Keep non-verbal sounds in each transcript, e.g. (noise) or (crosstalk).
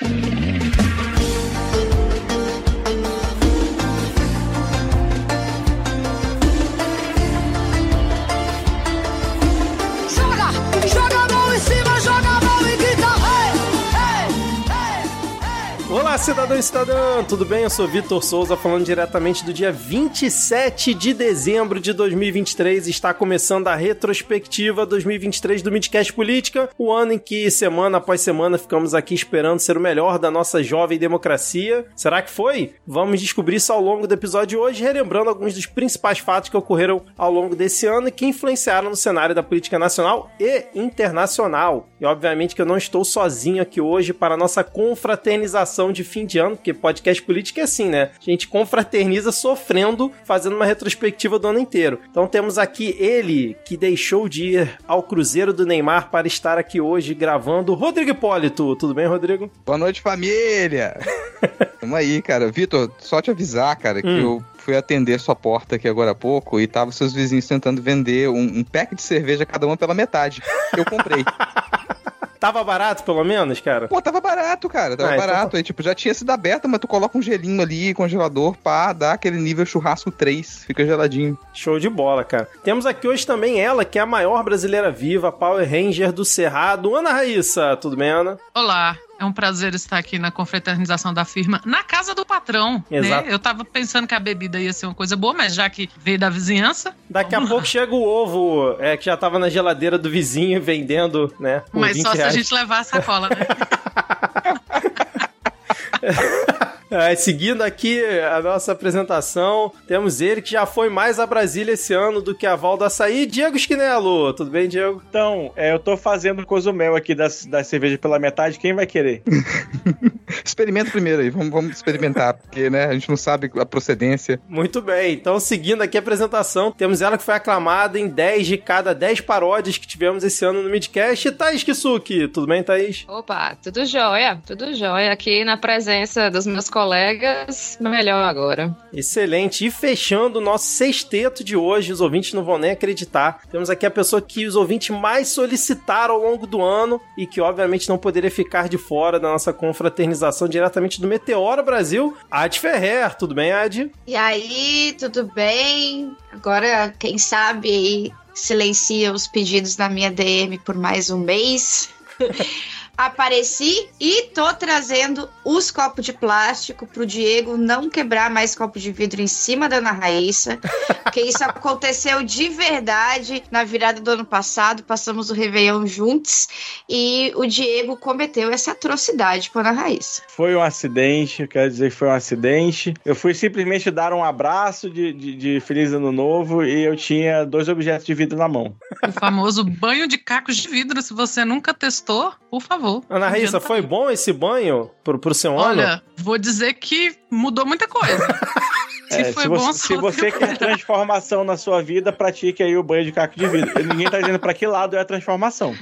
Thank you. Cidadão e cidadã, tudo bem? Eu sou Vitor Souza, falando diretamente do dia 27 de dezembro de 2023. Está começando a retrospectiva 2023 do Midcast Política, o ano em que, semana após semana, ficamos aqui esperando ser o melhor da nossa jovem democracia. Será que foi? Vamos descobrir isso ao longo do episódio de hoje, relembrando alguns dos principais fatos que ocorreram ao longo desse ano e que influenciaram no cenário da política nacional e internacional. E obviamente que eu não estou sozinho aqui hoje para a nossa confraternização de fim de ano, porque podcast político é assim, né? A gente confraterniza sofrendo, fazendo uma retrospectiva do ano inteiro. Então temos aqui ele, que deixou de ir ao Cruzeiro do Neymar para estar aqui hoje gravando, Rodrigo Hipólito. Tudo bem, Rodrigo? Boa noite, família! (laughs) Tamo aí, cara. Vitor, só te avisar, cara, que hum. eu fui atender sua porta aqui agora há pouco e tava seus vizinhos tentando vender um, um pack de cerveja cada uma pela metade. Eu comprei. (laughs) Tava barato, pelo menos, cara? Pô, tava barato, cara. Tava ah, então barato. Então... Aí, tipo, já tinha sido aberta, mas tu coloca um gelinho ali, congelador, pá, dá aquele nível churrasco 3. Fica geladinho. Show de bola, cara. Temos aqui hoje também ela, que é a maior brasileira viva, Power Ranger do Cerrado, Ana Raíssa. Tudo bem, Ana? Olá. É um prazer estar aqui na confraternização da firma, na casa do patrão. Né? Exato. Né? Eu tava pensando que a bebida ia ser uma coisa boa, mas já que veio da vizinhança. Daqui a pouco chega o ovo, é, que já tava na geladeira do vizinho vendendo, né? Mas só reais. se a gente levar a sacola, né? (laughs) (laughs) É, seguindo aqui a nossa apresentação, temos ele que já foi mais a Brasília esse ano do que a Val do Açaí, Diego Esquinelo. Tudo bem, Diego? Então, é, eu tô fazendo cozumel aqui da, da cerveja pela metade, quem vai querer? (laughs) Experimenta primeiro aí, vamos, vamos experimentar, porque né, a gente não sabe a procedência. Muito bem, então seguindo aqui a apresentação, temos ela que foi aclamada em 10 de cada 10 paródias que tivemos esse ano no Midcast. Thaís Kisuki, tudo bem, Thaís? Opa, tudo jóia, tudo jóia. Aqui na presença dos meus colegas, melhor agora. Excelente. E fechando o nosso sexteto de hoje, os ouvintes não vão nem acreditar. Temos aqui a pessoa que os ouvintes mais solicitaram ao longo do ano e que, obviamente, não poderia ficar de fora da nossa confraternização diretamente do Meteoro Brasil, Ad Ferrer. Tudo bem, Ad? E aí, tudo bem? Agora, quem sabe, silencia os pedidos na minha DM por mais um mês. (laughs) apareci e tô trazendo os copos de plástico pro Diego não quebrar mais copo de vidro em cima da Ana Raíssa, porque isso aconteceu de verdade na virada do ano passado, passamos o Réveillon juntos e o Diego cometeu essa atrocidade com a Ana Raíssa. Foi um acidente, quero dizer que foi um acidente. Eu fui simplesmente dar um abraço de, de, de Feliz Ano Novo e eu tinha dois objetos de vidro na mão. O famoso banho de cacos de vidro, se você nunca testou, por favor. Ana Raíssa, foi bom esse banho pro, pro seu ano? Olha, vou dizer que mudou muita coisa. (laughs) Se, é, se, você, se você quer transformação na sua vida, pratique aí o banho de caco de vidro. Ninguém tá dizendo pra que lado é a transformação.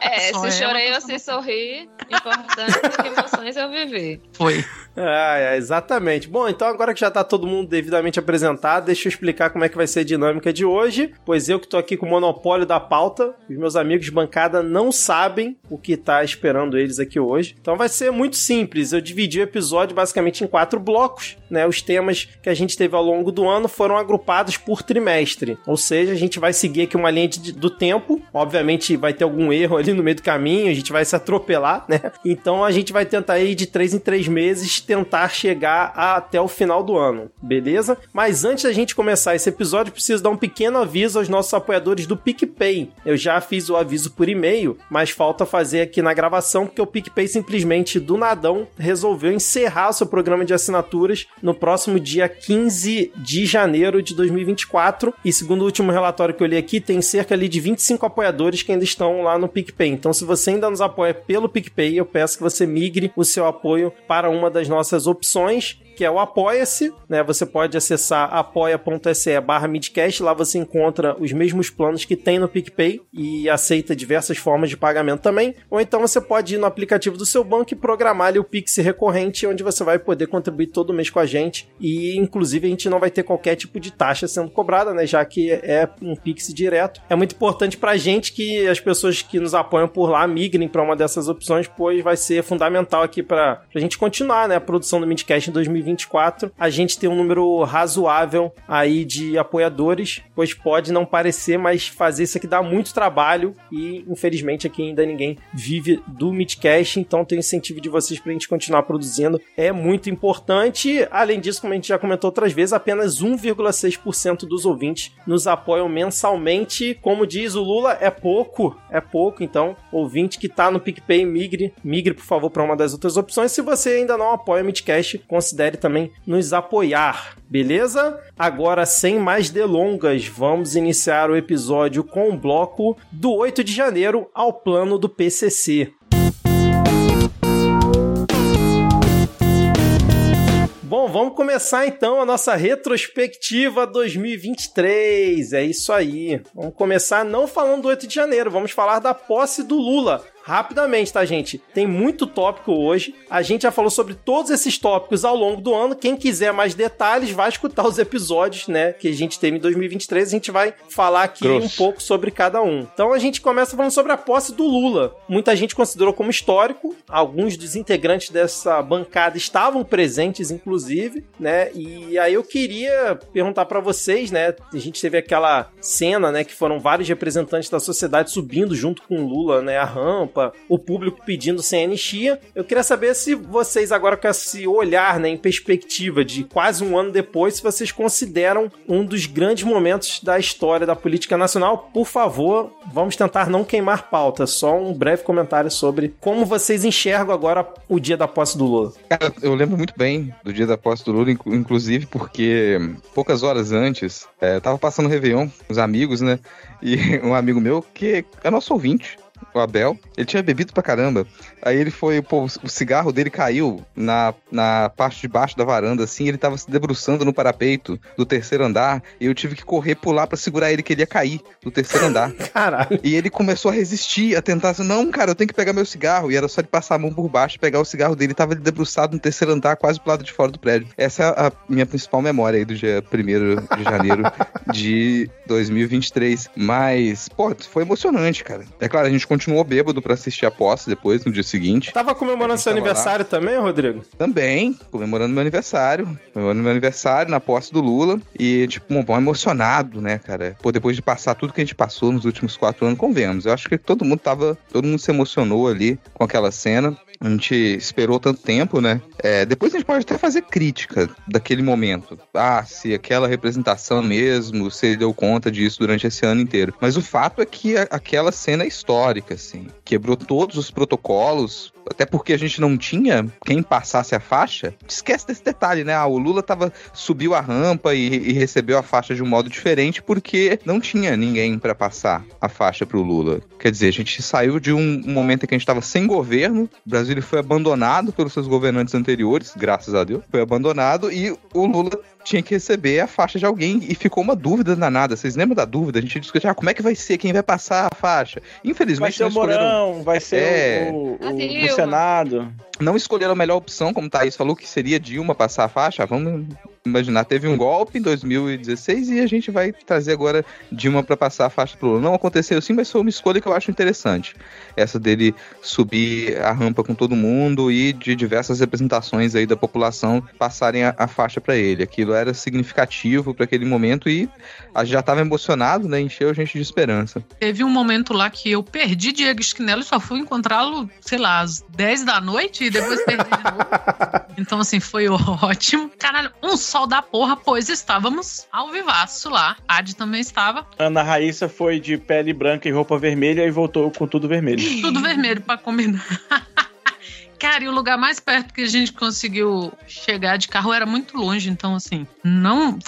É, Só se chorei ou se sorri, importante que emoções eu vivi. Foi. Ah, é, exatamente. Bom, então agora que já tá todo mundo devidamente apresentado, deixa eu explicar como é que vai ser a dinâmica de hoje, pois eu que tô aqui com o monopólio da pauta, os meus amigos de bancada não sabem o que tá esperando eles aqui hoje. Então vai ser muito simples, eu dividi o episódio basicamente em quatro blocos, né? Os temas que a gente teve ao longo do ano foram agrupados por trimestre, ou seja, a gente vai seguir aqui uma linha de, do tempo, obviamente vai ter algum erro ali no meio do caminho, a gente vai se atropelar, né? Então a gente vai tentar ir de três em três meses tentar chegar até o final do ano, beleza? Mas antes da gente começar esse episódio, preciso dar um pequeno aviso aos nossos apoiadores do PicPay. Eu já fiz o aviso por e-mail, mas falta fazer aqui na gravação, porque o PicPay simplesmente do nadão resolveu encerrar o seu programa de assinaturas no próximo dia 15 de janeiro de 2024. E segundo o último relatório que eu li aqui, tem cerca ali de 25 apoiadores que ainda estão lá no PicPay. Então, se você ainda nos apoia pelo PicPay, eu peço que você migre o seu apoio para uma das nossas opções que é o Apoia-se, né? Você pode acessar apoia.se barra midcast, lá você encontra os mesmos planos que tem no PicPay e aceita diversas formas de pagamento também. Ou então você pode ir no aplicativo do seu banco e programar ali o Pix recorrente, onde você vai poder contribuir todo mês com a gente. E inclusive a gente não vai ter qualquer tipo de taxa sendo cobrada, né? Já que é um Pix direto. É muito importante pra gente que as pessoas que nos apoiam por lá migrem para uma dessas opções, pois vai ser fundamental aqui para a gente continuar, né? A produção do Midcast em 2024. A gente tem um número razoável aí de apoiadores, pois pode não parecer, mas fazer isso aqui dá muito trabalho e infelizmente aqui ainda ninguém vive do Midcast, então tem incentivo de vocês pra gente continuar produzindo. É muito importante. Além disso, como a gente já comentou outras vezes, apenas 1,6% dos ouvintes nos apoiam mensalmente. Como diz o Lula, é pouco, é pouco. Então, ouvinte que tá no PicPay, migre, migre por favor para uma das outras opções. Se você ainda não apoia o Midcast, considere também nos apoiar. Beleza? Agora, sem mais delongas, vamos iniciar o episódio com o bloco do 8 de janeiro ao plano do PCC. Bom, vamos começar então a nossa retrospectiva 2023. É isso aí. Vamos começar não falando do 8 de janeiro, vamos falar da posse do Lula rapidamente, tá, gente? Tem muito tópico hoje. A gente já falou sobre todos esses tópicos ao longo do ano. Quem quiser mais detalhes, vai escutar os episódios, né, que a gente teve em 2023. A gente vai falar aqui Grosso. um pouco sobre cada um. Então a gente começa falando sobre a posse do Lula. Muita gente considerou como histórico. Alguns dos integrantes dessa bancada estavam presentes, inclusive, né? E aí eu queria perguntar para vocês, né? A gente teve aquela cena, né, que foram vários representantes da sociedade subindo junto com o Lula, né, a rampa o público pedindo sem anistia. Eu queria saber se vocês, agora com esse olhar, né, em perspectiva de quase um ano depois, se vocês consideram um dos grandes momentos da história da política nacional. Por favor, vamos tentar não queimar pauta, só um breve comentário sobre como vocês enxergam agora o dia da posse do Lula. Cara, eu lembro muito bem do dia da posse do Lula, inclusive porque poucas horas antes, é, tava passando o Réveillon com os amigos, né? E (laughs) um amigo meu, que é nosso ouvinte, o Abel. Ele tinha bebido pra caramba. Aí ele foi, pô, o cigarro dele caiu na, na parte de baixo da varanda, assim. Ele tava se debruçando no parapeito do terceiro andar. E eu tive que correr pular para segurar ele, que ele ia cair do terceiro andar. (laughs) Caralho. E ele começou a resistir, a tentar assim, não, cara, eu tenho que pegar meu cigarro. E era só de passar a mão por baixo, pegar o cigarro dele. Ele tava debruçado no terceiro andar, quase pro lado de fora do prédio. Essa é a minha principal memória aí do dia 1 de janeiro (laughs) de 2023. Mas, pô, foi emocionante, cara. É claro, a gente continuou bêbado para assistir a posse depois, no dia seguinte. Tava comemorando seu aniversário lá. também, Rodrigo? Também, comemorando meu aniversário. Comemorando meu aniversário na posse do Lula. E, tipo, um bom emocionado, né, cara? Pô, depois de passar tudo que a gente passou nos últimos quatro anos, convenhamos. Eu acho que todo mundo tava. Todo mundo se emocionou ali com aquela cena. A gente esperou tanto tempo, né? É, depois a gente pode até fazer crítica daquele momento. Ah, se aquela representação mesmo, se ele deu conta disso durante esse ano inteiro. Mas o fato é que a, aquela cena é histórica, assim. Quebrou todos os protocolos, até porque a gente não tinha quem passasse a faixa. Esquece desse detalhe, né? Ah, o Lula tava, subiu a rampa e, e recebeu a faixa de um modo diferente porque não tinha ninguém para passar a faixa pro Lula. Quer dizer, a gente saiu de um, momento em que a gente estava sem governo, o Brasil foi abandonado pelos seus governantes anteriores, graças a Deus, foi abandonado e o Lula tinha que receber a faixa de alguém e ficou uma dúvida danada. Vocês lembram da dúvida? A gente discutiu, ah, como é que vai ser? Quem vai passar a faixa? Infelizmente, vai ser o Morão, vai ser é... o, o, o, Senado. Não escolheram a melhor opção, como o Thaís falou, que seria Dilma passar a faixa. Ah, vamos imaginar, teve um golpe em 2016 e a gente vai trazer agora Dilma para passar a faixa pro Lula. Não aconteceu assim, mas foi uma escolha que eu acho interessante. Essa dele subir a rampa com todo mundo e de diversas representações aí da população passarem a, a faixa para ele. Aquilo era significativo para aquele momento e a gente já estava emocionado, né? Encheu a gente de esperança. Teve um momento lá que eu perdi Diego Esquinelo e só fui encontrá-lo, sei lá, às 10 da noite e depois perdi de novo. (laughs) Então, assim, foi ótimo. Caralho, um sol da porra, pois estávamos ao vivaço lá. Adi também estava. Ana Raíssa foi de pele branca e roupa vermelha e voltou com tudo vermelho. (laughs) Tudo vermelho para combinar. (laughs) Cara, e o lugar mais perto que a gente conseguiu chegar de carro era muito longe, então assim, não.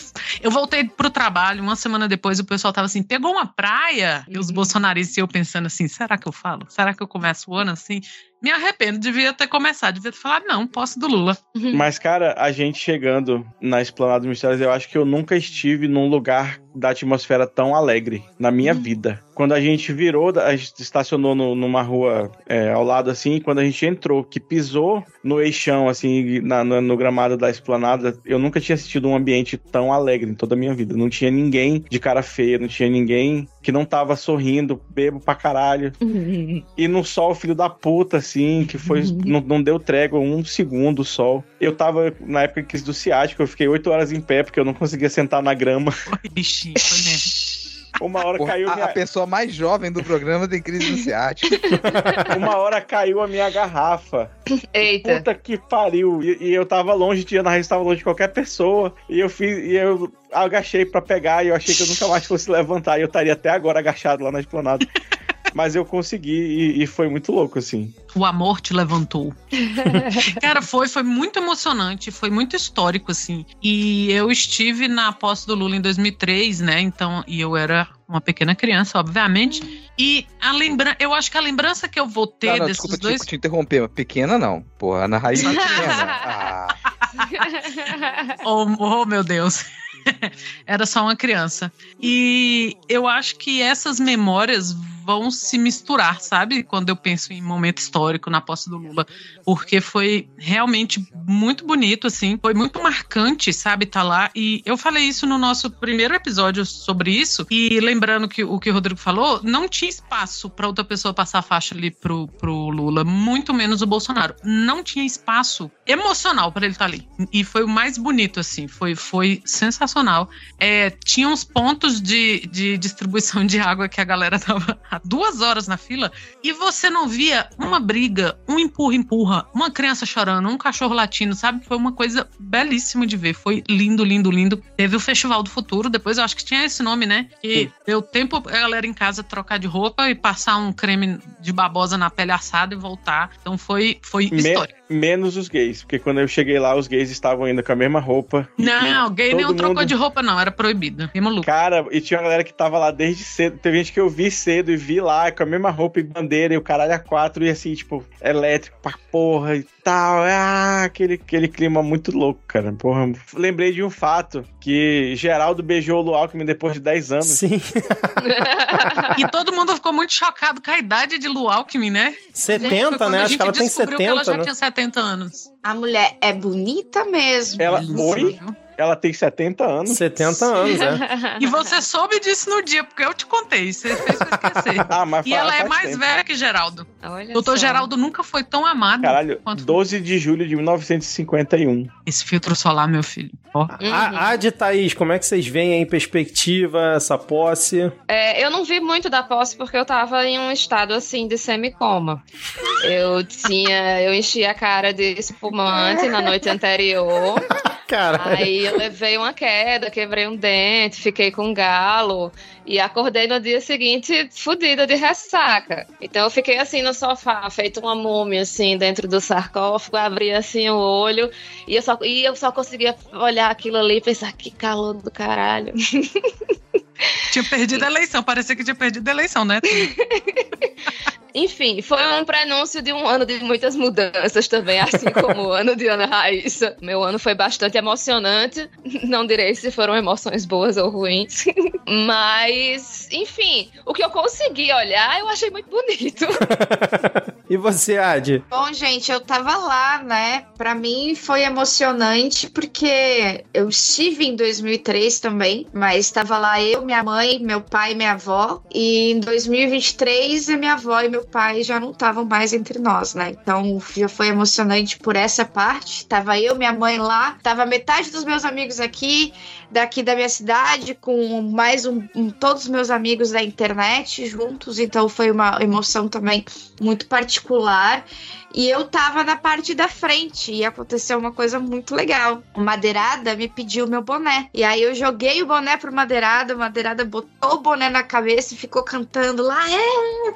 Eu voltei pro trabalho, uma semana depois o pessoal tava assim, pegou uma praia? E os uhum. bolsonaristas e eu pensando assim, será que eu falo? Será que eu começo o ano assim? Me arrependo, devia ter começado, devia ter falado, não, posso do Lula. Mas, cara, a gente chegando na Esplanada dos Mistérios, eu acho que eu nunca estive num lugar da atmosfera tão alegre na minha vida. Quando a gente virou, a gente estacionou no- numa rua é, ao lado assim, quando a gente entrou, que pisou no eixão, assim, na- no, no gramado da esplanada, eu nunca tinha assistido um ambiente tão alegre em toda a minha vida. Não tinha ninguém de cara feia, não tinha ninguém que não tava sorrindo, bebo pra caralho. (laughs) E no sol, filho da puta, assim, que foi. (laughs) não, não deu trégua um segundo o sol. Eu tava, na época que do ciático, eu fiquei oito horas em pé, porque eu não conseguia sentar na grama. Ixi, foi mesmo. (laughs) Uma hora Porra, caiu a, minha, a pessoa mais jovem do programa tem crise no ciático. (laughs) uma hora caiu a minha garrafa. Eita. Puta que pariu. E, e eu tava longe de Ana Raiz, tava longe de qualquer pessoa. E eu fiz. E eu agachei pra pegar e eu achei que eu nunca mais fosse levantar. E eu estaria até agora agachado lá na esplanada. Mas eu consegui e, e foi muito louco, assim. O amor te levantou. (laughs) Cara, foi, foi muito emocionante, foi muito histórico, assim. E eu estive na posse do Lula em 2003, né? Então, e eu era uma pequena criança, obviamente. E a lembrança, eu acho que a lembrança que eu vou ter Não, não, desses desculpa dois. te, te interromper, mas pequena não. Porra, Ana Raiz é pequena. Ah, (laughs) Oh, oh, meu Deus. (laughs) Era só uma criança. E eu acho que essas memórias vão se misturar, sabe? Quando eu penso em momento histórico na posse do Lula. Porque foi realmente muito bonito, assim. Foi muito marcante, sabe? Tá lá. E eu falei isso no nosso primeiro episódio sobre isso. E lembrando que o que o Rodrigo falou, não tinha espaço para outra pessoa passar a faixa ali pro, pro Lula. Muito menos o Bolsonaro. Não tinha espaço emocional para ele estar ali. E foi o mais bonito, assim. Foi, foi sensacional. É, tinha uns pontos de, de distribuição de água que a galera tava há duas horas na fila e você não via uma briga, um empurra-empurra, uma criança chorando, um cachorro latindo, sabe? Foi uma coisa belíssima de ver. Foi lindo, lindo, lindo. Teve o Festival do Futuro, depois eu acho que tinha esse nome, né? Que deu tempo a galera em casa trocar de roupa e passar um creme de babosa na pele assada e voltar. Então foi, foi histórico. menos os gays, porque quando eu cheguei lá, os gays estavam ainda com a mesma roupa. Não, gay nem Todo trocou mundo- de roupa, não. Era proibido. Cara, e tinha uma galera que tava lá desde cedo. Teve gente que eu vi cedo e vi lá com a mesma roupa e bandeira e o caralho a quatro e assim, tipo, elétrico pra porra e tal. Ah, aquele, aquele clima muito louco, cara. Porra, lembrei de um fato que Geraldo beijou o Lu Alckmin depois de 10 anos. Sim. (laughs) E todo mundo ficou muito chocado com a idade de Lu Alckmin, né? Foi 70, quando né? a Acho gente que ela tem descobriu que ela 70, já né? tinha 70 anos. A mulher é bonita mesmo. Ela, oi? Ela tem 70 anos. 70 anos, é. (laughs) E você soube disso no dia, porque eu te contei. Você fez eu esquecer. (laughs) Ah, mas E ela é mais tempo. velha que Geraldo. Olha Doutor só. Geraldo nunca foi tão amado. Caralho, quanto 12 de julho de 1951. Esse filtro solar, meu filho. Ó. A, a de Thaís, como é que vocês veem em perspectiva essa posse? É, eu não vi muito da posse porque eu tava em um estado assim de semicoma. Eu tinha, eu enchi a cara de espumante na noite anterior. (laughs) Cara, Aí eu levei uma queda, quebrei um dente, fiquei com um galo e acordei no dia seguinte fodida de ressaca. Então eu fiquei assim no sofá, feito uma múmia assim dentro do sarcófago, abri assim o olho e eu só, e eu só conseguia olhar aquilo ali e pensar que calor do caralho. Tinha perdido a eleição. Parecia que tinha perdido a eleição, né? (laughs) Enfim, foi um prenúncio de um ano de muitas mudanças também, assim como o ano de Ana Raíssa. Meu ano foi bastante emocionante. Não direi se foram emoções boas ou ruins. Mas, enfim, o que eu consegui olhar, eu achei muito bonito. (laughs) e você, Adi? Bom, gente, eu tava lá, né? Pra mim foi emocionante porque eu estive em 2003 também, mas estava lá eu, minha mãe, meu pai e minha avó. E em 2023 a minha avó e meu pai já não estavam mais entre nós, né? Então já foi emocionante por essa parte. Tava eu, minha mãe lá, tava metade dos meus amigos aqui, daqui da minha cidade, com mais um, um- todos os meus amigos da internet juntos. Então foi uma emoção também muito particular. E eu tava na parte da frente e aconteceu uma coisa muito legal. O Madeirada me pediu meu boné. E aí eu joguei o boné pro Madeirada, o Madeirada botou o boné na cabeça e ficou cantando lá. É!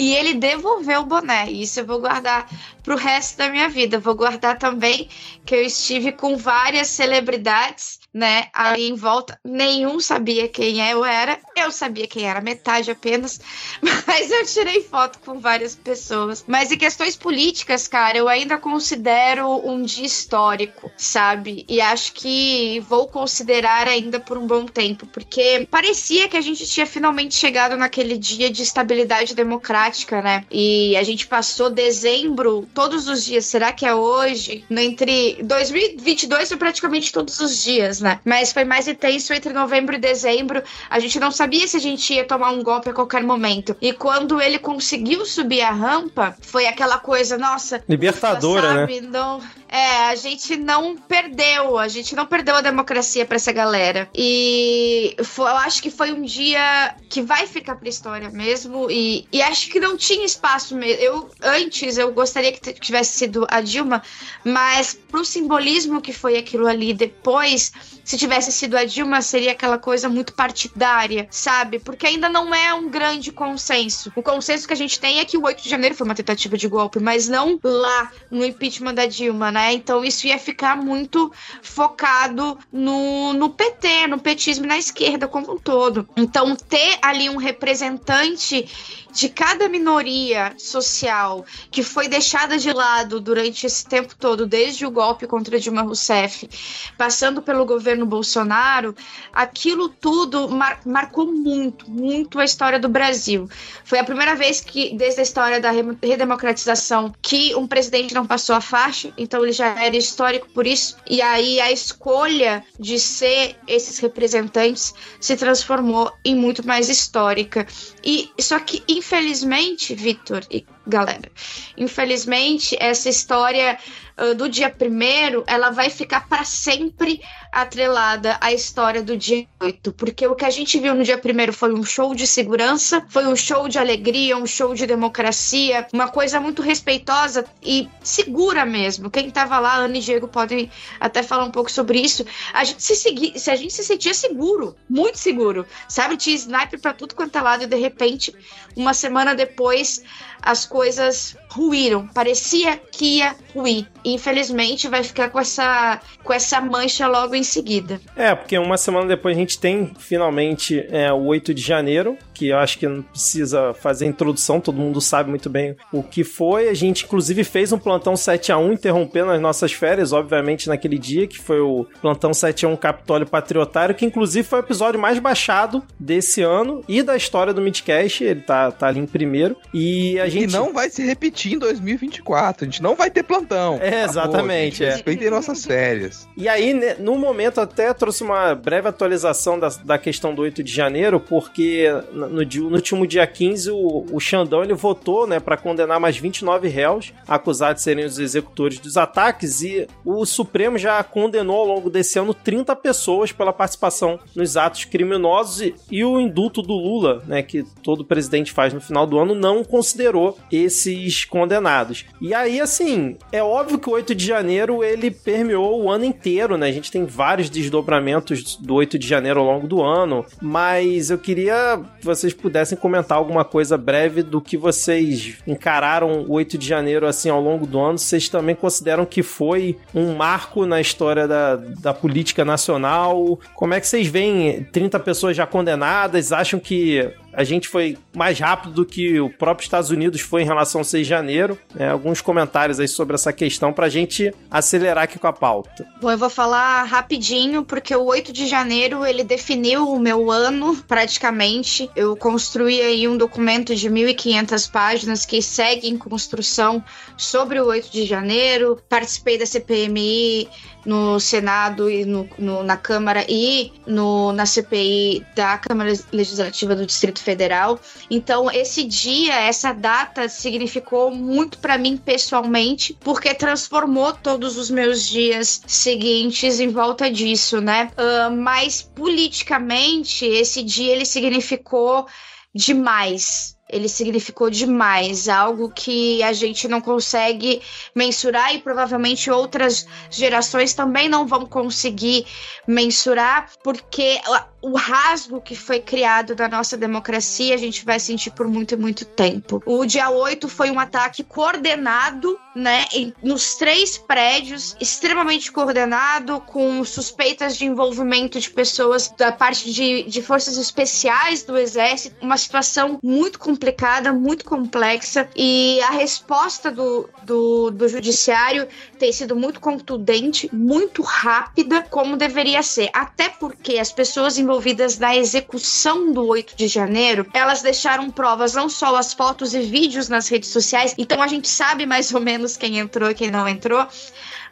E ele devolveu o boné. Isso eu vou guardar pro resto da minha vida. Vou guardar também que eu estive com várias celebridades né? Ali em volta, nenhum sabia quem eu era. Eu sabia quem era, metade apenas. (laughs) Mas eu tirei foto com várias pessoas. Mas em questões políticas, cara, eu ainda considero um dia histórico, sabe? E acho que vou considerar ainda por um bom tempo, porque parecia que a gente tinha finalmente chegado naquele dia de estabilidade democrática, né? E a gente passou dezembro todos os dias. Será que é hoje? Entre 2022 foi praticamente todos os dias né? Mas foi mais intenso entre novembro e dezembro. A gente não sabia se a gente ia tomar um golpe a qualquer momento. E quando ele conseguiu subir a rampa, foi aquela coisa, nossa. Libertadora, sabe, né? Não, é, a gente não perdeu, a gente não perdeu a democracia para essa galera. E eu acho que foi um dia que vai ficar pra história mesmo. E, e acho que não tinha espaço mesmo. Eu, antes, eu gostaria que tivesse sido a Dilma, mas pro simbolismo que foi aquilo ali depois se tivesse sido a Dilma, seria aquela coisa muito partidária, sabe? Porque ainda não é um grande consenso. O consenso que a gente tem é que o 8 de janeiro foi uma tentativa de golpe, mas não lá no impeachment da Dilma, né? Então isso ia ficar muito focado no, no PT, no petismo e na esquerda como um todo. Então ter ali um representante de cada minoria social que foi deixada de lado durante esse tempo todo, desde o golpe contra Dilma Rousseff, passando pelo governo Bolsonaro, aquilo tudo mar marcou muito, muito a história do Brasil. Foi a primeira vez que, desde a história da redemocratização, que um presidente não passou a faixa, então ele já era histórico por isso, e aí a escolha de ser esses representantes se transformou em muito mais histórica. E só que, infelizmente, Vitor e galera, infelizmente, essa história uh, do dia primeiro, ela vai ficar para sempre atrelada à história do dia 8, porque o que a gente viu no dia primeiro foi um show de segurança, foi um show de alegria, um show de democracia, uma coisa muito respeitosa e segura mesmo. Quem tava lá, Ana e Diego podem até falar um pouco sobre isso. A gente se, segui, se a gente se sentia seguro, muito seguro, sabe? Tinha sniper para tudo quanto é lado e de repente, uma semana depois, as coisas ruíram. Parecia que ia ruir. Infelizmente, vai ficar com essa, com essa mancha logo em seguida. É, porque uma semana depois a gente tem finalmente é, o 8 de janeiro, que eu acho que não precisa fazer introdução, todo mundo sabe muito bem o que foi. A gente, inclusive, fez um plantão 7 a 1 interrompendo as nossas férias, obviamente, naquele dia, que foi o plantão 7 a 1 Capitólio Patriotário, que inclusive foi o episódio mais baixado desse ano e da história do Midcast. Ele tá, tá ali em primeiro. E a gente. E não vai se repetir em 2024. A gente não vai ter plantão. É, exatamente. Amor, respeitem é. nossas férias. E aí, no momento, até trouxe uma breve atualização da, da questão do 8 de janeiro, porque no, no último dia 15, o, o Xandão ele votou né, para condenar mais 29 réus acusados de serem os executores dos ataques, e o Supremo já condenou ao longo desse ano 30 pessoas pela participação nos atos criminosos, e, e o indulto do Lula, né, que todo presidente faz no final do ano, não considerou esses condenados. E aí, assim, é óbvio que o 8 de janeiro ele permeou o ano inteiro, né? A gente tem vários desdobramentos do 8 de janeiro ao longo do ano, mas eu queria que vocês pudessem comentar alguma coisa breve do que vocês encararam o 8 de janeiro assim ao longo do ano. Vocês também consideram que foi um marco na história da, da política nacional? Como é que vocês veem 30 pessoas já condenadas? Acham que a gente foi mais rápido do que o próprio Estados Unidos foi em relação ao 6 de janeiro. É, alguns comentários aí sobre essa questão para a gente acelerar aqui com a pauta. Bom, eu vou falar rapidinho, porque o 8 de janeiro ele definiu o meu ano praticamente. Eu construí aí um documento de 1.500 páginas que segue em construção sobre o 8 de janeiro. Participei da CPMI no Senado e no, no, na Câmara e no, na CPI da Câmara Legislativa do Distrito Federal. Então, esse dia, essa data significou muito para mim pessoalmente, porque transformou todos os meus dias seguintes em volta disso, né? Uh, mas politicamente, esse dia ele significou demais ele significou demais, algo que a gente não consegue mensurar e provavelmente outras gerações também não vão conseguir mensurar, porque o rasgo que foi criado da nossa democracia a gente vai sentir por muito e muito tempo. O dia 8 foi um ataque coordenado, né, em, nos três prédios, extremamente coordenado, com suspeitas de envolvimento de pessoas da parte de, de forças especiais do exército, uma situação muito complicada, muito complexa, e a resposta do, do, do judiciário tem sido muito contundente, muito rápida, como deveria ser. Até porque as pessoas envolvidas na execução do 8 de janeiro, elas deixaram provas, não só as fotos e vídeos nas redes sociais, então a gente sabe mais ou menos quem entrou e quem não entrou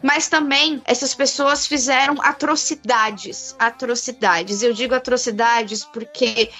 mas também essas pessoas fizeram atrocidades, atrocidades. Eu digo atrocidades porque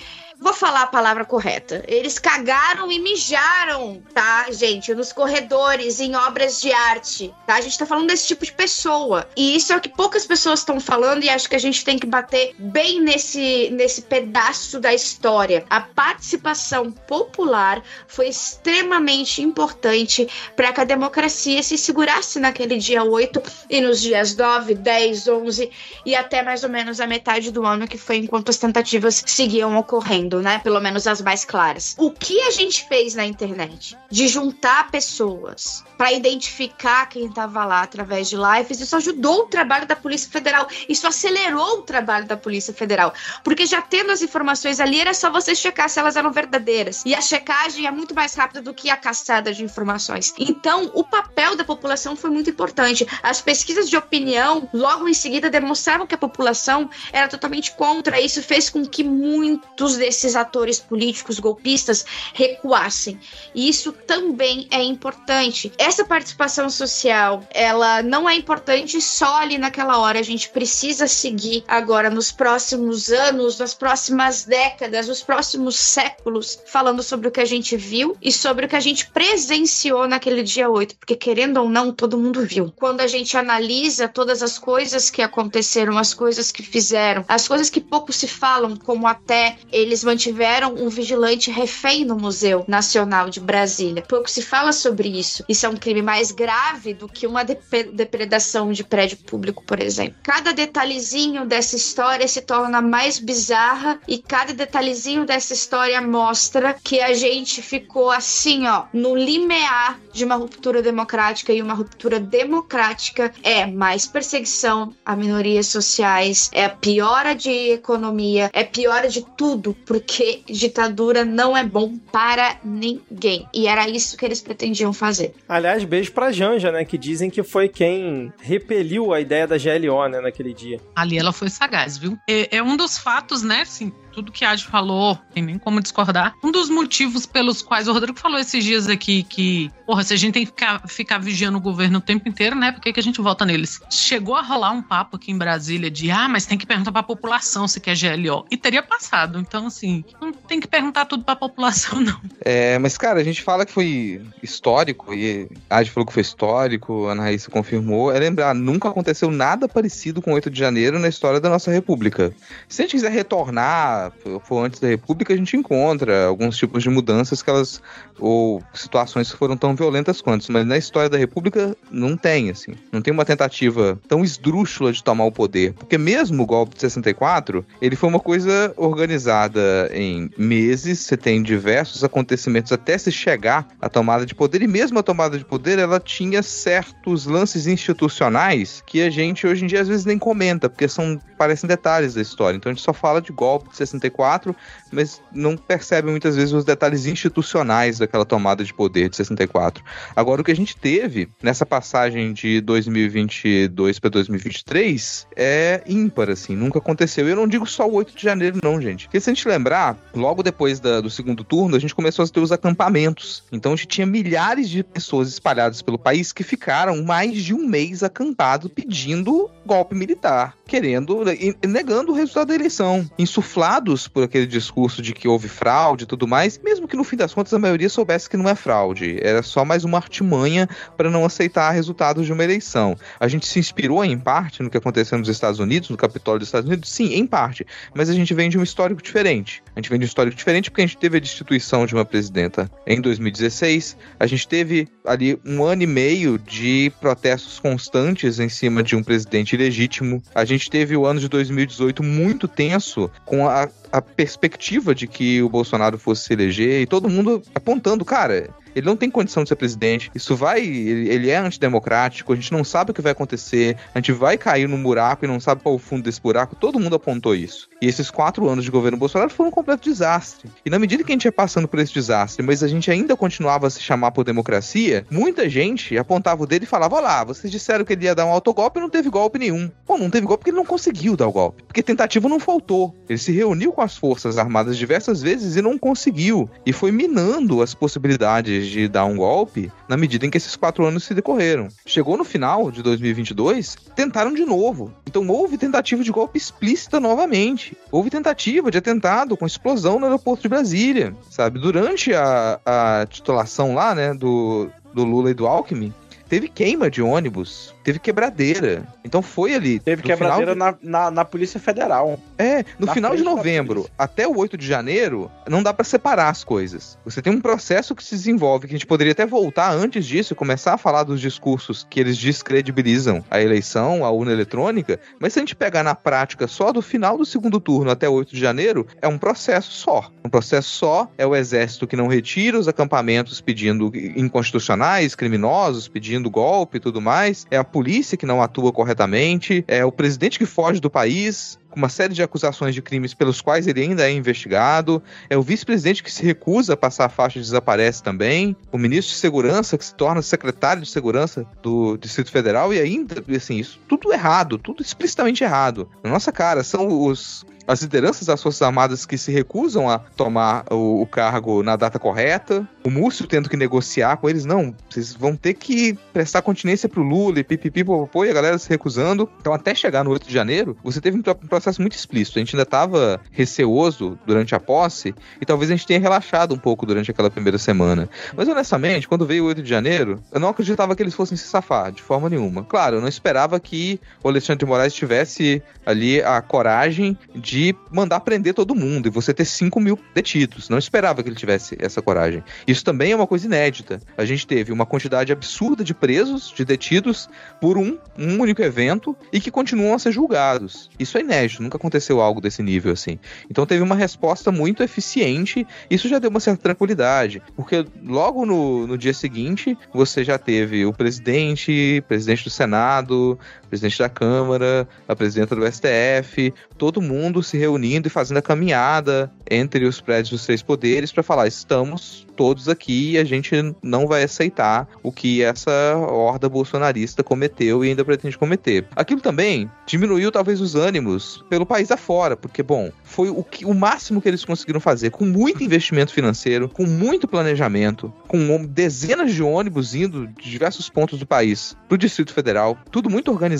Vou falar a palavra correta. Eles cagaram e mijaram, tá, gente? Nos corredores, em obras de arte, tá? A gente tá falando desse tipo de pessoa. E isso é o que poucas pessoas estão falando e acho que a gente tem que bater bem nesse, nesse pedaço da história. A participação popular foi extremamente importante para que a democracia se segurasse naquele dia 8 e nos dias 9, 10, 11 e até mais ou menos a metade do ano, que foi enquanto as tentativas seguiam ocorrendo né? Pelo menos as mais claras. O que a gente fez na internet de juntar pessoas para identificar quem estava lá através de lives, isso ajudou o trabalho da Polícia Federal. Isso acelerou o trabalho da Polícia Federal. Porque já tendo as informações ali, era só você checar se elas eram verdadeiras. E a checagem é muito mais rápida do que a caçada de informações. Então, o papel da população foi muito importante. As pesquisas de opinião, logo em seguida, demonstravam que a população era totalmente contra. Isso fez com que muitos desses atores políticos golpistas recuassem. E isso também é importante essa participação social, ela não é importante só ali naquela hora. A gente precisa seguir agora nos próximos anos, nas próximas décadas, nos próximos séculos, falando sobre o que a gente viu e sobre o que a gente presenciou naquele dia 8, porque querendo ou não, todo mundo viu. Quando a gente analisa todas as coisas que aconteceram, as coisas que fizeram, as coisas que pouco se falam, como até eles mantiveram um vigilante refém no Museu Nacional de Brasília. Pouco se fala sobre isso. Isso é um crime mais grave do que uma depredação de prédio público, por exemplo. Cada detalhezinho dessa história se torna mais bizarra e cada detalhezinho dessa história mostra que a gente ficou assim, ó, no limiar de uma ruptura democrática e uma ruptura democrática é mais perseguição a minorias sociais, é a piora de economia, é piora de tudo, porque ditadura não é bom para ninguém. E era isso que eles pretendiam fazer. Aliás, beijo pra Janja, né? Que dizem que foi quem repeliu a ideia da GLO, né, naquele dia. Ali ela foi sagaz, viu? É, é um dos fatos, né, assim, tudo que a Adi falou, tem nem como discordar. Um dos motivos pelos quais o Rodrigo falou esses dias aqui que, porra, se a gente tem que ficar, ficar vigiando o governo o tempo inteiro, né? Por que, que a gente vota neles? Chegou a rolar um papo aqui em Brasília de, ah, mas tem que perguntar pra população se quer GLO. E teria passado. Então, assim, não tem que perguntar tudo pra população, (laughs) não. É, mas, cara, a gente fala que foi histórico, e a Adi falou que foi histórico, a Ana Raíssa confirmou. É lembrar, nunca aconteceu nada parecido com 8 de janeiro na história da nossa república. Se a gente quiser retornar for antes da República, a gente encontra alguns tipos de mudanças que elas. ou situações que foram tão violentas quanto. Mas na história da República não tem, assim. Não tem uma tentativa tão esdrúxula de tomar o poder. Porque mesmo o golpe de 64, ele foi uma coisa organizada em meses, você tem diversos acontecimentos até se chegar à tomada de poder, e mesmo a tomada de poder, ela tinha certos lances institucionais que a gente hoje em dia às vezes nem comenta, porque são parecem detalhes da história. Então a gente só fala de golpe de 64 64, mas não percebe muitas vezes os detalhes institucionais daquela tomada de poder de 64. Agora, o que a gente teve nessa passagem de 2022 para 2023 é ímpar, assim, nunca aconteceu. Eu não digo só o 8 de janeiro, não, gente. Porque se a gente lembrar, logo depois da, do segundo turno, a gente começou a ter os acampamentos. Então a gente tinha milhares de pessoas espalhadas pelo país que ficaram mais de um mês acampados pedindo golpe militar, querendo, negando o resultado da eleição, insuflado por aquele discurso de que houve fraude e tudo mais, mesmo que no fim das contas a maioria soubesse que não é fraude, era só mais uma artimanha para não aceitar resultados de uma eleição. A gente se inspirou em parte no que aconteceu nos Estados Unidos, no Capitólio dos Estados Unidos? Sim, em parte, mas a gente vem de um histórico diferente. A gente vem de um histórico diferente porque a gente teve a destituição de uma presidenta em 2016, a gente teve ali um ano e meio de protestos constantes em cima de um presidente ilegítimo, a gente teve o ano ano de 2018 muito tenso, com a, a perspectiva de que o Bolsonaro fosse se eleger e todo mundo apontando, cara, ele não tem condição de ser presidente. Isso vai. Ele, ele, é antidemocrático, a gente não sabe o que vai acontecer, a gente vai cair num buraco e não sabe qual é o fundo desse buraco. Todo mundo apontou isso. E esses quatro anos de governo Bolsonaro foram um completo desastre. E na medida que a gente ia passando por esse desastre, mas a gente ainda continuava a se chamar por democracia, muita gente apontava o dedo e falava: Olha lá, vocês disseram que ele ia dar um autogolpe e não teve golpe nenhum. Pô, não teve golpe porque ele não conseguiu dar o golpe. Porque tentativa não faltou. Ele se reuniu com as Forças Armadas diversas vezes e não conseguiu. E foi minando as possibilidades de dar um golpe na medida em que esses quatro anos se decorreram. Chegou no final de 2022, tentaram de novo. Então houve tentativa de golpe explícita novamente. Houve tentativa de atentado com explosão no aeroporto de Brasília, sabe? Durante a, a titulação lá, né, do, do Lula e do Alckmin, teve queima de ônibus, teve quebradeira. Então foi ali. Teve quebradeira de... na, na, na, Polícia Federal. É, no na final de novembro até o 8 de janeiro, não dá para separar as coisas. Você tem um processo que se desenvolve, que a gente poderia até voltar antes disso e começar a falar dos discursos que eles descredibilizam a eleição, a urna eletrônica, mas se a gente pegar na prática só do final do segundo turno até o 8 de janeiro, é um processo só. Um processo só é o exército que não retira os acampamentos pedindo inconstitucionais, criminosos, pedindo golpe e tudo mais, é a polícia que não atua corretamente, é o presidente que foge do país, com uma série de acusações de crimes pelos quais ele ainda é investigado, é o vice-presidente que se recusa a passar a faixa e desaparece também, o ministro de Segurança que se torna secretário de Segurança do Distrito Federal e ainda, assim, isso tudo errado, tudo explicitamente errado. Na nossa cara, são os as lideranças das Forças Armadas que se recusam a tomar o, o, cargo na data correta, o Múcio tendo que negociar com eles, não, vocês vão ter que prestar continência pro Lula e pipipi, popopô, e a galera se recusando. Então, até chegar no 8 de janeiro, você teve um processo muito explícito. A gente ainda estava receoso durante a posse e talvez a gente tenha relaxado um pouco durante aquela primeira semana. Mas, honestamente, quando veio o 8 de janeiro, eu não acreditava que eles fossem se safar, de forma nenhuma. Claro, eu não esperava que o Alexandre de Moraes tivesse ali a coragem de de mandar prender todo mundo e você ter 5 mil detidos. Não esperava que ele tivesse essa coragem. Isso também é uma coisa inédita. A gente teve uma quantidade absurda de presos, de detidos, por um, um único evento e que continuam a ser julgados. Isso é inédito, nunca aconteceu algo desse nível assim. Então teve uma resposta muito eficiente, isso já deu uma certa tranquilidade, porque logo no, no dia seguinte você já teve o presidente, presidente do Senado, presidente da Câmara, a presidenta do STF, todo mundo se reunindo e fazendo a caminhada entre os prédios dos três poderes para falar: estamos todos aqui e a gente não vai aceitar o que essa horda bolsonarista cometeu e ainda pretende cometer. Aquilo também diminuiu talvez os ânimos pelo país afora, porque, bom, foi o, que, o máximo que eles conseguiram fazer, com muito investimento financeiro, com muito planejamento, com dezenas de ônibus indo de diversos pontos do país para o Distrito Federal, tudo muito organizado,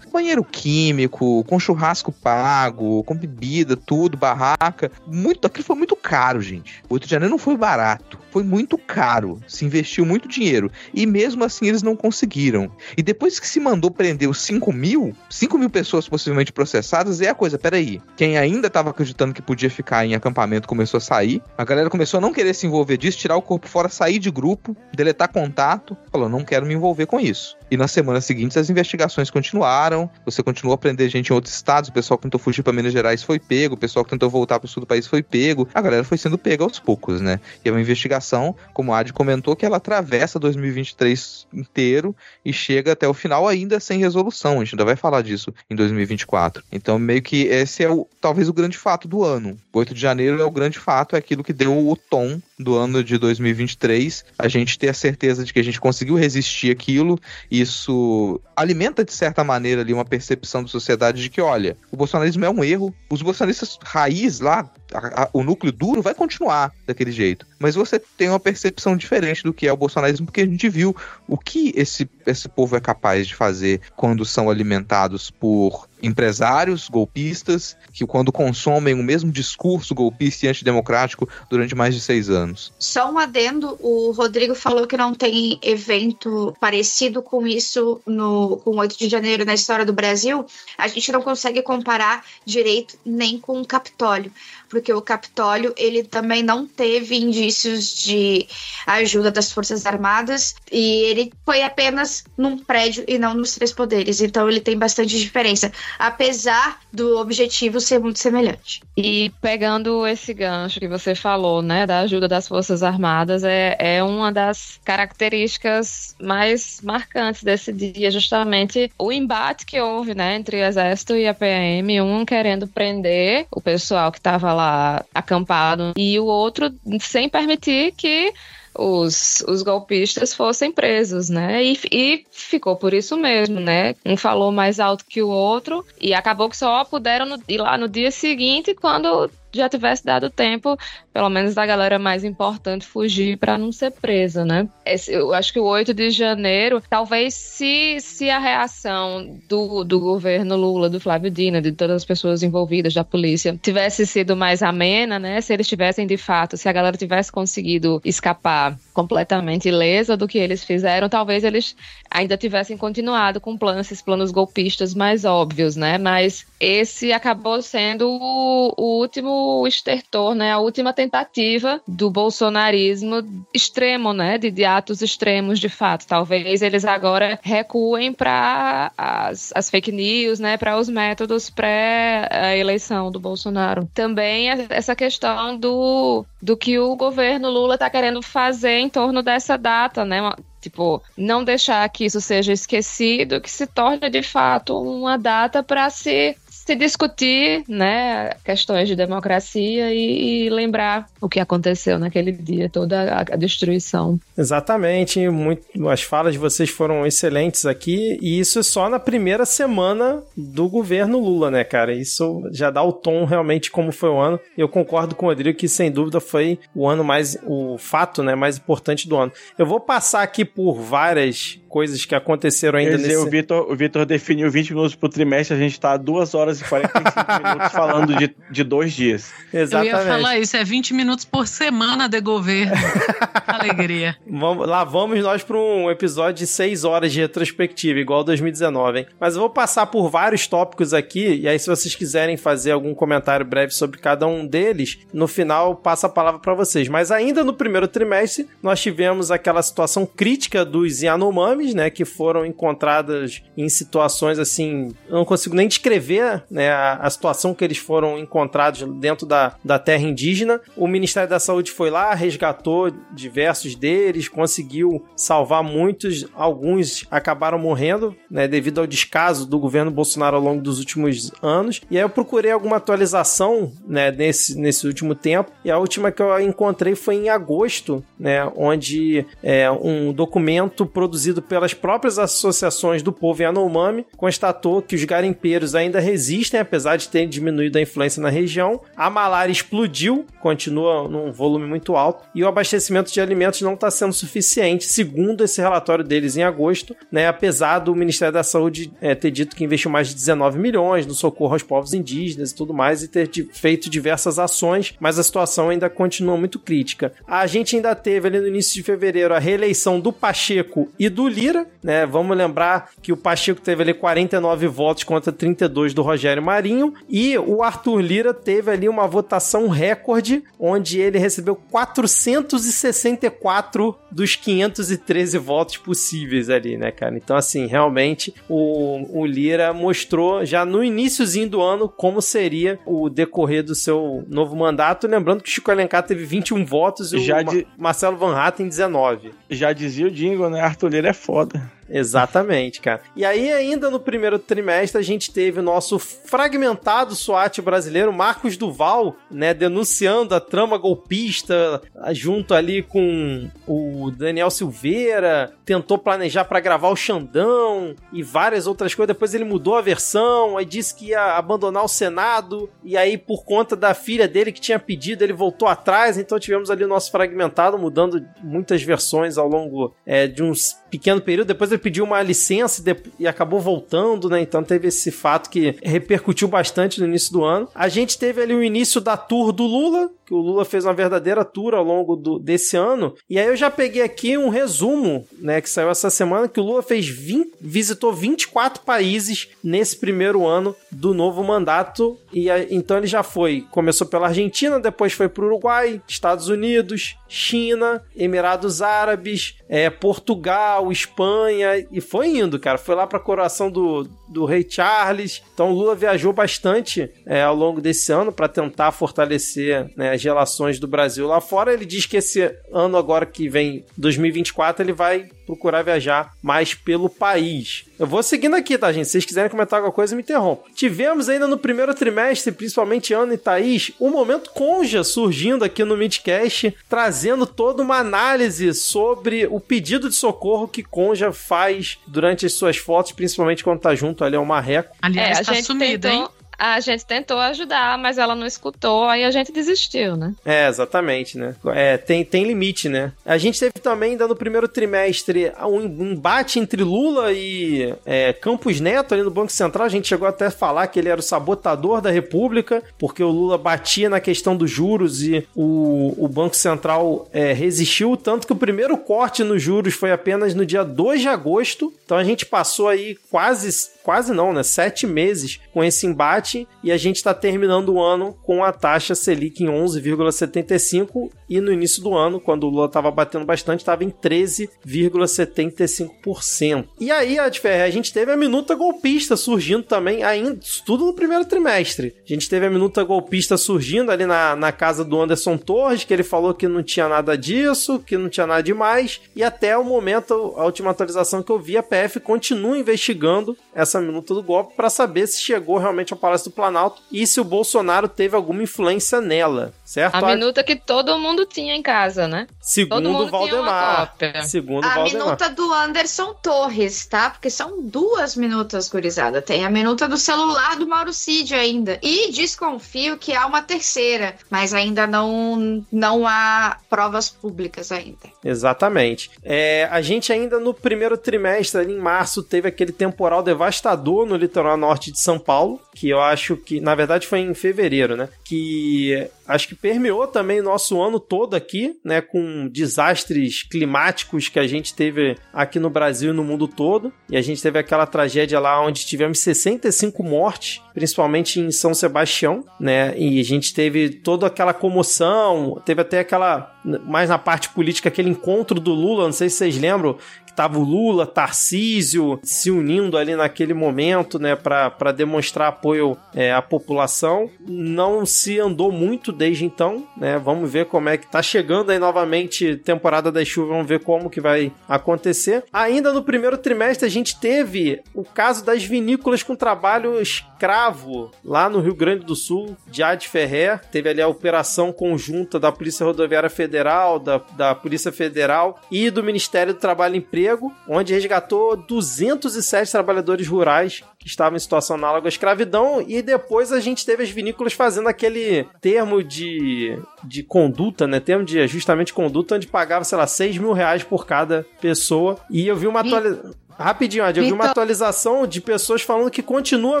banheiro químico, com churrasco pago, com bebida, tudo, barraca, muito, aquilo foi muito caro, gente. O 8 de janeiro não foi barato foi muito caro, se investiu muito dinheiro. E mesmo assim eles não conseguiram. E depois que se mandou prender os 5 mil, 5 mil pessoas possivelmente processadas, é a coisa, peraí. Quem ainda estava acreditando que podia ficar em acampamento começou a sair. A galera começou a não querer se envolver disso, tirar o corpo fora, sair de grupo, deletar contato. Falou, não quero me envolver com isso. E nas semanas seguintes as investigações continuaram. Você continuou a prender gente em outros estados. O pessoal que tentou fugir para Minas Gerais foi pego. O pessoal que tentou voltar para o sul do país foi pego. A galera foi sendo pega aos poucos, né? E é uma investigação, como a Adi comentou, que ela atravessa 2023 inteiro e chega até o final ainda sem resolução. A gente ainda vai falar disso em 2024. Então, meio que esse é o, talvez o grande fato do ano. O 8 de janeiro é o grande fato, é aquilo que deu o tom do ano de 2023. A gente ter a certeza de que a gente conseguiu resistir aquilo isso alimenta, de certa maneira, ali uma percepção da sociedade de que, olha, o bolsonarismo é um erro, os bolsonaristas raiz lá, a, a, o núcleo duro vai continuar daquele jeito. Mas você tem uma percepção diferente do que é o bolsonarismo, porque a gente viu o que esse, esse povo é capaz de fazer quando são alimentados por empresários golpistas que, quando consomem o mesmo discurso golpista e antidemocrático durante mais de seis anos. Só um adendo: o Rodrigo falou que não tem evento parecido com isso no, com 8 de janeiro na história do Brasil. A gente não consegue comparar direito nem com o Capitólio porque o Capitólio ele também não teve indícios de ajuda das Forças Armadas e ele foi apenas num prédio e não nos três poderes. Então ele tem bastante diferença, apesar do objetivo ser muito semelhante. E pegando esse gancho que você falou, né, da ajuda das Forças Armadas, é, é uma das características mais marcantes desse dia, justamente o embate que houve, né, entre o Exército e a PM, um querendo prender o pessoal que estava lá acampado e o outro sem permitir que os, os golpistas fossem presos, né? E, e ficou por isso mesmo, né? Um falou mais alto que o outro e acabou que só puderam no, ir lá no dia seguinte quando já tivesse dado tempo, pelo menos da galera mais importante, fugir para não ser presa, né? Esse, eu acho que o 8 de janeiro, talvez se, se a reação do, do governo Lula, do Flávio Dina, de todas as pessoas envolvidas, da polícia, tivesse sido mais amena, né? Se eles tivessem de fato, se a galera tivesse conseguido escapar completamente ilesa do que eles fizeram, talvez eles ainda tivessem continuado com planos, esses planos golpistas mais óbvios, né? Mas esse acabou sendo o, o último estertor, né? A última tentativa do bolsonarismo extremo, né? De, de atos extremos, de fato. Talvez eles agora recuem para as, as fake news, né? Para os métodos pré-eleição do Bolsonaro. Também essa questão do, do que o governo Lula está querendo fazer em torno dessa data, né? Tipo, não deixar que isso seja esquecido, que se torne de fato uma data para se se discutir, né, questões de democracia e, e, lembrar o que aconteceu naquele dia, toda a, a destruição. Exatamente, muito, as falas de vocês foram excelentes aqui e isso é só na primeira semana do governo Lula, né, cara? Isso já dá o tom realmente como foi o ano. Eu concordo com o Rodrigo que sem dúvida foi o ano mais, o fato, né, mais importante do ano. Eu vou passar aqui por várias coisas que aconteceram ainda Quer dizer, nesse... o Vitor, o Vitor definiu 20 minutos pro trimestre, a gente tá 2 horas e 45 minutos falando de, de dois dias. Exatamente. Eu ia falar isso, é 20 minutos por semana de governo. (laughs) Alegria. Vamos, lá vamos nós para um episódio de 6 horas de retrospectiva, igual 2019, hein? Mas eu vou passar por vários tópicos aqui, e aí se vocês quiserem fazer algum comentário breve sobre cada um deles, no final passa a palavra para vocês. Mas ainda no primeiro trimestre, nós tivemos aquela situação crítica dos Yanomami, né, que foram encontradas em situações assim, eu não consigo nem descrever, né, a, a, situação que eles foram encontrados dentro da, da terra indígena. O Ministério da Saúde foi lá, resgatou diversos deles, conseguiu salvar muitos, alguns acabaram morrendo, né, devido ao descaso do governo Bolsonaro ao longo dos últimos anos. E aí eu procurei alguma atualização, né, nesse, nesse último tempo, e a última que eu encontrei foi em agosto, né, onde é um documento produzido pelas próprias associações do povo Yanomami, constatou que os garimpeiros ainda resistem, apesar de terem diminuído a influência na região. A malária explodiu, continua num volume muito alto, e o abastecimento de alimentos não está sendo suficiente, segundo esse relatório deles em agosto, né, apesar do Ministério da Saúde é, ter dito que investiu mais de 19 milhões no socorro aos povos indígenas e tudo mais, e ter feito diversas ações, mas a situação ainda continua muito crítica. A gente ainda teve ali no início de fevereiro a reeleição do Pacheco e do Lira, né? Vamos lembrar que o Pacheco teve ali 49 votos contra 32 do Rogério Marinho e o Arthur Lira teve ali uma votação recorde, onde ele recebeu 464 dos 513 votos possíveis ali, né, cara? Então, assim, realmente o, o Lira mostrou já no iníciozinho do ano como seria o decorrer do seu novo mandato. Lembrando que o Chico Alencar teve 21 votos e já o de... Marcelo Van Hatten 19. Já dizia o Dingo, né? Arthur Lira é foda. Exatamente, cara. E aí, ainda no primeiro trimestre, a gente teve o nosso fragmentado SWAT brasileiro, Marcos Duval, né, denunciando a trama golpista, junto ali com o Daniel Silveira, tentou planejar para gravar o Xandão e várias outras coisas. Depois ele mudou a versão, aí disse que ia abandonar o Senado, e aí, por conta da filha dele que tinha pedido, ele voltou atrás. Então, tivemos ali o nosso fragmentado, mudando muitas versões ao longo é, de uns pequeno período. Depois ele pediu uma licença e, acabou voltando, né? Então teve esse fato que repercutiu bastante no início do ano. A gente teve ali o início da tour do Lula, que o Lula fez uma verdadeira tour ao longo do, desse ano. E aí eu já peguei aqui um resumo, né, que saiu essa semana, que o Lula fez 20, visitou 24 países nesse primeiro ano do novo mandato. E aí, então ele já foi, começou pela Argentina, depois foi para o Uruguai, Estados Unidos, China, Emirados Árabes, é, Portugal, Espanha, e foi indo, cara. Foi lá para coroação do, do rei Charles. Então o Lula viajou bastante é, ao longo desse ano para tentar fortalecer né, as relações do Brasil lá fora. Ele diz que esse ano agora que vem, 2024, ele vai procurar viajar mais pelo país. Eu vou seguindo aqui, tá, gente? Se vocês quiserem comentar alguma coisa, me interrompam. Tivemos ainda no primeiro trimestre, principalmente Ana e Thaís, o momento Conja surgindo aqui no Midcast, trazendo toda uma análise sobre o pedido de socorro que Conja faz durante as suas fotos, principalmente quando tá junto ali ao Marreco. Aliás, É, tá sumida, tentou- hein? A gente tentou ajudar, mas ela não escutou, aí a gente desistiu, né? É, exatamente, né? É, tem, tem limite, né? A gente teve também, ainda no primeiro trimestre, um embate entre Lula e é, Campos Neto ali no Banco Central. A gente chegou até a falar que ele era o sabotador da República, porque o Lula batia na questão dos juros e o, o Banco Central é, resistiu. Tanto que o primeiro corte nos juros foi apenas no dia 2 de agosto. Então a gente passou aí quase, quase não, né? Sete meses com esse embate e a gente está terminando o ano com a taxa Selic em 11,75 e no início do ano, quando o Lula estava batendo bastante, estava em 13,75%. E aí, Ad Ferrer, a gente teve a minuta golpista surgindo também, ainda, tudo no primeiro trimestre. A gente teve a minuta golpista surgindo ali na, na casa do Anderson Torres, que ele falou que não tinha nada disso, que não tinha nada demais, e até o momento, a última atualização que eu vi, a PF continua investigando essa minuta do golpe para saber se chegou realmente ao Palácio do Planalto e se o Bolsonaro teve alguma influência nela, certo? A minuta que todo mundo tinha em casa, né? Segundo Valdemar. Segundo A Valdemar. minuta do Anderson Torres, tá? Porque são duas minutas, gurizada. Tem a minuta do celular do Mauro Cid ainda. E desconfio que há uma terceira, mas ainda não, não há provas públicas ainda. Exatamente. É, a gente ainda no primeiro trimestre, ali em março, teve aquele temporal devastador no litoral norte de São Paulo, que eu acho que, na verdade, foi em fevereiro, né? Que acho que permeou também nosso ano todo aqui, né? Com desastres climáticos que a gente teve aqui no Brasil e no mundo todo. E a gente teve aquela tragédia lá onde tivemos 65 mortes, principalmente em São Sebastião, né? E a gente teve toda aquela comoção, teve até aquela, mais na parte política, aquele encontro do Lula, não sei se vocês lembram, tava o Lula, Tarcísio se unindo ali naquele momento, né, para demonstrar apoio é, à população. Não se andou muito desde então, né? Vamos ver como é que tá chegando aí novamente temporada das chuvas, vamos ver como que vai acontecer. Ainda no primeiro trimestre a gente teve o caso das vinícolas com trabalho escravo lá no Rio Grande do Sul, de Ad Ferrer. Teve ali a operação conjunta da Polícia Rodoviária Federal, da, da Polícia Federal e do Ministério do Trabalho e Emprego, onde resgatou 207 trabalhadores rurais que estavam em situação análoga à escravidão. E depois a gente teve as vinícolas fazendo aquele termo de, de conduta, né? Termo de ajustamento de conduta, onde pagava, sei lá, 6 mil reais por cada pessoa. E eu vi uma atualização. Rapidinho, Adi, eu vi uma Vitor- atualização de pessoas falando que continua a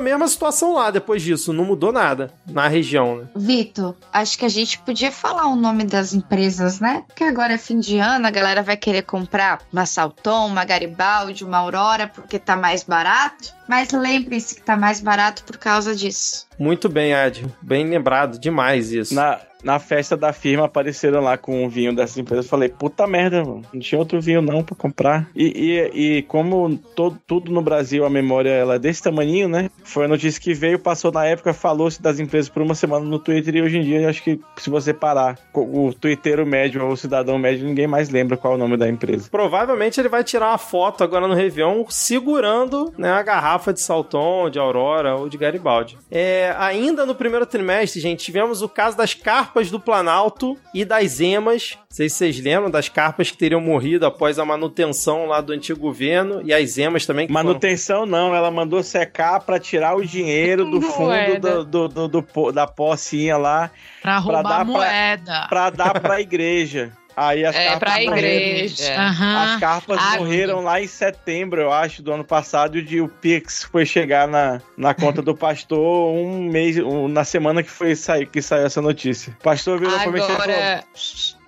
mesma situação lá depois disso, não mudou nada na região, né? Vitor, acho que a gente podia falar o nome das empresas, né? Porque agora é fim de ano, a galera vai querer comprar uma Salton, uma Garibaldi, uma Aurora, porque tá mais barato. Mas lembrem-se que tá mais barato por causa disso. Muito bem, Adi. Bem lembrado, demais isso. Na, na festa da firma apareceram lá com um vinho dessa empresa. Eu falei, puta merda, mano. Não tinha outro vinho não pra comprar. E, e, e como to, tudo no Brasil, a memória ela é desse tamanho, né? Foi a notícia que veio, passou na época, falou-se das empresas por uma semana no Twitter. E hoje em dia, eu acho que se você parar o, o twitteiro médio ou o cidadão médio, ninguém mais lembra qual é o nome da empresa. Provavelmente ele vai tirar uma foto agora no Réveillon segurando né, a garrafa de Salton, de Aurora ou de Garibaldi. É, ainda no primeiro trimestre, gente, tivemos o caso das carpas do Planalto e das emas. Não sei se vocês lembram das carpas que teriam morrido após a manutenção lá do antigo governo e as emas também. Que foram- Manutenção não, ela mandou secar pra tirar o dinheiro do (laughs) fundo Moeda. do, do, do- do da pocinha lá Pra roubar dar pra- moeda. pra dar pra (laughs) igreja. Aí as É, carpas pra morreram. igreja. Aham. As carpas Ah, morreram lá em setembro, eu acho, do ano passado, e o Pix foi chegar na, na conta do pastor um mês, um- na semana que foi sair, que saiu essa notícia. O pastor virou pra mim e falou, Agora.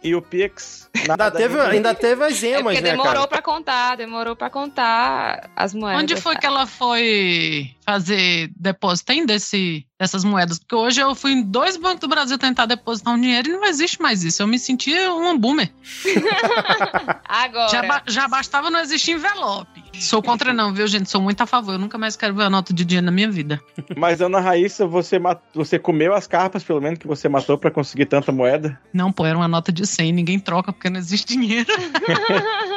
e o Pix? Ainda teve, ainda. ainda teve as É emas, porque né, demorou cara? pra contar, demorou pra contar as moedas. Onde foi que ela foi fazer depósito? Tem desse, dessas moedas? Porque hoje eu fui em dois bancos do Brasil tentar depositar um dinheiro e não existe mais isso. Eu me sentia um boomer. (laughs) Agora. Já, ba- já bastava não existir envelope. Sou contra não, viu, gente? Sou muito a favor. Eu nunca mais quero ver a nota de dinheiro na minha vida. Mas, Ana Raíssa, você, mat- você comeu as carpas, pelo menos, que você matou pra conseguir tanta moeda? Não, pô, era uma nota de 100. Ninguém troca porque não existe dinheiro. (laughs)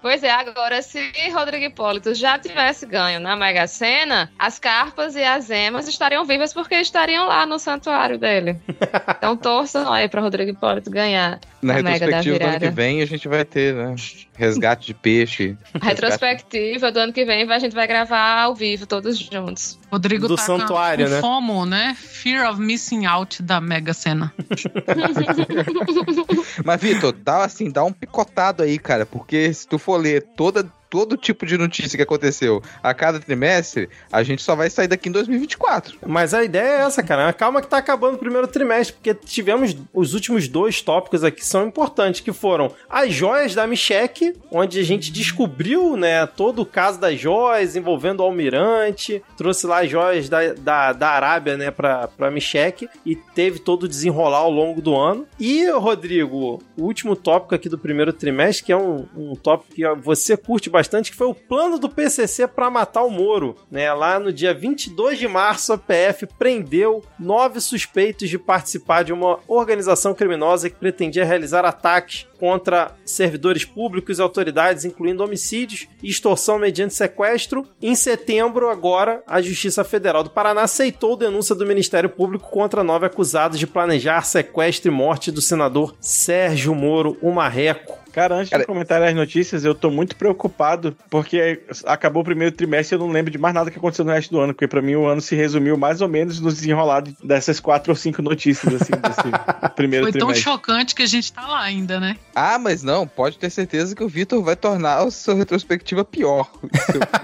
Pois é, agora se Rodrigo Hipólito já tivesse ganho na Mega Sena, as carpas e as emas estariam vivas porque estariam lá no santuário dele. (laughs) Então torçam aí pra Rodrigo Hipólito ganhar. Na A Mega da retrospectiva do ano que vem, a gente vai ter, né? Resgate de peixe. A (laughs) retrospectiva do ano que vem a gente vai gravar ao vivo, todos juntos. Rodrigo Do tá santuário, com, com né? FOMO, né? Fear of Missing Out da Mega Sena. (laughs) Mas, Vitor, dá assim, dá um picotado aí, cara, porque se tu for ler toda, todo tipo de notícia que aconteceu a cada trimestre, a gente só vai sair daqui em 2024. Mas a ideia é essa, cara. Calma que tá acabando o primeiro trimestre, porque tivemos os últimos dois tópicos aqui são importantes, que foram as joias da Michek, onde a gente descobriu, né, todo o caso das joias envolvendo o almirante, trouxe lá as joias da, da, da Arábia, né, pra, pra Michek, e teve todo o desenrolar ao longo do ano. E, Rodrigo, o último tópico aqui do primeiro trimestre, que é um, um tópico que você curte bastante, que foi o plano do PCC para matar o Moro, né? Lá no dia 22 de março, a PF prendeu nove suspeitos de participar de uma organização criminosa que pretendia realizar ataques contra servidores públicos e autoridades, incluindo homicídios e extorsão mediante sequestro. Em setembro, agora, a Justiça Federal do Paraná aceitou denúncia do Ministério Público contra nove acusados de planejar sequestro e morte do senador Sérgio Moro, o Marreco. Cara, antes Cara- de comentar as notícias, eu tô muito preocupado, porque acabou o primeiro trimestre e eu não lembro de mais nada que aconteceu no resto do ano, porque pra mim o ano se resumiu mais ou menos no desenrolado dessas quatro ou cinco notícias, assim, desse (laughs) primeiro Foi tão trimestre. chocante que a gente tá lá ainda, né? Ah, mas não, pode ter certeza que o Vitor vai tornar a sua retrospectiva pior. (laughs)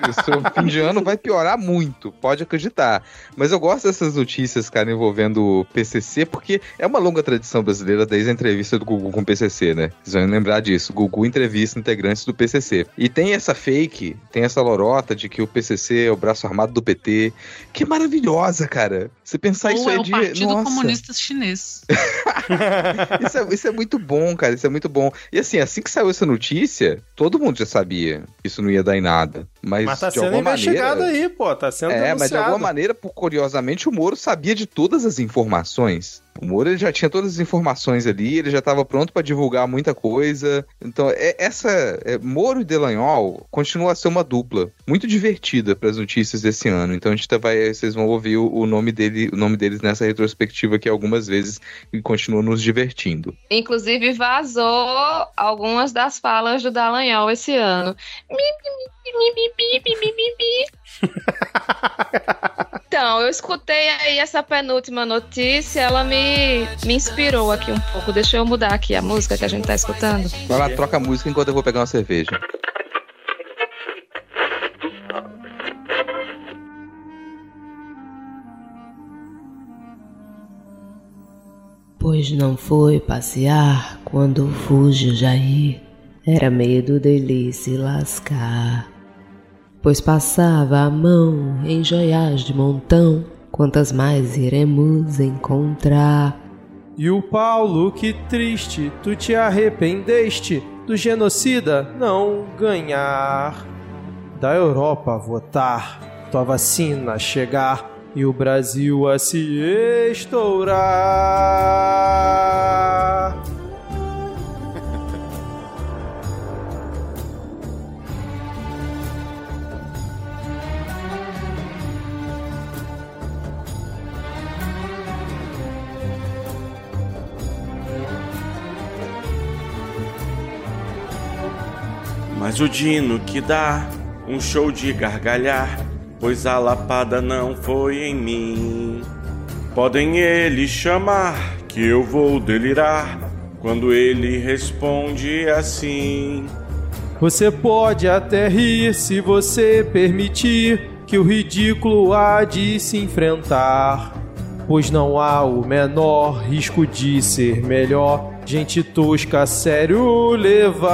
O seu, seu fim de ano vai piorar muito, pode acreditar. Mas eu gosto dessas notícias, cara, envolvendo o PCC, porque é uma longa tradição brasileira desde a entrevista do Gugu com o PCC, né? Vocês vão lembrar disso. Gugu entrevista integrantes do PCC. E tem essa fake, tem essa lorota de que o PCC é o braço armado do PT, que é maravilhosa, cara. Você pensar Ou isso é aí o de... Partido Nossa. Comunista Chinês. (laughs) Isso é, isso é muito bom, cara. Isso é muito bom. E assim, assim que saiu essa notícia, todo mundo já sabia que isso não ia dar em nada. Mas, Mas tá de sendo alguma investigado maneira. aí, pô. Tá sendo É, denunciado. mas de alguma maneira, por curiosamente, o Moro sabia de todas as informações. O Moro ele já tinha todas as informações ali, ele já estava pronto para divulgar muita coisa. Então, é, essa é, Moro e Delanhol continua a ser uma dupla muito divertida para as notícias desse ano. Então a gente tá, vai, vocês vão ouvir o, nome dele, o nome deles nessa retrospectiva aqui algumas vezes e continua nos divertindo. Inclusive vazou algumas das falas do Dallagnol esse ano. Então, eu escutei aí essa penúltima notícia, ela me, me inspirou aqui um pouco. Deixa eu mudar aqui a música que a gente tá escutando. Vai lá, troca a música enquanto eu vou pegar uma cerveja. Pois não foi passear quando fuge Jair, era medo dele se lascar. Pois passava a mão em joias de montão, quantas mais iremos encontrar? E o Paulo, que triste, tu te arrependeste do genocida não ganhar. Da Europa votar, tua vacina chegar e o Brasil a se estourar. Mas o Dino que dá um show de gargalhar, pois a lapada não foi em mim. Podem eles chamar que eu vou delirar quando ele responde assim. Você pode até rir se você permitir que o ridículo há de se enfrentar. Pois não há o menor risco de ser melhor, gente tosca a sério levar.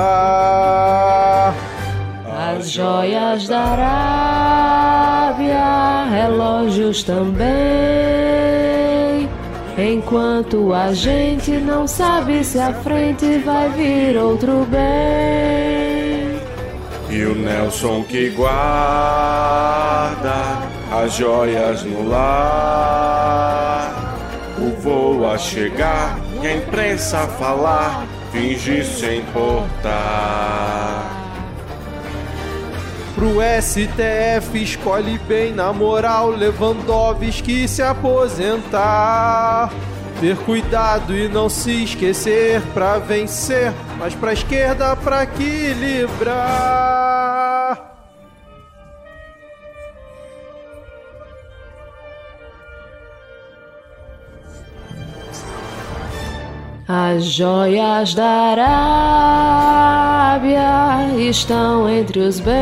As joias da Arábia, relógios também. Enquanto a gente não sabe se à frente vai vir outro bem. E o Nelson que guarda as joias no lar. O voo a chegar e a imprensa falar, finge se importar. Pro STF escolhe bem na moral Lewandowski se aposentar. Ter cuidado e não se esquecer pra vencer, mas pra esquerda pra equilibrar. As joias da Arábia estão entre os bens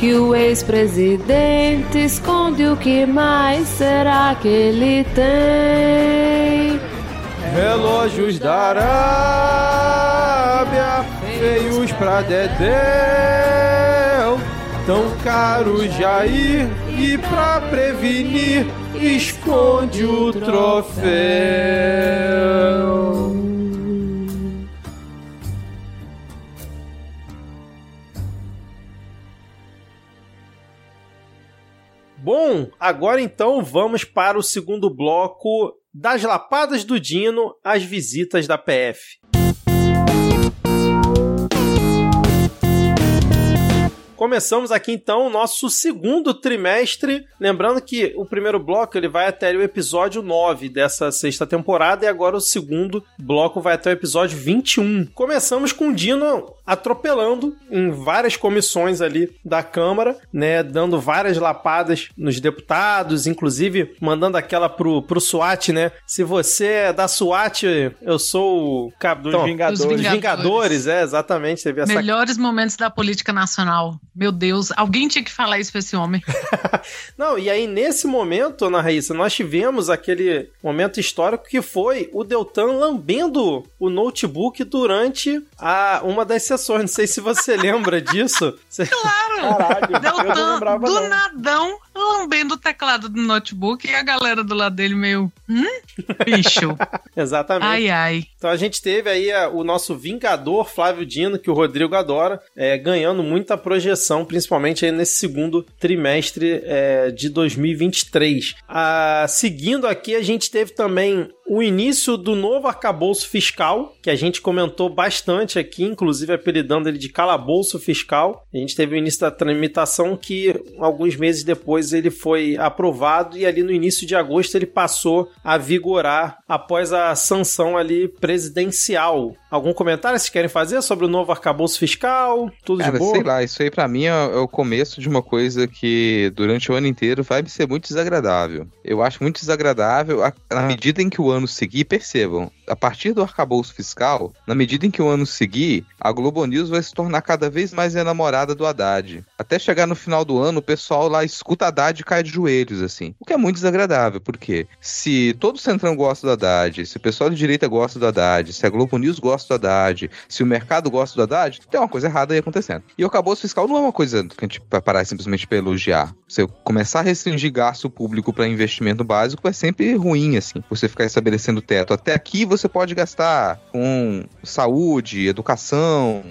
que o ex-presidente esconde. O que mais será que ele tem? Relógios da Arábia, feios pra Dedéu, tão caros Jair, e pra prevenir, esconde o troféu. Bom, agora então vamos para o segundo bloco das lapadas do Dino às visitas da PF. Começamos aqui então o nosso segundo trimestre. Lembrando que o primeiro bloco ele vai até o episódio 9 dessa sexta temporada e agora o segundo bloco vai até o episódio 21. Começamos com o Dino atropelando em várias comissões ali da Câmara, né, dando várias lapadas nos deputados, inclusive mandando aquela pro, pro SWAT, né? Se você é da SWAT, eu sou o capitão Dos Vingadores. Dos. Vingadores, é, exatamente. Teve essa Melhores momentos da política nacional. Meu Deus, alguém tinha que falar isso pra esse homem. (laughs) Não, e aí nesse momento, Ana Raíssa, nós tivemos aquele momento histórico que foi o Deltan lambendo o notebook durante a, uma das sessões. Não sei se você (laughs) lembra disso. Claro! Caralho, eu não Deltan, lembrava do não. nadão, lambendo o teclado do notebook e a galera do lado dele meio. Hum? Bicho. (laughs) Exatamente. ai, ai. Então a gente teve aí a- o nosso Vingador Flávio Dino, que o Rodrigo adora, é, ganhando muita projeção, principalmente aí nesse segundo trimestre é, de 2023. Ah, seguindo aqui, a gente teve também o início do novo arcabouço fiscal, que a gente comentou bastante aqui, inclusive apelidando ele de calabouço fiscal. A gente teve o início da tramitação que alguns meses depois ele foi aprovado e ali no início de agosto ele passou a vigorar após a sanção ali presidencial. Algum comentário vocês querem fazer sobre o novo arcabouço fiscal? Tudo Cara, de boa? sei lá, isso aí pra mim é, é o começo de uma coisa que durante o ano inteiro vai ser muito desagradável. Eu acho muito desagradável a- na medida em que o ano seguir, percebam, a partir do arcabouço fiscal, na medida em que o ano seguir, a Globo News vai se tornar cada vez mais enamorada do Haddad. Até chegar no final do ano, o pessoal lá escuta Haddad e cai de joelhos, assim. O que é muito desagradável, porque se todo o Centrão gosta do Haddad, se o pessoal de direita gosta do Haddad, se a Globo News gosta do Haddad, se o mercado gosta do Haddad, tem uma coisa errada aí acontecendo. E o arcabouço fiscal não é uma coisa que a gente vai parar simplesmente pra elogiar. Se eu começar a restringir gasto público para investimento básico, é sempre ruim, assim, você ficar estabelecendo teto. Até aqui você pode gastar com saúde, educação,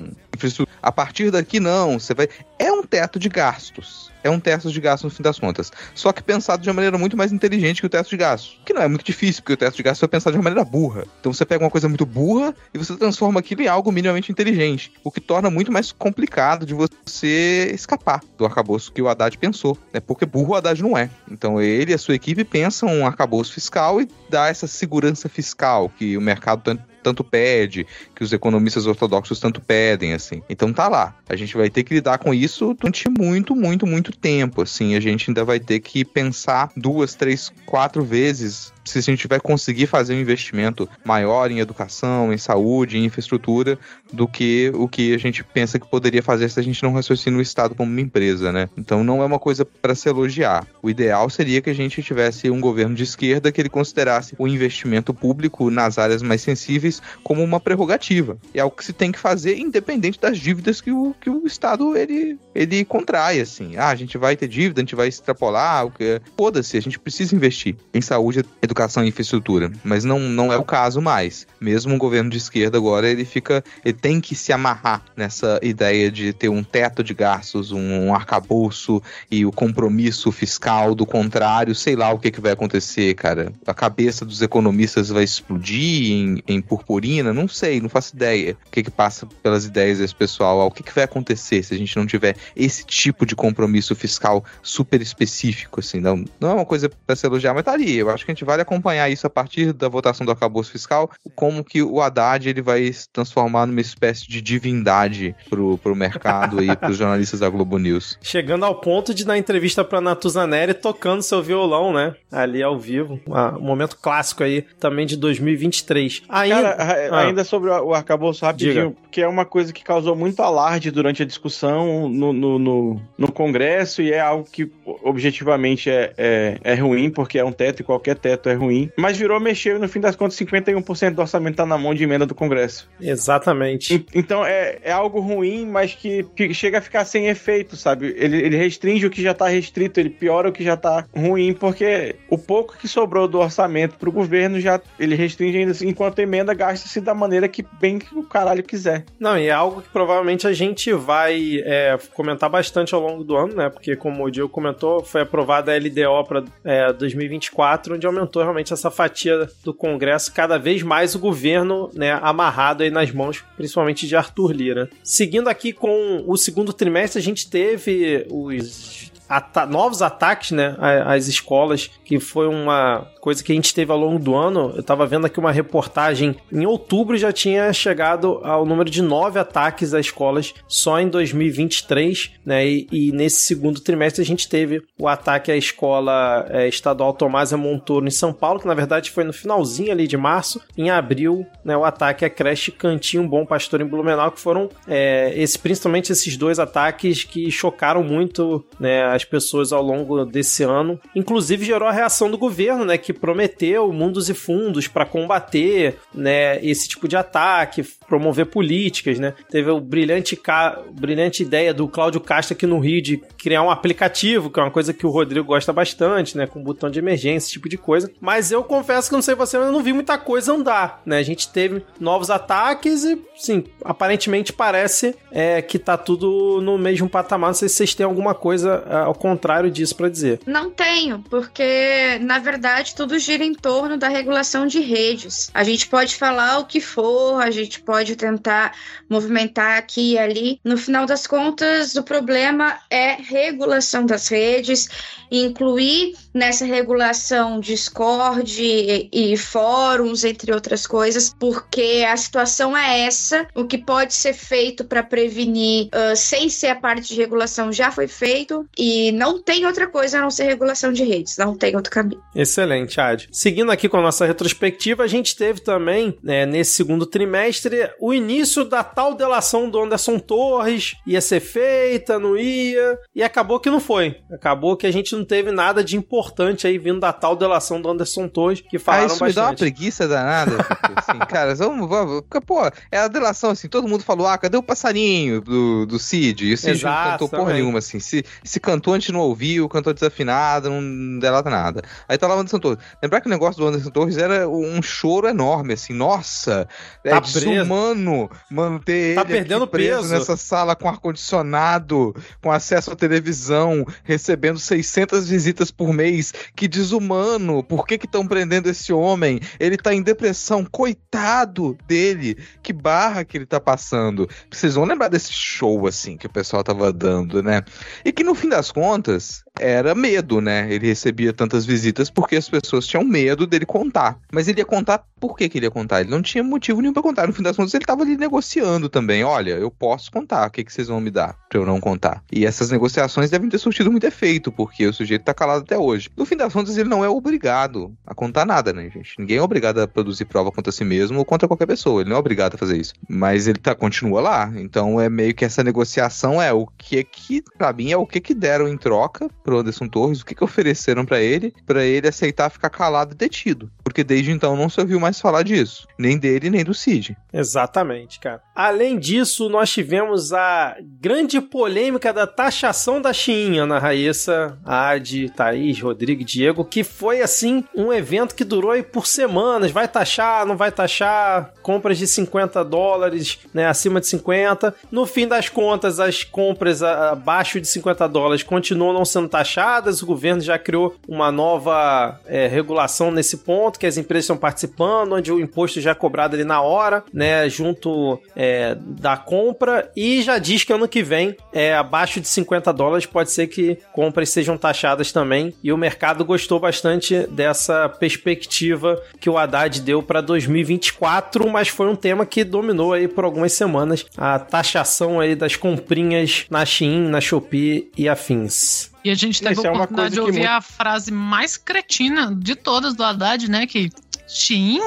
A partir daqui, não. Você vai. É um teto de gastos. É um teto de gastos no fim das contas. Só que pensado de uma maneira muito mais inteligente que o teto de gastos. Que não é muito difícil, porque o teto de gastos foi pensado de uma maneira burra. Então você pega uma coisa muito burra e você transforma aquilo em algo minimamente inteligente. O que torna muito mais complicado de você escapar do arcabouço que o Haddad pensou. Né? Porque burro o Haddad não é. Então ele e a sua equipe pensam um arcabouço fiscal e dá essa segurança fiscal que o mercado tanto tanto pede, que os economistas ortodoxos tanto pedem, assim. Então tá lá. A gente vai ter que lidar com isso durante muito, muito, muito tempo, assim. A gente ainda vai ter que pensar duas, três, quatro vezes se a gente vai conseguir fazer um investimento maior em educação, em saúde, em infraestrutura, do que o que a gente pensa que poderia fazer se a gente não raciocina o Estado como uma empresa, né? Então não é uma coisa para se elogiar. O ideal seria que a gente tivesse um governo de esquerda que ele considerasse o investimento público nas áreas mais sensíveis como uma prerrogativa. É algo que se tem que fazer independente das dívidas que o, que o Estado ele, ele contrai, assim. Ah, a gente vai ter dívida, a gente vai extrapolar, que... Foda-se, a gente precisa investir em saúde, educação e infraestrutura. Mas não, não é o caso mais. Mesmo o governo de esquerda agora, ele fica. Ele tem que se amarrar nessa ideia de ter um teto de gastos, um arcabouço e o compromisso fiscal. Do contrário, sei lá o que, que vai acontecer, cara. A cabeça dos economistas vai explodir em, em purpurina? Não sei, não faço ideia. O que, que passa pelas ideias desse pessoal? O que, que vai acontecer se a gente não tiver esse tipo de compromisso fiscal super específico, assim? Não, não é uma coisa para se elogiar, mas tá ali. Eu acho que a gente vale acompanhar isso a partir da votação do arcabouço fiscal, como que o Haddad ele vai se transformar numa espécie de divindade pro, pro mercado e pros jornalistas da Globo News. (laughs) Chegando ao ponto de, na entrevista pra Natuzaneri, tocando seu violão, né? Ali ao vivo. Ah, um momento clássico aí, também de 2023. Ainda, Cara, a- Ah. ainda sobre o arcabouço rapidinho, que é uma coisa que causou muito alarde durante a discussão no, no, no, no Congresso e é algo que objetivamente é, é, é ruim, porque é um teto e qualquer teto é ruim. Mas virou mexer e no fim das contas 51% do orçamento tá na mão de emenda do Congresso. Exatamente. En- Então é, é algo ruim, mas que chega a ficar sem efeito, sabe? Ele, ele restringe o que já tá restrito, ele piora o que já tá ruim, porque o pouco que sobrou do orçamento pro governo já ele restringe ainda assim, enquanto a emenda gasta-se da maneira que bem que o caralho quiser. Não, e é algo que provavelmente a gente vai é, comentar bastante ao longo do ano, né? Porque, como o Diego comentou, foi aprovada a LDO para 2024, onde aumentou realmente essa fatia do Congresso, cada vez mais o governo né, amarrado aí nas mãos, principalmente de Arthur Lira. Seguindo aqui com o segundo trimestre, a gente teve os ata- novos ataques, né, às escolas, que foi uma coisa que a gente teve ao longo do ano. Eu tava vendo aqui uma reportagem, em outubro já tinha chegado ao número de nove ataques a escolas só em 2023, né, e, e nesse segundo trimestre a gente teve o ataque à escola é, estadual Tomásia Montoro em São Paulo, que na verdade foi no finalzinho ali de março, em abril, né, o ataque à creche Cantinho Bom Pastor em Blumenau, que foram é, esse, principalmente esses dois ataques que chocaram muito né, as pessoas ao longo desse ano. Inclusive gerou a reação do governo, né, que prometeu mundos e fundos para combater né, esse tipo de ataque, promover políticas. Né. Teve o brilhante, ca... brilhante ideia do Cláudio Castro aqui no Rio de criar um aplicativo, que é uma coisa que o Rodrigo gosta bastante, né, com botão de emergência, esse tipo de coisa. Mas eu confesso que não sei você, mas eu não vi muita coisa andar. Né. A gente teve novos ataques e, sim, aparentemente parece é, que tá tudo no mesmo patamar. Não sei se vocês têm alguma coisa é, ao contrário disso para dizer. Não tenho, porque na verdade tudo gira em torno da regulação de redes. A gente pode falar o que for, a gente pode tentar movimentar aqui e ali. No final das contas, o problema é regulação das redes, incluir nessa regulação Discord e, e fóruns, entre outras coisas, porque a situação é essa. O que pode ser feito para prevenir ah, sem ser a parte de regulação já foi feito e não tem outra coisa a não ser regulação de redes, não tem outro caminho. Excelente, Ad. Seguindo aqui com a nossa retrospectiva, a gente teve também, né, nesse segundo trimestre, o início da tal delação do Anderson Torres. Ia ser feita, não ia, e acabou que não foi. Acabou que a gente não teve nada de importante aí vindo da tal delação do Anderson Torres, que Ah, falaram isso me dá uma bastante. preguiça danada. Fico (laughs) assim, cara, vamos, vamos. porque, Pô, é a delação, assim, todo mundo falou, ah, cadê o passarinho do, do Cid? E o Cid Exato, não cantou porra também. nenhuma, assim. Se, se cantou, a gente não ouviu, cantou desafinado, não delata nada. Aí tá lá o Anderson Torres. Lembrar que o negócio do Anderson Torres era um choro enorme, assim, nossa, é Tá preso. desumano manter Tá ele perdendo preso peso. nessa sala com ar-condicionado, com acesso à televisão, recebendo 600 visitas por mês. Que desumano! Por que que estão prendendo esse homem? Ele tá em depressão, coitado dele. Que barra que ele tá passando. Vocês vão lembrar desse show, assim, que o pessoal tava dando, né? E que no fim das contas, era medo, né? Ele recebia tantas visitas porque as pessoas tinham medo dele contar. Mas ele ia contar por que, que ele ia contar. Ele não tinha motivo nenhum pra contar. No fim das contas, ele tava ali negociando também. Olha, eu posso contar. O que, que vocês vão me dar pra eu não contar? E essas negociações devem ter surtido muito efeito, porque o sujeito tá calado até hoje. No fim das contas, ele não é obrigado a contar nada, né, gente? Ninguém é obrigado a produzir prova contra si mesmo ou contra qualquer pessoa. Ele não é obrigado a fazer isso. Mas ele tá, continua lá. Então é meio que essa negociação é o que que, pra mim, é o que que deram em troca pro Anderson Torres, o que que ofereceram pra ele, pra ele aceitar ficar calado e detido. Porque desde então não se ouviu mais falar disso. Nem dele, nem do Cid. Exatamente, cara. Além disso, nós tivemos a grande polêmica da taxação da Shein, Ana Raíssa, Adi, Thaís, Rodrigo Diego, que foi, assim, um evento que durou por semanas. Vai taxar, não vai taxar, compras de 50 dólares, né, acima de 50. No fim das contas, as compras abaixo de 50 dólares continuam não sendo taxadas. O governo já criou uma nova é, regulação nesse ponto, que as empresas estão participando, onde o imposto já é cobrado ali na hora, né, junto é, da compra, e já diz que ano que vem, é, abaixo de 50 dólares, pode ser que compras sejam taxadas também, e o mercado gostou bastante dessa perspectiva que o Haddad deu para 2024, mas foi um tema que dominou aí por algumas semanas, a taxação aí das comprinhas na Shein, na Shopee e afins. E a gente teve Isso a é uma oportunidade de coisa que ouvir muito- a frase mais cretina de todas do Haddad, né? Que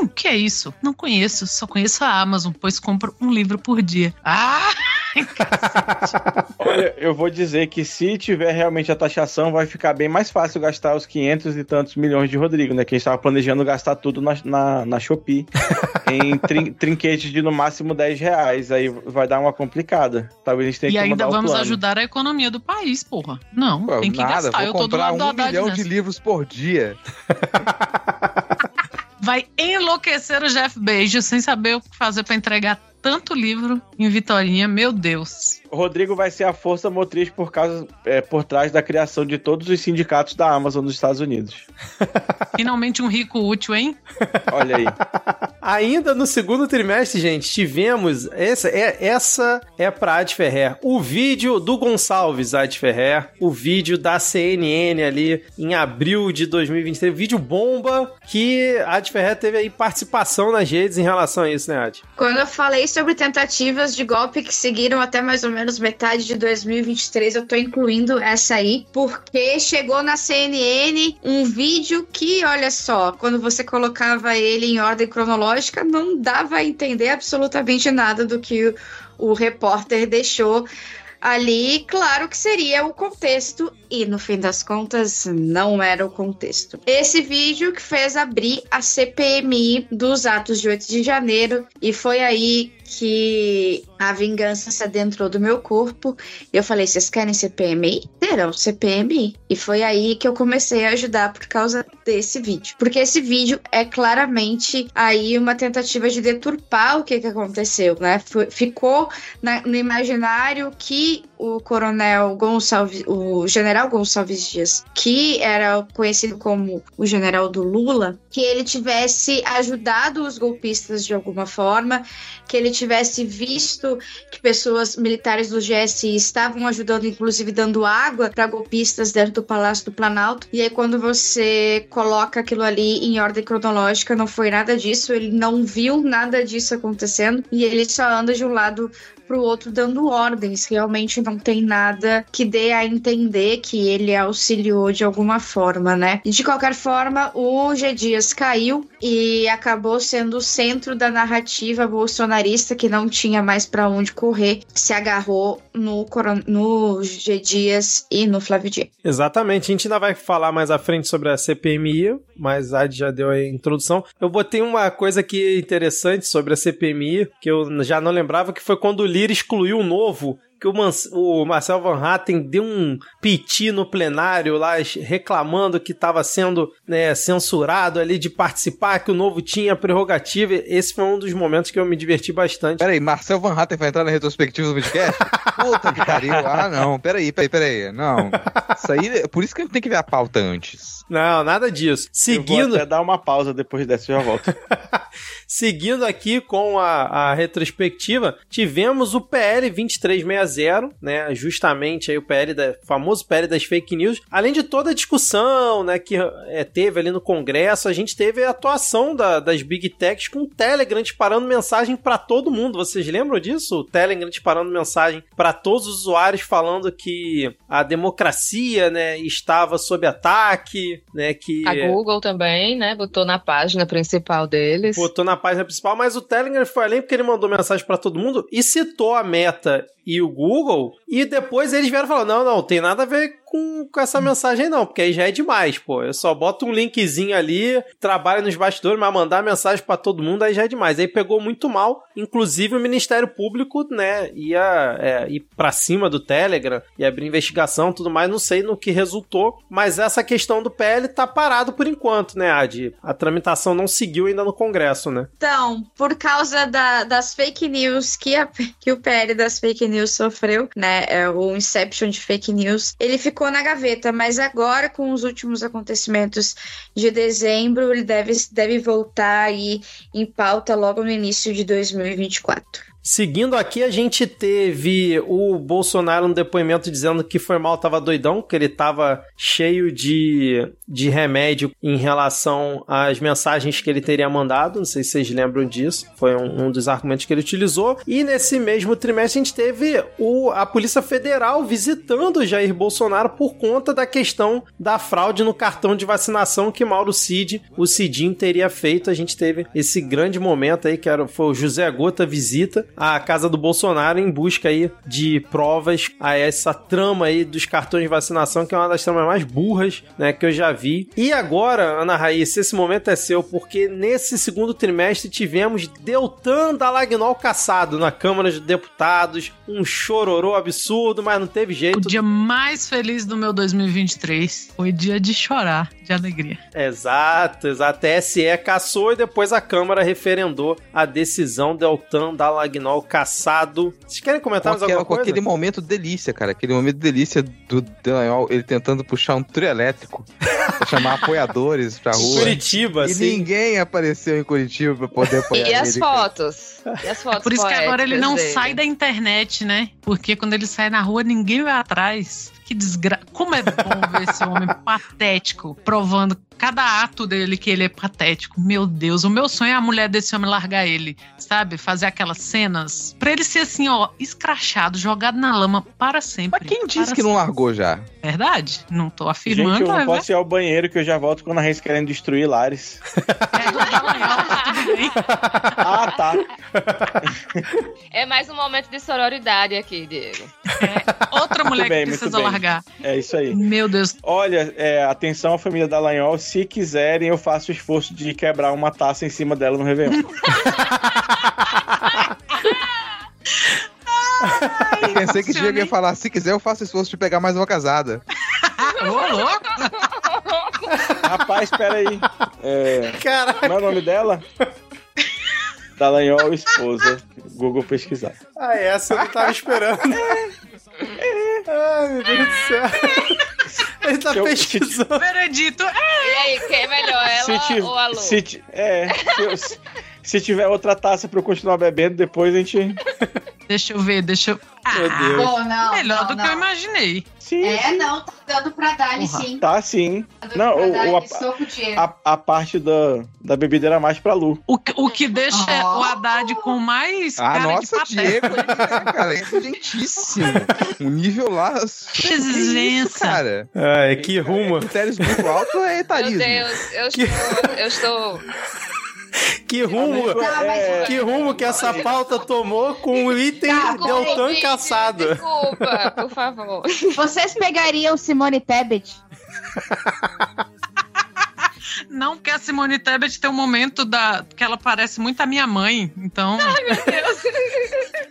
O que é isso? Não conheço, só conheço a Amazon, pois compro um livro por dia. Ah! (laughs) Olha, eu vou dizer que se tiver realmente a taxação, vai ficar bem mais fácil gastar os 500 e tantos milhões de Rodrigo, né? Que a gente tava planejando gastar tudo na, na, na Shopee. (laughs) em trin, trinquetes de no máximo 10 reais. Aí vai dar uma complicada. Talvez a gente tenha E que ainda mudar o vamos plano. ajudar a economia do país, porra. Não, Pô, tem que nada, gastar. vou Eu tô do comprar lado do um Haddad milhão nessa. de livros por dia. (laughs) Vai enlouquecer o Jeff Bezos sem saber o que fazer pra entregar tanto livro em Vitorinha. Meu Deus. Rodrigo vai ser a força motriz por causa é, por trás da criação de todos os sindicatos da Amazon nos Estados Unidos. (laughs) Finalmente um rico útil, hein? Olha aí. (laughs) Ainda no segundo trimestre, gente, tivemos. Essa é, essa é pra Ad Ferrer. O vídeo do Gonçalves Ad Ferrer. O vídeo da CNN ali em abril de 2023. Vídeo bomba que a Ad Ferrer teve aí participação nas redes em relação a isso, né, Ad? Quando eu falei sobre tentativas de golpe que seguiram até mais ou menos metade de 2023, eu tô incluindo essa aí, porque chegou na CNN um vídeo que, olha só, quando você colocava ele em ordem cronológica, não dava a entender absolutamente nada do que o, o repórter deixou ali, claro que seria o contexto, e no fim das contas não era o contexto. Esse vídeo que fez abrir a CPMI dos atos de 8 de janeiro, e foi aí que a vingança se adentrou do meu corpo. Eu falei: vocês querem CPMI? Terão CPMI. E foi aí que eu comecei a ajudar por causa desse vídeo. Porque esse vídeo é claramente aí uma tentativa de deturpar o que, que aconteceu, né? Ficou na- no imaginário que o coronel Gonçalves, o general Gonçalves Dias, que era conhecido como o general do Lula, que ele tivesse ajudado os golpistas de alguma forma, que ele tivesse visto que pessoas militares do GSI estavam ajudando, inclusive dando água para golpistas dentro do Palácio do Planalto. E aí, quando você coloca aquilo ali em ordem cronológica, não foi nada disso, ele não viu nada disso acontecendo e ele só anda de um lado pro outro dando ordens. Realmente não tem nada que dê a entender que ele auxiliou de alguma forma, né? De qualquer forma, o G Dias caiu e acabou sendo o centro da narrativa bolsonarista que não tinha mais para onde correr, se agarrou no, no G Dias e no Flávio Dino. Exatamente, a gente ainda vai falar mais à frente sobre a CPMI, mas a Ad já deu a introdução. Eu botei uma coisa aqui interessante sobre a CPMI, que eu já não lembrava, que foi quando o Lira excluiu o novo, que o, o Marcel Van Hatten deu um piti no plenário lá, reclamando que estava sendo né, censurado ali de participar, que o novo tinha prerrogativa. Esse foi um dos momentos que eu me diverti bastante. Peraí, Marcel Van Hatten vai entrar na retrospectiva do podcast? (laughs) Puta que pariu. Ah, não. Peraí, peraí, peraí. Não. Isso aí, por isso que a gente tem que ver a pauta antes. Não, nada disso. Eu vou Seguindo. até dar uma pausa depois dessa e já volto. (laughs) Seguindo aqui com a, a retrospectiva, tivemos o PL 2360, né? Justamente aí o PL da famoso PL das fake news. Além de toda a discussão, né, que é, teve ali no Congresso, a gente teve a atuação da- das Big Techs com o Telegram disparando mensagem para todo mundo. Vocês lembram disso? O Telegram disparando mensagem para todos os usuários falando que a democracia, né, estava sob ataque, né, que A Google também, né? Botou na página principal deles. botou na página principal, mas o Telegram foi além porque ele mandou mensagem pra todo mundo e citou a Meta e o Google, e depois eles vieram falar: não, não, tem nada a ver com, com essa mensagem, não, porque aí já é demais, pô. Eu só boto um linkzinho ali, trabalho nos bastidores, mas mandar mensagem pra todo mundo aí já é demais. Aí pegou muito mal, inclusive o Ministério Público, né, ia é, ir pra cima do Telegram e abrir investigação tudo mais, não sei no que resultou, mas essa questão do PL tá parado por enquanto, né, Adi? A tramitação não seguiu ainda no Congresso, né? Então, por causa da- das fake news que, a- (laughs) que o PL das fake news sofreu, né? é, o Inception de fake news, ele ficou na gaveta, mas agora, com os últimos acontecimentos de dezembro, ele deve, deve voltar aí em pauta logo no início de 2024. Seguindo aqui, a gente teve o Bolsonaro no depoimento dizendo que foi mal, tava doidão, que ele tava cheio de, de remédio em relação às mensagens que ele teria mandado. Não sei se vocês lembram disso. Foi um, um dos argumentos que ele utilizou. E nesse mesmo trimestre, a gente teve o, a Polícia Federal visitando Jair Bolsonaro por conta da questão da fraude no cartão de vacinação que Mauro Cid, o Cidinho, teria feito. A gente teve esse grande momento aí, que era, foi o José Gota visita a casa do Bolsonaro em busca aí de provas a essa trama aí dos cartões de vacinação, que é uma das tramas mais burras, né, que eu já vi. E agora, Ana Raíssa, esse momento é seu, porque nesse segundo trimestre tivemos Deltan Dallagnol caçado na Câmara de Deputados, um chororô absurdo, mas não teve O jeito. dia mais feliz do meu 2023 foi dia de chorar, de alegria. Exato, exato. A TSE caçou e depois a Câmara referendou a decisão Deltan Dallagnol caçado. Vocês querem comentar Com, mais aquela- alguma com coisa? aquele momento delícia, cara. Aquele momento delícia do Dallagnol, ele tentando puxar um trio elétrico (laughs) pra chamar apoiadores pra rua. Curitiba, E assim. ninguém apareceu em Curitiba pra poder (laughs) apoiar E as fotos? E as (laughs) fotos Por isso que agora ele não poéticas sai dele? da internet, né? Porque quando ele sai na rua, ninguém vai atrás. Que desgraça. Como é bom ver esse homem patético, provando cada ato dele que ele é patético. Meu Deus, o meu sonho é a mulher desse homem largar ele, sabe? Fazer aquelas cenas. Pra ele ser assim, ó, escrachado, jogado na lama para sempre. Mas quem disse que não largou já? sempre. Verdade? Não tô afirmando. Gente, eu não é posso ir ao banheiro que eu já volto quando a Reis querendo destruir Lares. É. (laughs) Ah, tá. É mais um momento de sororidade aqui, Diego. Outra mulher bem, que precisa largar. É isso aí. Meu Deus. Olha, é, atenção à família da Lanhol. Se quiserem, eu faço o esforço de quebrar uma taça em cima dela no Réveillon. Eu pensei que o Diego ia falar, se quiser eu faço esforço de pegar mais uma casada. Ô, louco. Rapaz, espera aí. É, Caraca. como é o nome dela? Dallagnol, esposa. Google pesquisar. Ah, essa eu não tava esperando. Ai, meu Deus do céu. (laughs) Ele tá Eu- pesquisando. Veredito. É. E aí, quem é melhor, ela ti- ou a Lu? se é, se, eu- se- se tiver outra taça pra eu continuar bebendo, depois a gente. Deixa eu ver, deixa eu. Meu Ah, Deus. Bom, não. melhor não, do que não. eu imaginei. Sim, É, não, tá dando pra dar-lhe Porra. sim. tá sim. Tá Não, o- o- a- o. A, a parte da, da bebida era mais pra Lu. O, que- o que deixa Oh. o Haddad com mais Ah, cara de nossa, patético. Diego, (laughs) né, cara, é inteligentíssimo. Um nível lá. Presença. Cara, Ai, que rumo. critérios muito altos é Meu etarismo. Deus, eu estou, eu estou. Que rumo. Tá, mas- É, Que rumo que essa pauta tomou com o item Tá, Deltan Gente, caçado. Desculpa, por favor. Vocês pegariam Simone Tebet? Não que a Simone Tebet tem um momento da que ela parece muito a minha mãe. Então,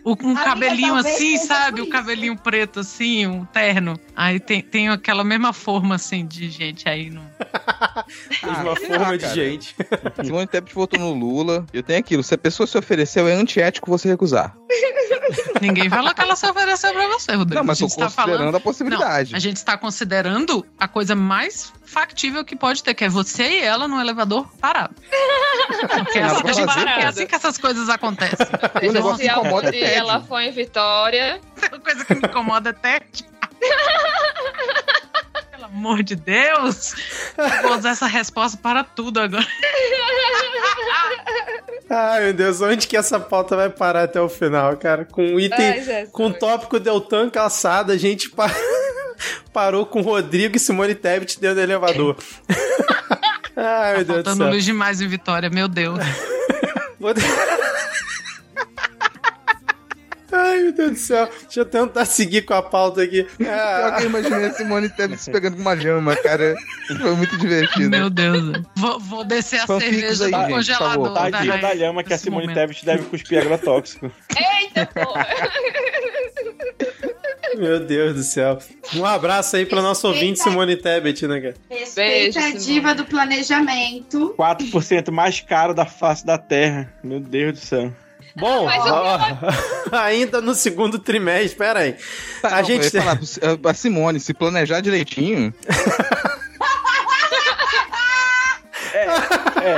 o- um Amiga, cabelinho assim, sabe? O cabelinho preto assim, um terno. Aí tem, tem aquela mesma forma assim de gente aí no (laughs) Mesma sei forma de gente. Simone Tebet votou no Lula. Eu tenho aquilo, se a pessoa se ofereceu, é antiético você recusar. (laughs) Ninguém falou que ela se ofereceu pra você, Rodrigo. Não, mas a tô gente tá considerando falando... a possibilidade. Não, a gente está considerando a coisa mais factível que pode ter, que é você e ela no elevador parado. Porque é, Ela assim que, a gente- parada. é assim que essas coisas acontecem. O Veja negócio se incomoda é tédio. ela foi em Vitória. Uma coisa que me incomoda até. Pelo (laughs) amor de Deus! Eu Vou usar essa resposta para tudo agora. Ai, meu Deus, onde que essa pauta vai parar até o final, cara? Com item, Ai, Jesus. com o tópico Deltan calçada, a gente pa- (laughs) parou com Rodrigo e Simone Tebet dentro do elevador. (laughs) Ai, meu Deus do Faltando céu. luz demais em Vitória, meu Deus. Vou- Ai, meu Deus do céu. Deixa eu tentar seguir com a pauta aqui. Pior que Ah, eu imaginei a Simone Tebet se pegando com uma lhama, cara. Foi muito divertido. Meu Deus. Vou, vou descer a Fanfics cerveja aí, do gente, congelador. Tadinha da lhama que a Simone momento. Tebet deve cuspir agrotóxico. Eita, porra! meu Deus do céu. Um abraço aí pra nosso ouvinte Simone Tebet, né, cara? Respeita Beijo, a diva do planejamento. 4% mais caro da face da Terra. Meu Deus do céu. Bom, ó, (laughs) ainda no segundo trimestre, pera aí. Tá, A não, gente eu ia falar, a Simone, se planejar direitinho, (laughs) É,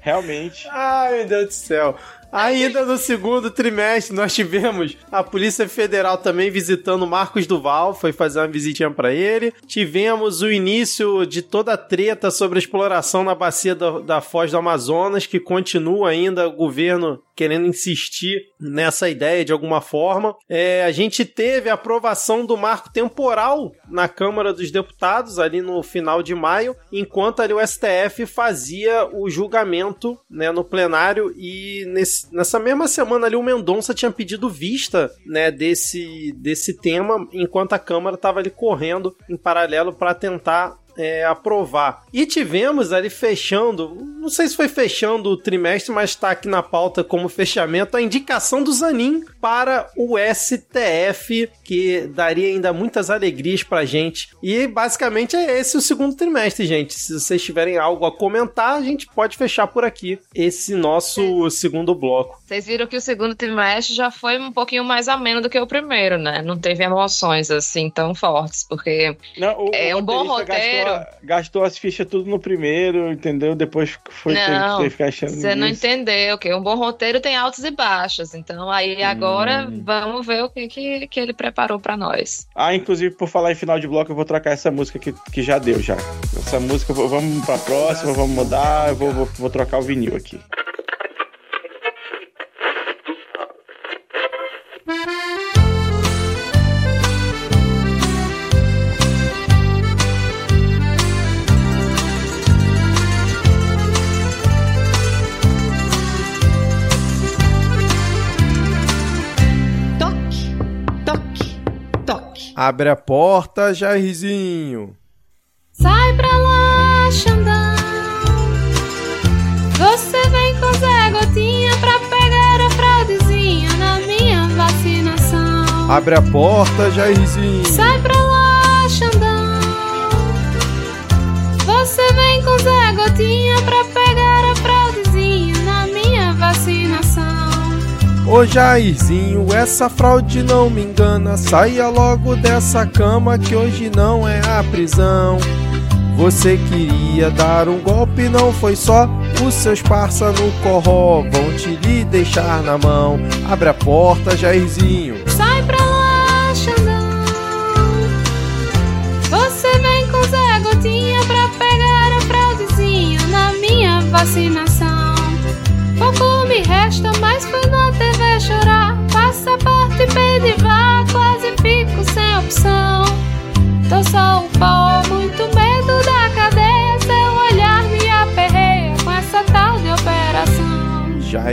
realmente. Ai, meu Deus do céu. Ainda no segundo trimestre, nós tivemos a Polícia Federal também visitando Marcos Duval, foi fazer uma visitinha pra ele. Tivemos o início de toda a treta sobre a exploração na bacia da, da Foz do Amazonas, que continua ainda o governo querendo insistir nessa ideia de alguma forma. É, a gente teve a aprovação do marco temporal na Câmara dos Deputados, ali no final de maio, enquanto ali o STF fazia o julgamento né, no plenário e nesse- nessa mesma semana ali o Mendonça tinha pedido vista né, desse, desse tema, enquanto a Câmara estava ali correndo em paralelo para tentar é, aprovar. E tivemos ali fechando, não sei se foi fechando o trimestre, mas está aqui na pauta como fechamento, a indicação do Zanin para o STF, que daria ainda muitas alegrias pra gente. E basicamente é esse o segundo trimestre, gente. Se vocês tiverem algo a comentar, a gente pode fechar por aqui esse nosso segundo bloco. Vocês viram que o segundo trimestre já foi um pouquinho mais ameno do que o primeiro, né? Não teve emoções assim tão fortes, porque Não, o, É um bom roteirista Gastou, gastou as fichas tudo no primeiro, entendeu? Depois foi Não, ficar achando. você não entendeu, que um bom roteiro tem altos e baixos. Então aí agora Hum. vamos ver o que, que, que ele preparou pra nós. Ah, inclusive, por falar em final de bloco, eu vou trocar essa música que, que já deu já. Essa música, vamos pra próxima, vamos mudar, eu vou, vou, vou trocar o vinil aqui. Abre a porta, Jairzinho. Sai pra lá, Xandão. Você vem com Zé Gotinha pra pegar a fraudezinha na minha vacinação. Abre a porta, Jairzinho. Sai pra lá, Xandão. Você vem com Zé Gotinha pra pegar Ô Jairzinho, essa fraude não me engana. Saia logo dessa cama que hoje não é a prisão. Você queria dar um golpe, não foi só. Os seus parça no corró vão te lhe deixar na mão. Abre a porta, Jairzinho. Sai pra lá,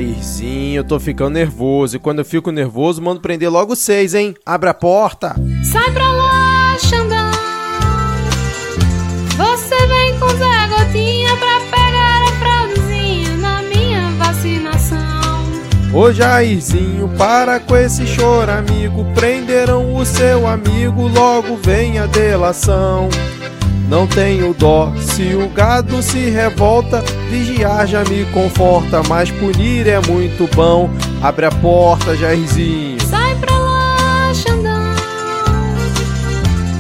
Jairzinho, eu tô ficando nervoso. E quando eu fico nervoso, mando prender logo seis, hein? Abre a porta. Sai pra lá, Xandão. Você vem com Zé Gotinha pra pegar a fraudezinha na minha vacinação. Ô Jairzinho, para com esse choro, amigo. Prenderam o seu amigo, logo vem a delação. Não tenho dó se o gado se revolta, vigiar já me conforta, mas punir é muito bom. Abre a porta, Jairzinho. Sai pra lá, Xandão.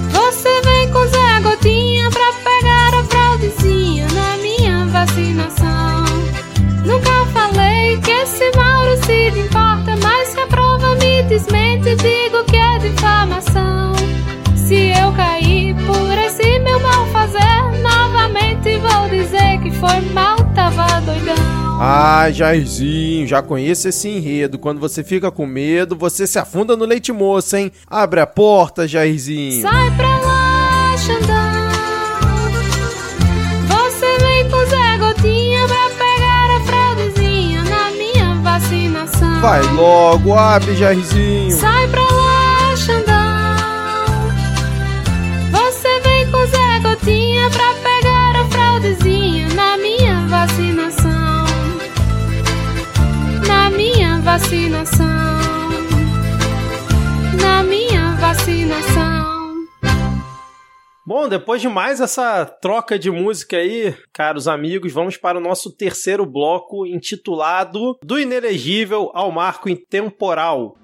Você vem com Zé Gotinha pra pegar a fraldezinha na minha vacinação. Nunca falei que esse Mauro se importa, mas se a prova me desmente, diga. Foi mal, tava doidão. Ah, Jairzinho, já conheço esse enredo. Quando você fica com medo, você se afunda no leite moço, hein? Abre a porta, Jairzinho. Sai pra lá, Xandão. Você vem com Zé Gotinha pra pegar a fraudezinha na minha vacinação. Vai logo, abre, Jairzinho. Sai pra lá, vacinação. Na minha vacinação. Bom, depois de mais essa troca de música aí, caros amigos, vamos para o nosso terceiro bloco intitulado Do Inelegível ao Marco Intemporal.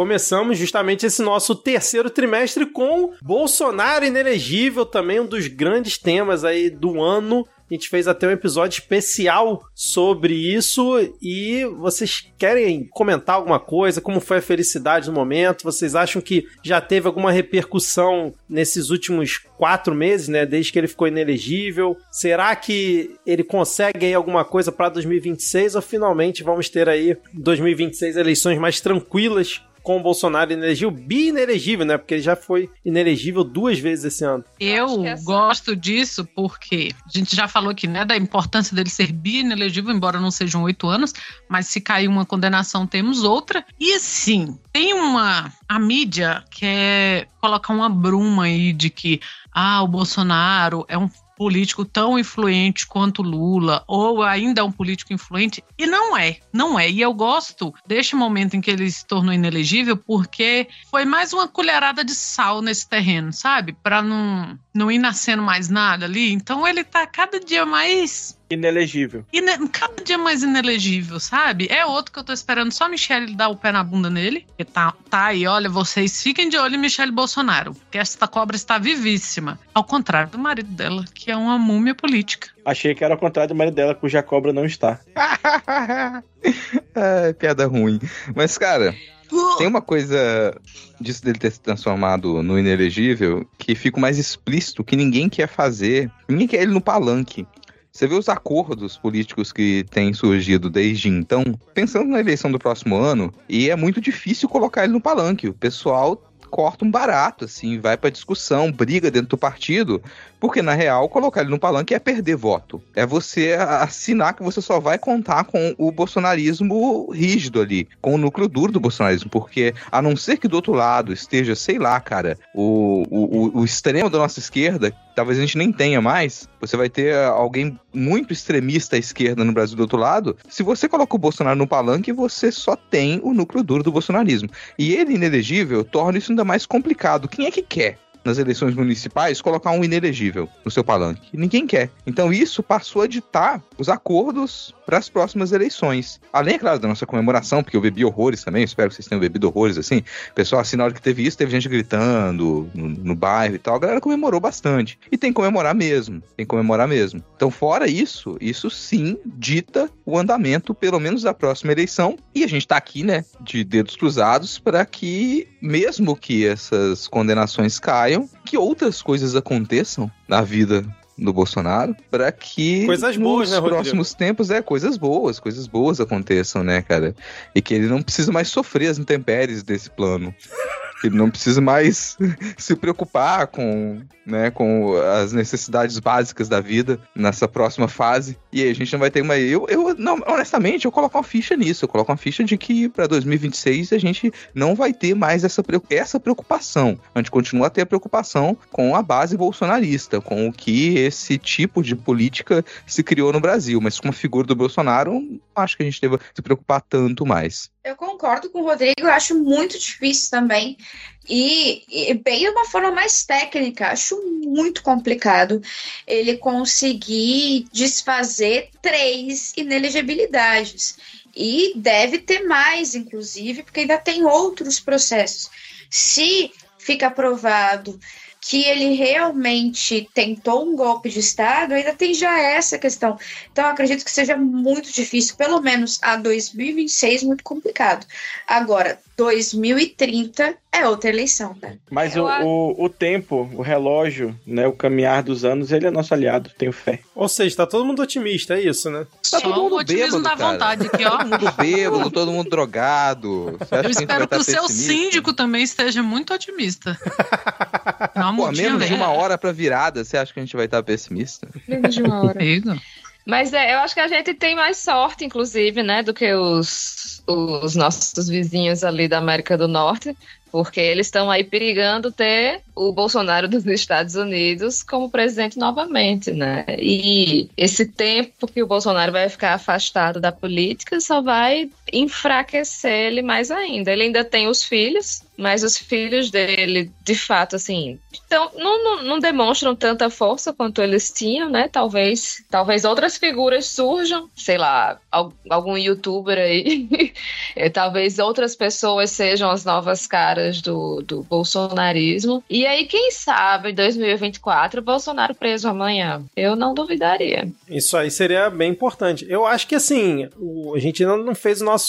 Começamos justamente esse nosso terceiro trimestre com Bolsonaro inelegível, também um dos grandes temas aí do ano. A gente fez até um episódio especial sobre isso e vocês querem comentar alguma coisa? Como foi a felicidade no momento? Vocês acham que já teve alguma repercussão nesses últimos quatro meses, né? Desde que ele ficou inelegível? Será que ele consegue aí alguma coisa para 2026 ou finalmente vamos ter aí 2026 eleições mais tranquilas com o Bolsonaro inelegível, bi-inelegível, né? Porque ele já foi inelegível duas vezes esse ano. Eu que essa- gosto disso porque a gente já falou aqui, né, da importância dele ser bi-inelegível, embora não sejam oito anos, mas se cair uma condenação, temos outra. E assim, tem uma. A mídia quer colocar uma bruma aí de que, ah, o Bolsonaro é um político tão influente quanto Lula, ou ainda um político influente, e não é, não é. E eu gosto deste momento em que ele se tornou inelegível, porque foi mais uma colherada de sal nesse terreno, sabe? Pra não, não ir nascendo mais nada ali. Então ele tá cada dia mais. Inelegível. ine- Cada dia mais inelegível, sabe? É outro que eu tô esperando só a Michelle dar o pé na bunda nele. Que tá, tá aí, olha, vocês fiquem de olho em Michelle Bolsonaro, que esta cobra está vivíssima. Ao contrário do marido dela, que é uma múmia política. Achei que era ao contrário do marido dela, cuja cobra não está. (laughs) é, piada ruim. Mas, cara, tem uma coisa disso dele ter se transformado no inelegível que fica mais explícito que ninguém quer fazer. Ninguém quer ele no palanque. Você vê os acordos políticos que têm surgido desde então, pensando na eleição do próximo ano, e é muito difícil colocar ele no palanque. O pessoal corta um barato, assim, vai pra discussão, briga dentro do partido, porque na real colocar ele no palanque é perder voto. É você assinar que você só vai contar com o bolsonarismo rígido ali, com o núcleo duro do bolsonarismo, porque a não ser que do outro lado esteja, sei lá, cara, o, o, o- o extremo da nossa esquerda, talvez a gente nem tenha mais, você vai ter alguém muito extremista à esquerda no Brasil do outro lado. Se você coloca o Bolsonaro no palanque, você só tem o núcleo duro do bolsonarismo. E ele inelegível torna isso ainda mais complicado. Quem é que quer? Nas eleições municipais, colocar um inelegível no seu palanque. Ninguém quer. Então, isso passou a ditar os acordos para as próximas eleições. Além, é claro, da nossa comemoração, porque eu bebi horrores também, espero que vocês tenham bebido horrores assim. Pessoal, assim, na hora que teve isso, teve gente gritando no, no bairro e tal. A galera comemorou bastante. E tem que comemorar mesmo. Tem que comemorar mesmo. Então, fora isso, isso sim dita o andamento, pelo menos da próxima eleição. E a gente tá aqui, né, de dedos cruzados, para que, mesmo que essas condenações caiam, que outras coisas aconteçam na vida do Bolsonaro para que Coisas boas, nos né, próximos tempos é coisas boas, coisas boas aconteçam, né, cara? E que ele não precisa mais sofrer as intempéries desse plano. Ele não precisa mais (laughs) se preocupar com, né, com as necessidades básicas da vida nessa próxima fase. E aí a gente não vai ter uma. Eu, eu não, honestamente, eu coloco uma ficha nisso. Eu coloco uma ficha de que para 2026 a gente não vai ter mais essa, essa preocupação. A gente continua a ter a preocupação com a base bolsonarista, com o que esse tipo de política se criou no Brasil. Mas com a figura do Bolsonaro, acho que a gente deva se preocupar tanto mais. Eu concordo com o Rodrigo, eu acho muito difícil também. E, e bem de uma forma mais técnica, acho muito complicado ele conseguir desfazer três inelegibilidades. E deve ter mais, inclusive, porque ainda tem outros processos. Se fica aprovado que ele realmente tentou um golpe de Estado, ainda tem já essa questão. Então, acredito que seja muito difícil, pelo menos a 2026, muito complicado. Agora, 2030 é outra eleição, né? Mas o, acho- o, o tempo, o relógio, né, o caminhar dos anos, ele é nosso aliado, tenho fé. Ou seja, tá todo mundo otimista, é isso, né? Só todo o mundo otimismo bêbado, da cara. vontade aqui, ó. Todo mundo (laughs) bêbado, todo mundo drogado. Você acha Eu que espero vai que o estar seu síndico também esteja muito otimista. (laughs) Não, Pô, menos de uma hora pra virada, você acha que a gente vai estar pessimista? Menos de uma hora. Mas é, eu acho que a gente tem mais sorte, inclusive, né, do que os, os nossos vizinhos ali da América do Norte, porque eles estão aí perigando ter o Bolsonaro dos Estados Unidos como presidente novamente, né? E esse tempo que o Bolsonaro vai ficar afastado da política só vai enfraquecer ele mais ainda. Ele ainda tem os filhos, mas os filhos dele, de fato, assim, então, não, não, não demonstram tanta força quanto eles tinham, né? Talvez, talvez outras figuras surjam, sei lá, al- algum youtuber aí. Eh, (laughs) talvez outras pessoas sejam as novas caras do, do bolsonarismo. E aí, quem sabe, em 2024, Bolsonaro preso amanhã. Eu não duvidaria. Isso aí seria bem importante. Eu acho que assim, a gente ainda não fez o nosso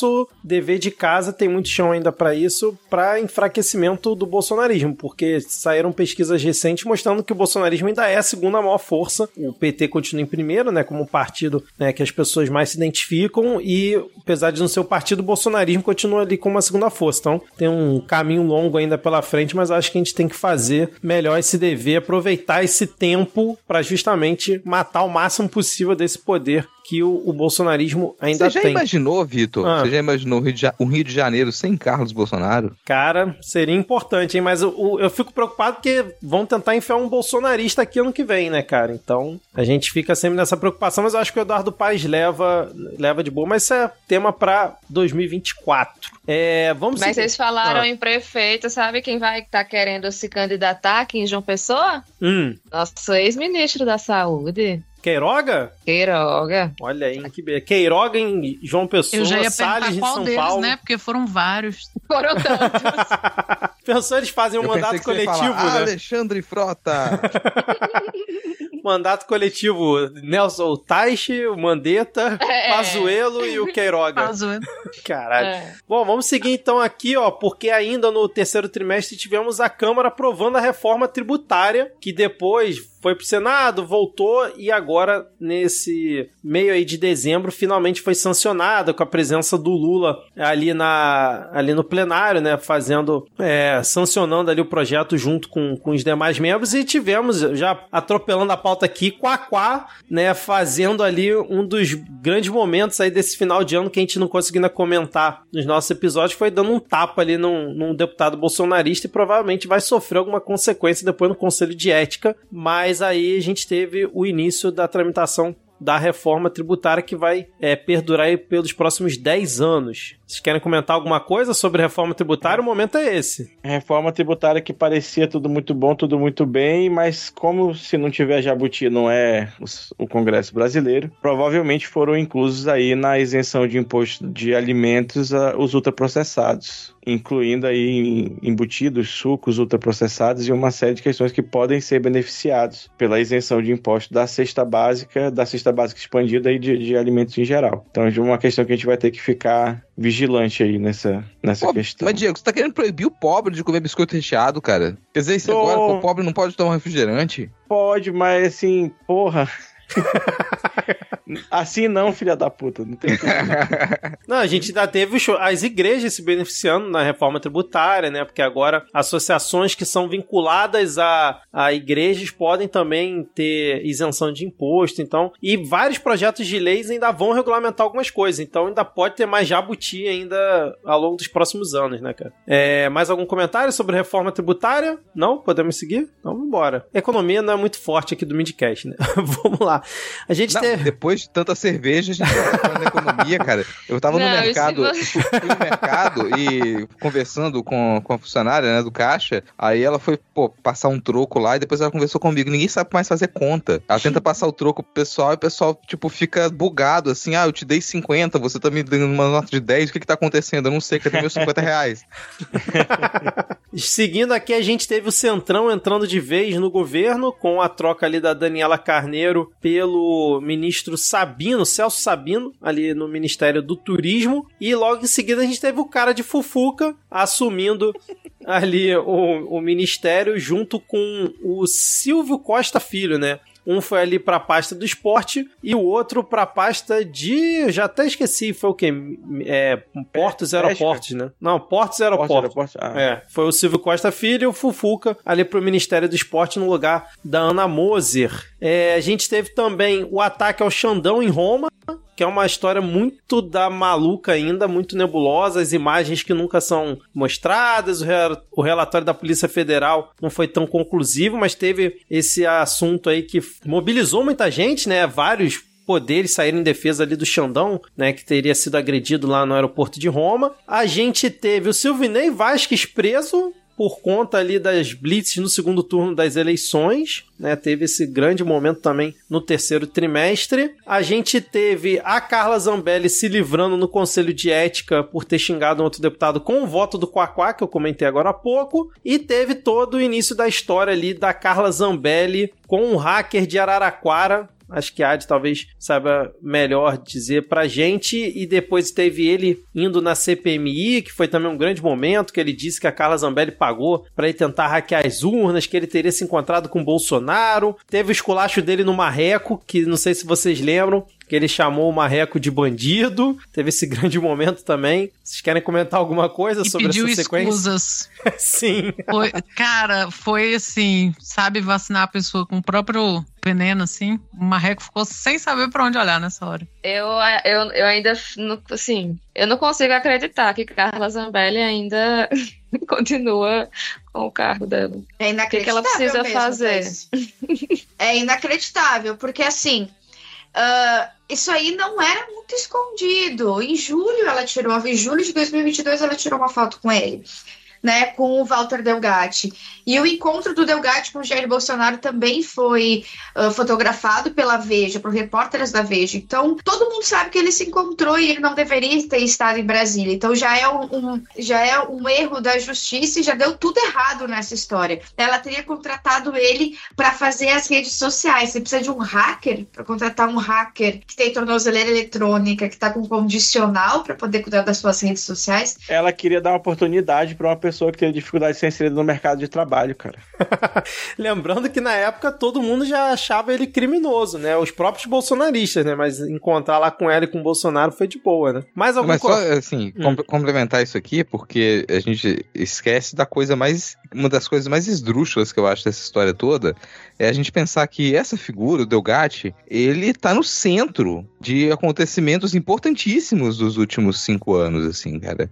dever de casa, tem muito chão ainda pra isso, pra enfraquecimento do bolsonarismo, porque saíram pesquisas recentes mostrando que o bolsonarismo ainda é a segunda maior força. O PT continua em primeiro, né, como partido né, que as pessoas mais se identificam e apesar de não ser o partido, o bolsonarismo continua ali como uma segunda força. Então, tem um caminho longo ainda pela frente, mas acho que a gente tem que fazer melhor esse dever, aproveitar esse tempo pra justamente matar o máximo possível desse poder que o, o bolsonarismo ainda Você já tem. imaginou, Vitor? Ah. Você já imaginou o Rio, de Ja- o Rio de Janeiro sem Carlos Bolsonaro? Cara, seria importante, hein? Mas o- eu fico preocupado porque vão tentar enfiar um bolsonarista aqui ano que vem, né, cara? Então, a gente fica sempre nessa preocupação, mas eu acho que o Eduardo Paes leva, leva de boa. Mas isso é tema pra 2024. É, vamos Mas seguir. vocês falaram Ah. em prefeito, sabe quem vai estar querendo se candidatar aqui em João Pessoa? Hum, Nosso ex-ministro da Saúde, Queiroga? Queiroga. Olha aí, que beleza. Queiroga em João Pessoa, Eu já ia Salles em qual São deles, Paulo. né? Porque foram vários. (laughs) Foram tantos. (laughs) Pensou eles fazem um Eu mandato que você ia coletivo, falar, né? Alexandre Frota! (laughs) Mandato coletivo. Nelson Taixe, o Mandetta, É. Pazuello e o Queiroga. Pazuello. Caralho. É. Bom, vamos seguir então aqui, ó, porque ainda no terceiro trimestre tivemos a Câmara aprovando a reforma tributária, que depois foi pro Senado, voltou e agora nesse meio aí de dezembro finalmente foi sancionada com a presença do Lula ali na ali no plenário, né, fazendo é, sancionando ali o projeto junto com, com os demais membros e tivemos já atropelando a pauta aqui, Quaquá, né, fazendo ali um dos grandes momentos aí desse final de ano que a gente não conseguiu comentar nos nossos episódios, foi dando um tapa ali num, num deputado bolsonarista e provavelmente vai sofrer alguma consequência depois no Conselho de Ética, mas aí a gente teve o início da tramitação da reforma tributária que vai é, perdurar pelos próximos 10 anos. Vocês querem comentar alguma coisa sobre reforma tributária? O momento é esse. Reforma tributária que parecia tudo muito bom, tudo muito bem, mas como se não tiver jabuti não é o Congresso brasileiro, provavelmente foram inclusos aí na isenção de imposto de alimentos a- os ultraprocessados, incluindo aí em- embutidos, sucos ultraprocessados e uma série de questões que podem ser beneficiados pela isenção de imposto da cesta básica, da cesta básica expandida e de, de alimentos em geral. Então é uma questão que a gente vai ter que ficar vigilante aí nessa, nessa Pô, questão. mas, Diego, você tá querendo proibir o pobre de comer biscoito recheado, cara? Quer dizer, isso Tô. agora, pô, o pobre não pode tomar refrigerante? Pode, mas assim, porra. (laughs) assim não, filha da puta. Não tem como. (laughs) Não, a gente ainda teve as igrejas se beneficiando na reforma tributária, né? Porque agora associações que são vinculadas a, a igrejas podem também ter isenção de imposto, então. E vários projetos de leis ainda vão regulamentar algumas coisas, então ainda pode ter mais jabuti ainda ao longo dos próximos anos, né, cara? É, mais algum comentário sobre reforma tributária? Não? Podemos seguir? Então vamos embora. Economia não é muito forte aqui do Midcast, né? (laughs) vamos lá. A gente Não, teve. depois de tanta cerveja, a gente tá falando economia, cara. Eu tava no Não, se mercado, (laughs) fui no mercado e conversando com, com a funcionária, né, do caixa, aí ela foi, pô, passar um troco lá e depois ela conversou comigo. Ninguém sabe mais fazer conta. Ela tenta (laughs) passar o troco pro pessoal e o pessoal, tipo, fica bugado, assim, ah, eu te dei 50, você tá me dando uma nota de 10, o que que tá acontecendo? Eu não sei, cadê meus 50 reais? (laughs) Seguindo aqui, a gente teve o Centrão entrando de vez no governo, com a troca ali da Daniela Carneiro pelo ministro Sabino, Celso Sabino, ali no Ministério do Turismo. E logo em seguida a gente teve o cara de Fufuca assumindo (laughs) ali o, o ministério junto com o Silvio Costa Filho, né? Um foi ali pra pasta do esporte e o outro pra pasta de. eu Já até esqueci, foi o quê? É, portos e aeroportos, né? Não, portos e aeroportos. Aeroporto, aeroporto, ah. É, foi o Silvio Costa Filho e o Fufuca ali pro Ministério do Esporte no lugar da Ana Moser. É, a gente teve também o ataque ao Xandão em Roma, que é uma história muito da maluca ainda, muito nebulosa, as imagens que nunca são mostradas, o, o relatório da Polícia Federal não foi tão conclusivo, mas teve esse assunto aí que mobilizou muita gente, né? Vários poderes saíram em defesa ali do Xandão, né, que teria sido agredido lá no aeroporto de Roma. A gente teve o Silvinei Vasquez preso por conta ali das blitzes no segundo turno das eleições, né? Teve esse grande momento também no terceiro trimestre. A gente teve a Carla Zambelli se livrando no Conselho de Ética por ter xingado um outro deputado com o voto do Quaquá, que eu comentei agora há pouco. E teve todo o início da história ali da Carla Zambelli com um hacker de Araraquara, Acho que a Ad talvez saiba melhor dizer pra gente. E depois teve ele indo na CPMI, que foi também um grande momento, que ele disse que a Carla Zambelli pagou pra ir tentar hackear as urnas, que ele teria se encontrado com o Bolsonaro. Teve o esculacho dele no Marreco, que não sei se vocês lembram, que ele chamou o Marreco de bandido. Teve esse (laughs) grande momento também. Vocês querem comentar alguma coisa E sobre pediu essa sequência? escusas. (laughs) Sim. Foi- cara, foi assim, sabe vacinar a pessoa com o próprio veneno, assim. O marreco ficou sem saber pra onde olhar nessa hora. Eu, eu, eu ainda, não- assim, eu não consigo acreditar que Carla Zambelli ainda (laughs) continua com o cargo dela. É inacreditável. O que que ela precisa mesmo, fazer? É inacreditável, porque assim. Ah, isso aí não era muito escondido. Em julho ela tirou, em julho de 2022 ela tirou uma foto com ele, né, com o Walter Delgatti. E o encontro do Delgatti com o Jair Bolsonaro também foi ah, fotografado pela Veja, por repórteres da Veja. Então, todo mundo sabe que ele se encontrou e ele não deveria ter estado em Brasília. Então, já é um, já é um erro da justiça e já deu tudo errado nessa história. Ela teria contratado ele para fazer as redes sociais. Você precisa de um hacker para contratar um hacker que tem tornozeleira eletrônica, que está com condicional para poder cuidar das suas redes sociais. Ela queria dar uma oportunidade pra uma pessoa que tem dificuldade de ser inserida no mercado de trabalho, cara. (laughs) Lembrando que na época todo mundo já achava ele criminoso, né? Os próprios bolsonaristas, né? Mas encontrar lá com ela e com o Bolsonaro foi de boa, né? Mais algum Mas só, assim, Hum. com- complementar isso aqui, porque a gente esquece da coisa mais. Uma das coisas mais esdrúxulas que eu acho dessa história toda é a gente pensar que essa figura, o Delgatti, ele tá no centro de acontecimentos importantíssimos dos últimos cinco anos, assim, cara.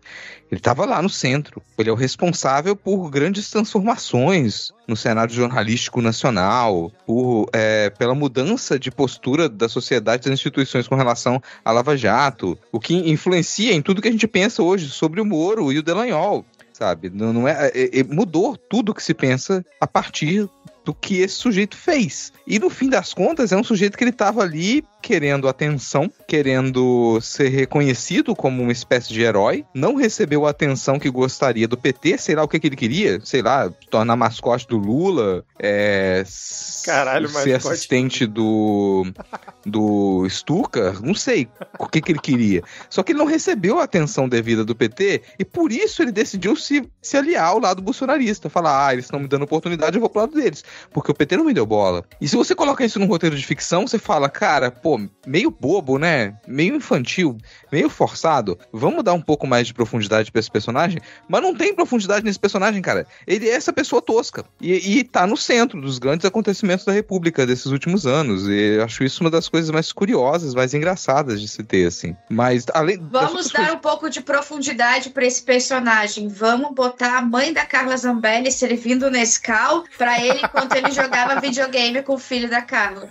Ele tava lá no centro. Ele é o responsável por grandes transformações no cenário jornalístico nacional, por, é, pela mudança de postura da sociedade e das instituições com relação à Lava Jato, o que influencia em tudo que a gente pensa hoje sobre o Moro e o Delanhol, sabe? Não, não é, é- é- mudou tudo que se pensa a partir do que esse sujeito fez. E no fim das contas, é um sujeito que ele estava ali querendo atenção, querendo ser reconhecido como uma espécie de herói, não recebeu a atenção que gostaria do PT, sei lá o que, que ele queria, sei lá, tornar mascote do Lula, é, Caralho, ser mascote. assistente do do Stucker, não sei o que, que ele queria. Só que ele não recebeu a atenção devida do PT e por isso ele decidiu se, se aliar ao lado bolsonarista. Falar, ah, eles estão me dando oportunidade, eu vou pro lado deles. Porque o PT não me deu bola. E se você coloca isso num roteiro de ficção, você fala, cara, pô, meio bobo, né? Meio infantil, meio forçado. Vamos dar um pouco mais de profundidade pra esse personagem? Mas não tem profundidade nesse personagem, cara. Ele é essa pessoa tosca. E, e tá no centro dos grandes acontecimentos da República desses últimos anos. E eu acho isso uma das coisas mais curiosas, mais engraçadas de se ter, assim. Mas, além. Vamos dar um pouco de profundidade para esse personagem. Vamos botar a mãe da Carla Zambelli servindo Nescau para ele, (laughs) enquanto ele jogava videogame com o filho da Carla.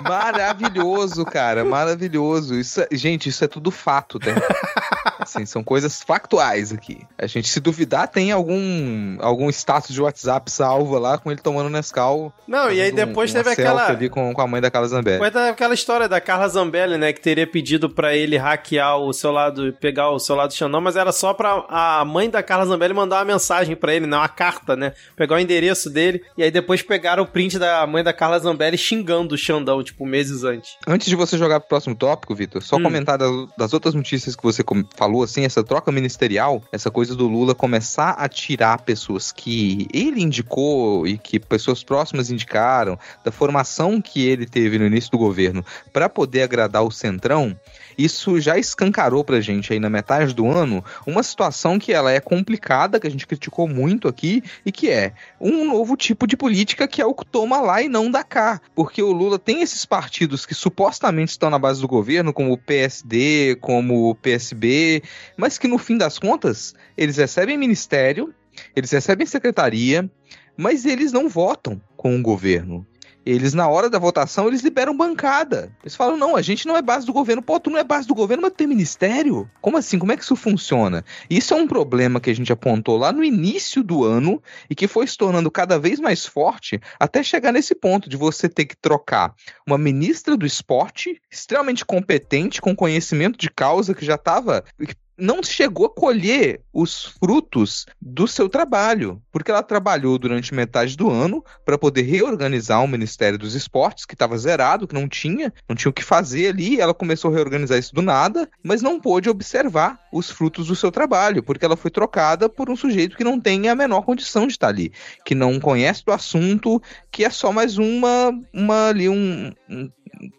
Maravilhoso, cara, maravilhoso. Isso, é- gente, isso é tudo fato, tá? (laughs) Assim, são coisas factuais aqui. A gente, se duvidar, tem algum algum status de WhatsApp salvo lá com ele tomando Nescau. Não, e aí um- depois uma teve aquela. ali com, com a mãe da Carla Zambelli. Depois teve aquela história da Carla Zambelli, né? Que teria pedido pra ele hackear o seu lado, pegar o seu lado Xandão, mas era só pra a mãe da Carla Zambelli mandar uma mensagem pra ele, né? Uma carta, né? Pegar o endereço dele. E aí depois pegaram o print da mãe da Carla Zambelli xingando o Xandão, tipo, meses antes. Antes de você jogar pro próximo tópico, Vitor, só Hum. comentar das, das outras notícias que você falou, assim, essa troca ministerial, essa coisa do Lula começar a tirar pessoas que ele indicou e que pessoas próximas indicaram, da formação que ele teve no início do governo, para poder agradar o Centrão, isso já escancarou pra gente aí na metade do ano uma situação que ela é complicada, que a gente criticou muito aqui, e que é um novo tipo de política que é o que toma lá e não dá cá. Porque o Lula tem esses partidos que supostamente estão na base do governo, como o PSD, como o PSB, mas que no fim das contas eles recebem ministério, eles recebem secretaria, mas eles não votam com o governo. Eles, na hora da votação, eles liberam bancada. Eles falam, não, a gente não é base do governo. Pô, tu não é base do governo, mas tu tem ministério? Como assim? Como é que isso funciona? Isso é um problema que a gente apontou lá no início do ano e que foi se tornando cada vez mais forte até chegar nesse ponto de você ter que trocar uma ministra do esporte, extremamente competente, com conhecimento de causa, que já estava não chegou a colher os frutos do seu trabalho, porque ela trabalhou durante metade do ano para poder reorganizar o Ministério dos Esportes, que estava zerado, que não tinha, não tinha o que fazer ali, ela começou a reorganizar isso do nada, mas não pôde observar os frutos do seu trabalho, porque ela foi trocada por um sujeito que não tem a menor condição de estar ali, que não conhece do assunto, que é só mais uma, uma ali um, um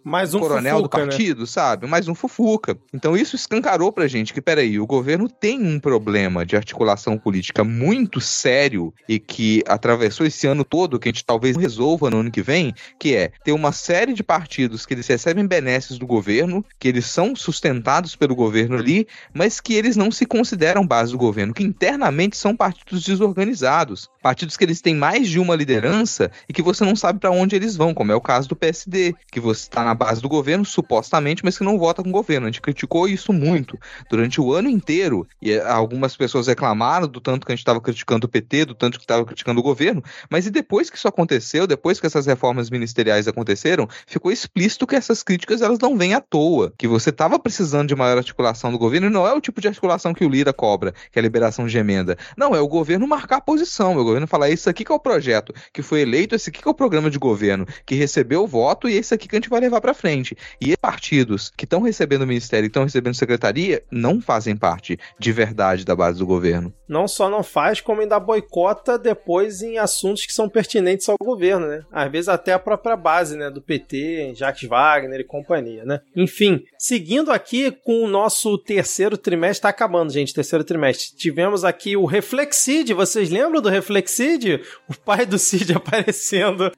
Mais um coronel fufuca, do né? partido, sabe? Mais um fufuca. Então isso escancarou pra gente que, peraí, o governo tem um problema de articulação política muito sério e que atravessou esse ano todo, que a gente talvez resolva no ano que vem, que é ter uma série de partidos que eles recebem benesses do governo, que eles são sustentados pelo governo ali, mas que eles não se consideram base do governo, que internamente são partidos desorganizados, partidos que eles têm mais de uma liderança e que você não sabe pra onde eles vão, como é o caso do PSD, que você está na base do governo supostamente, mas que não vota com o governo. A gente criticou isso muito durante o ano inteiro e eh, algumas pessoas reclamaram do tanto que a gente estava criticando o PT, do tanto que estava criticando o governo, mas e depois que isso aconteceu, depois que essas reformas ministeriais aconteceram, ficou explícito que essas críticas elas não vêm à toa, que você estava precisando de maior articulação do governo e não é o tipo de articulação que o Lira cobra, que é a liberação de emenda. Não, é o governo marcar a posição, é o governo falar isso aqui que é o projeto que foi eleito, esse aqui que é o programa de governo que recebeu o voto e esse aqui que a gente vai levar para frente. E partidos que estão recebendo ministério e estão recebendo secretaria não fazem parte de verdade da base do governo. Não só não faz, como ainda boicota depois em assuntos que são pertinentes ao governo, né? Às vezes até a própria base, né? Do PT, Jacques Wagner e companhia, né? Enfim, seguindo aqui com o nosso terceiro trimestre, tá acabando, gente, terceiro trimestre. Tivemos aqui o Reflexid, vocês lembram do Reflexid? O pai do Cid (laughs) aparecendo.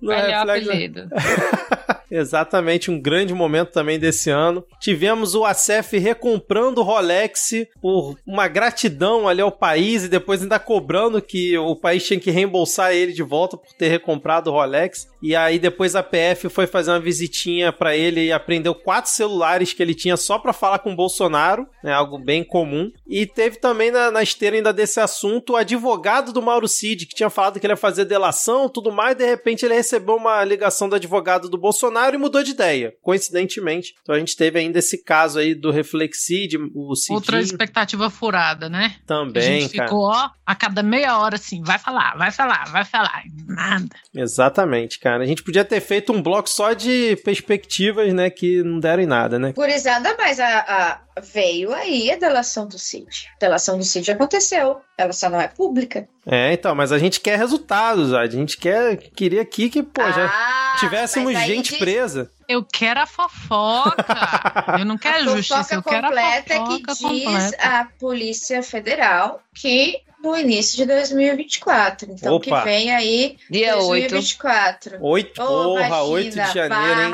Melhor Reflex- apelido. (laughs) Exatamente, um grande momento também desse ano. Tivemos o ACF recomprando o Rolex por uma gratidão ali ao país e depois ainda cobrando que o país tinha que reembolsar ele de volta por ter recomprado o Rolex. E aí depois a PF foi fazer uma visitinha pra ele e aprendeu quatro celulares que ele tinha só pra falar com o Bolsonaro, né, algo bem comum. E teve também na, na esteira ainda desse assunto o advogado do Mauro Cid, que tinha falado que ele ia fazer delação, tudo mais, de repente ele recebeu uma ligação do advogado do Bolsonaro e mudou de ideia, coincidentemente. Então a gente teve ainda esse caso aí do Reflexid, o Cidinho Outra expectativa furada, né? a também, gente cara. ficou, ó, a cada meia hora assim, vai falar, vai falar, vai falar. Nada. Exatamente, cara. A gente podia ter feito um bloco só de perspectivas, né, que não deram em nada, né? Gurizada, mas a, a- veio aí a delação do Cid. A delação do Cid aconteceu. Ela só não é pública. É, então, mas a gente quer resultados, a gente quer, queria aqui que, pô, já Ah, tivéssemos mas aí gente diz- presa. Eu quero a fofoca. Eu não quero (laughs) a justiça, eu fofoca quero a completa fofoca que diz completa. a Polícia Federal que no início de 2024. Então, Opa. que vem aí Dia 8. 2024. Oito, Ô, porra, vagina, 8 de janeiro, hein?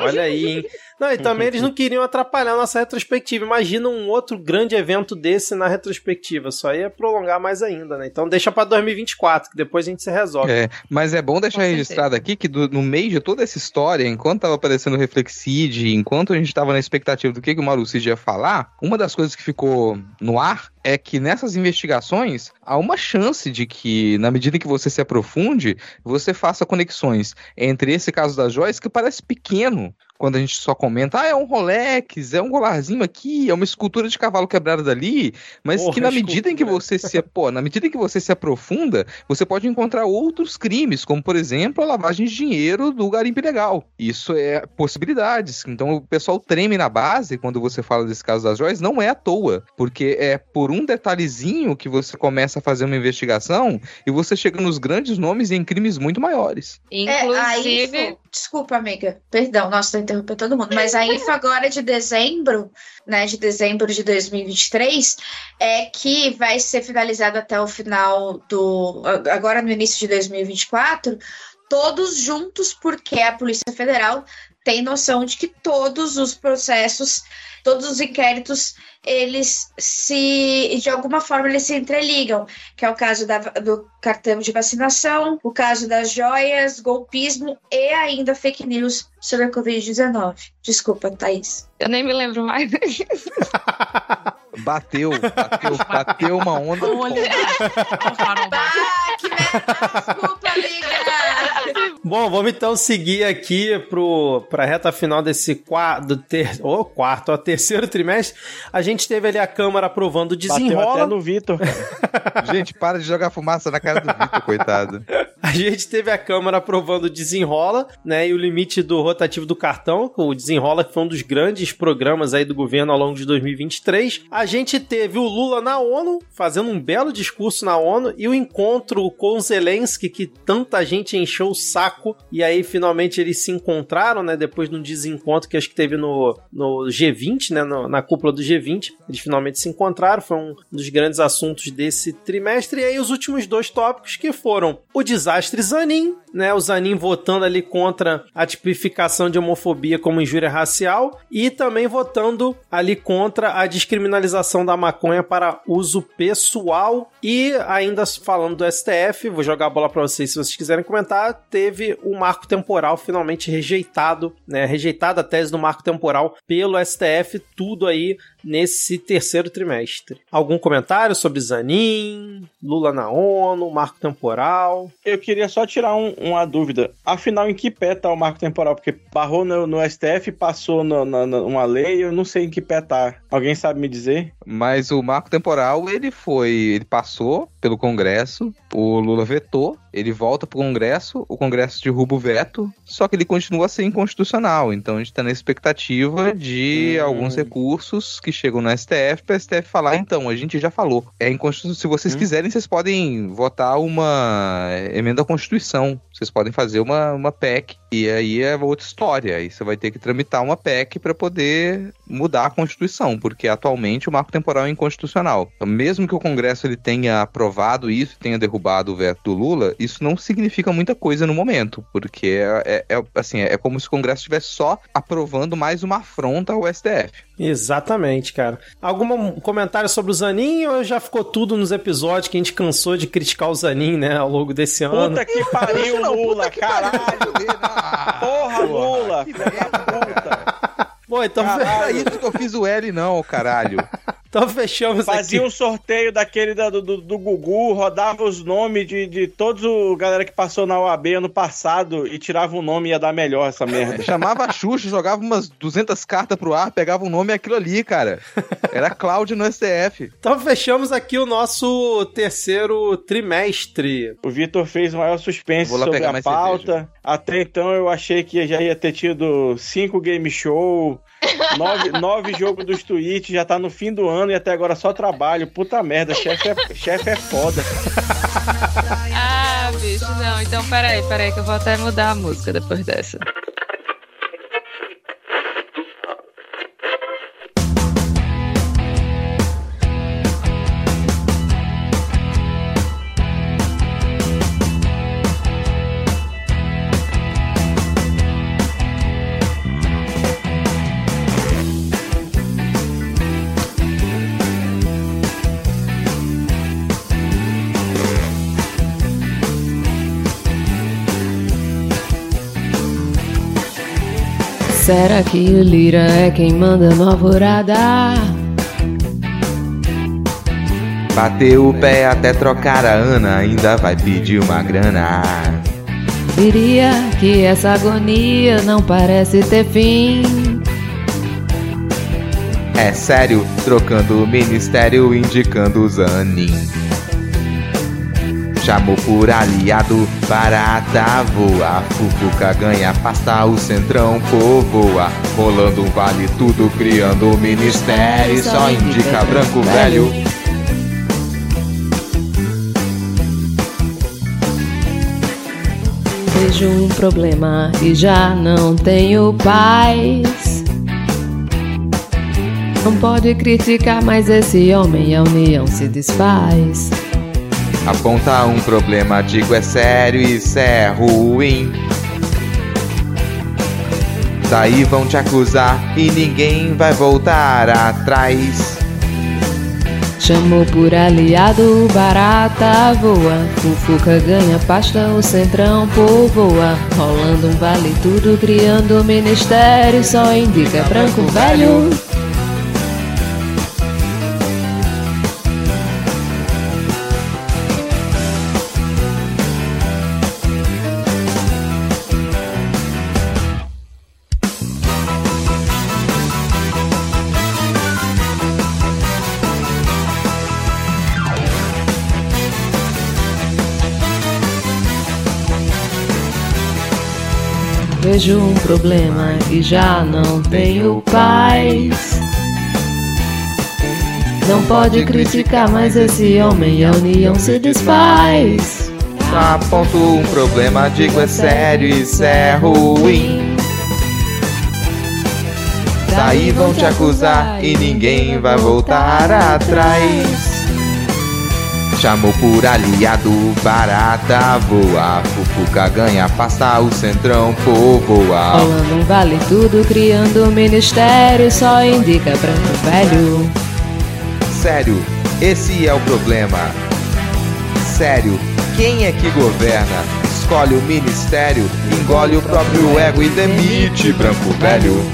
Olha aí, hein? (laughs) Não, e também eles não queriam atrapalhar a nossa retrospectiva. Imagina um outro grande evento desse na retrospectiva. Só ia prolongar mais ainda, né? Então deixa pra 2024, que depois a gente se resolve. É, mas é bom deixar registrado aqui que do- no meio de toda essa história, enquanto tava aparecendo o Reflexid, enquanto a gente tava na expectativa do que, que o Marucid ia falar, uma das coisas que ficou no ar é que nessas investigações há uma chance de que, na medida em que você se aprofunde, você faça conexões entre esse caso das joias, que parece pequeno, quando a gente só comenta, ah, é um Rolex, é um colarzinho aqui, é uma escultura de cavalo quebrado dali, mas Porra, que na medida em que escultura. você se, pô, na medida em que você se aprofunda, você pode encontrar outros crimes, como por exemplo a lavagem de dinheiro do garimpo ilegal. Isso é possibilidades. Então o pessoal treme na base quando você fala desse caso das joias, não é à toa, porque é por um detalhezinho que você começa a fazer uma investigação e você chega nos grandes nomes e em crimes muito maiores. É, a Inclusive, info, desculpa, amiga, perdão, nossa, tô interrompendo todo mundo, mas a info agora de dezembro, né, de dezembro de 2023, é que vai ser finalizado até o final do, agora no início de 2024, todos juntos, porque a Polícia Federal tem noção de que todos os processos, todos os inquéritos, eles se, de alguma forma, eles se entreligam, que é o caso da- do cartão de vacinação, o caso das joias, golpismo e ainda fake news sobre a Covid-19. Desculpa, Thaís. eu nem me lembro mais. Bateu, bateu, bateu uma onda. Olha, o farol Ah, que! Desculpa, amiga! Bom, vamos então seguir aqui pro, pra reta final desse quarto, ter, oh, quarto, ó, terceiro trimestre. A gente teve ali a Câmara aprovando o Bateu até desenrola. no Vitor. (laughs) Gente, para de jogar fumaça na cara do Vitor, coitado. A gente teve a Câmara aprovando o desenrola, né? E o limite do rotativo do cartão, o desenrola que foi um dos grandes programas aí do governo ao longo de 2023. A gente teve o Lula na ONU, fazendo um belo discurso na ONU, e o encontro com Zelensky, que tanta gente encheu o saco, e aí finalmente eles se encontraram, né? Depois de um desencontro que acho que teve no, no G20, né? no- na cúpula do G20. Eles finalmente se encontraram, foi um dos grandes assuntos desse trimestre. E aí os últimos dois tópicos que foram o desastre Zanin, né? O Zanin votando ali contra a tipificação de homofobia como injúria racial e também votando ali contra a descriminalização da maconha para uso pessoal. E ainda falando do STF, vou jogar a bola para vocês se vocês quiserem comentar, teve o marco temporal finalmente rejeitado, né? Rejeitada a tese do marco temporal pelo STF, tudo aí nesse terceiro trimestre. Algum comentário sobre Zanin, Lula na ONU, marco temporal? Eu queria só tirar um- uma dúvida. Afinal, em que pé tá o marco temporal? Porque barrou no, no STF, passou no- na- uma lei, eu não sei em que pé tá. Alguém sabe me dizer? Mas o marco temporal, ele foi. Ele passou pelo Congresso, o Lula vetou, ele volta pro Congresso, o Congresso derruba o veto, só que ele continua a ser inconstitucional. Então a gente tá na expectativa de Hum. alguns recursos que chegam no STF para STF falar, então, a gente já falou. É inconstitucional. Se vocês Hum. quiserem, vocês podem votar uma emenda à Constituição. Vocês podem fazer uma, uma PEC. E aí é outra história. Aí você vai ter que tramitar uma PEC para poder mudar a Constituição, porque atualmente o marco temporal é inconstitucional. Então, mesmo que o Congresso ele tenha aprovado isso, tenha derrubado o veto do Lula, isso não significa muita coisa no momento, porque é, é- é, assim, é como se o Congresso estivesse só aprovando mais uma afronta ao STF. Exatamente, cara. Algum comentário sobre o Zanin ou já ficou tudo nos episódios que a gente cansou de criticar o Zanin, né, ao longo desse ano? Puta que pariu, Não, Lula, puta que pariu, caralho! Porra, Lula! que filha da puta! Bom, então, Não Caralho. é isso que eu fiz o L, não, caralho. (laughs) (laughs) então fechamos Fazia aqui. um sorteio daquele da- do, do, do Gugu, rodava os nomes de, de todos o galera que passou na OAB ano passado e tirava um nome e ia dar melhor essa merda. (laughs) Chamava a Xuxa, jogava umas 200 cartas pro ar, pegava um nome e aquilo ali, cara. Era Cláudio no STF. Então fechamos aqui o nosso terceiro trimestre. O Vitor fez o maior suspense Vou lá sobre pegar a mais pauta. Até então eu achei que já ia ter tido cinco game show, nove, nove jogos dos Twitch, já tá no fim do ano e até agora só trabalho. Puta merda, chefe é, chefe é foda. Ah, bicho, não. Então, peraí, peraí, que eu vou até mudar a música depois dessa. Será que o Lira é quem manda no alvorada? Bateu o pé até trocar a Ana, ainda vai pedir uma grana. Diria que essa agonia não parece ter fim. É sério, trocando o ministério, indicando o Zanin. Chamou por aliado, barata voa. Fufuca ganha pasta, o centrão povoa. Rolando um vale tudo, criando o ministério. Só indica branco velho. Vejo um problema e já não tenho paz. Não pode criticar mais esse homem, a união se desfaz. Aponta um problema, digo é sério, isso é ruim. Daí vão te acusar e ninguém vai voltar atrás. Chamou por aliado, barata voa. Fufuca ganha pasta, o centrão povoa. Rolando um vale tudo, criando um ministério. Só indica branco velho. Vejo um problema e já não tenho paz. Não pode criticar mais esse homem, a união se desfaz. Aponto um problema, digo é sério, isso é ruim. Daí vão te acusar e ninguém vai voltar atrás. Chamou por aliado, barata voa. Fufuca ganha pasta, o centrão povoa. Rolando um vale tudo, criando um ministério. Só indica branco velho. Sério, esse é o problema. Sério, quem é que governa? Escolhe o ministério, engole o próprio ego e demite branco velho.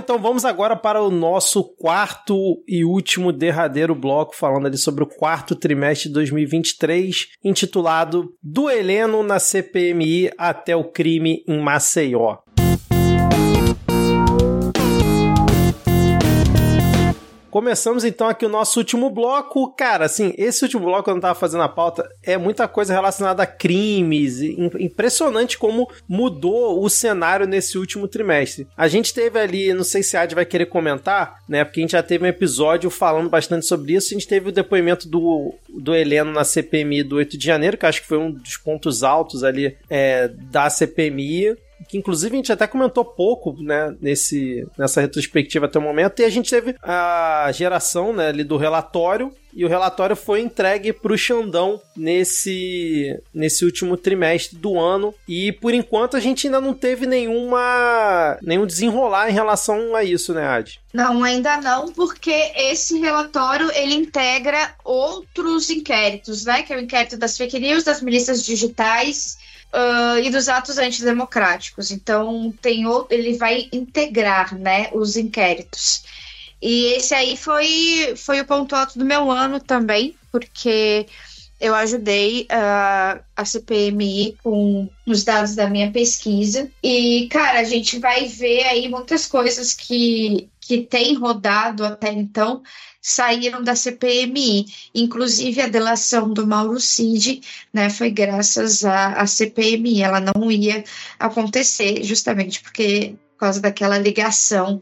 Então vamos agora para o nosso quarto e último derradeiro bloco, falando ali sobre o quarto trimestre de 2023, intitulado Do Heleno na CPMI até o crime em Maceió. Começamos então aqui o nosso último bloco. Cara, assim, esse último bloco, quando eu tava fazendo a pauta, é muita coisa relacionada a crimes. Im- Impressionante como mudou o cenário nesse último trimestre. A gente teve ali, não sei se a Adi vai querer comentar, né? Porque a gente já teve um episódio falando bastante sobre isso. A gente teve o depoimento do, do Heleno na CPMI do 8 de janeiro, que acho que foi um dos pontos altos ali é, da CPMI que inclusive a gente até comentou pouco, né, nesse, nessa retrospectiva até o momento, e a gente teve a geração, né, ali do relatório, e o relatório foi entregue para o Xandão nesse, nesse último trimestre do ano, e por enquanto a gente ainda não teve nenhuma nenhum desenrolar em relação a isso, né, Adi? Não, ainda não, porque esse relatório ele integra outros inquéritos, né? Que é o inquérito das fake news, das milícias digitais ah, e dos atos antidemocráticos. Então tem o- ele vai integrar, né, os inquéritos. E esse aí foi, foi o ponto alto do meu ano também, porque eu ajudei ah, a CPMI com os dados da minha pesquisa. E, cara, a gente vai ver aí muitas coisas que, que tem rodado até então saíram da CPMI, inclusive a delação do Mauro Cid, né, foi graças à, à CPMI, ela não ia acontecer justamente porque por causa daquela ligação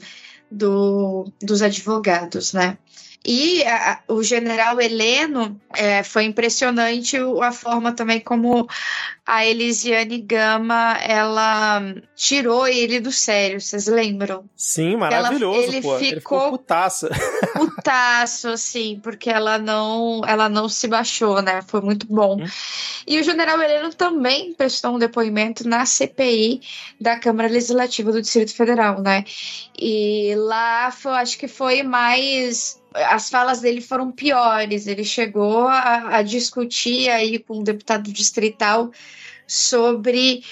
do, dos advogados, né? E a- o general Heleno é, foi impressionante o- a forma também como a Elisiane Gama ela tirou ele do sério, vocês lembram? Sim, maravilhoso, ele pô. Ele ficou ficou- putaça. (laughs) putaço, assim, porque ela não, ela não se baixou, né? Foi muito bom. E o general Heleno também prestou um depoimento na CPI da Câmara Legislativa do Distrito Federal, né? E lá foi, acho que foi mais. As falas dele foram piores. Ele chegou a, a discutir aí com um deputado distrital sobre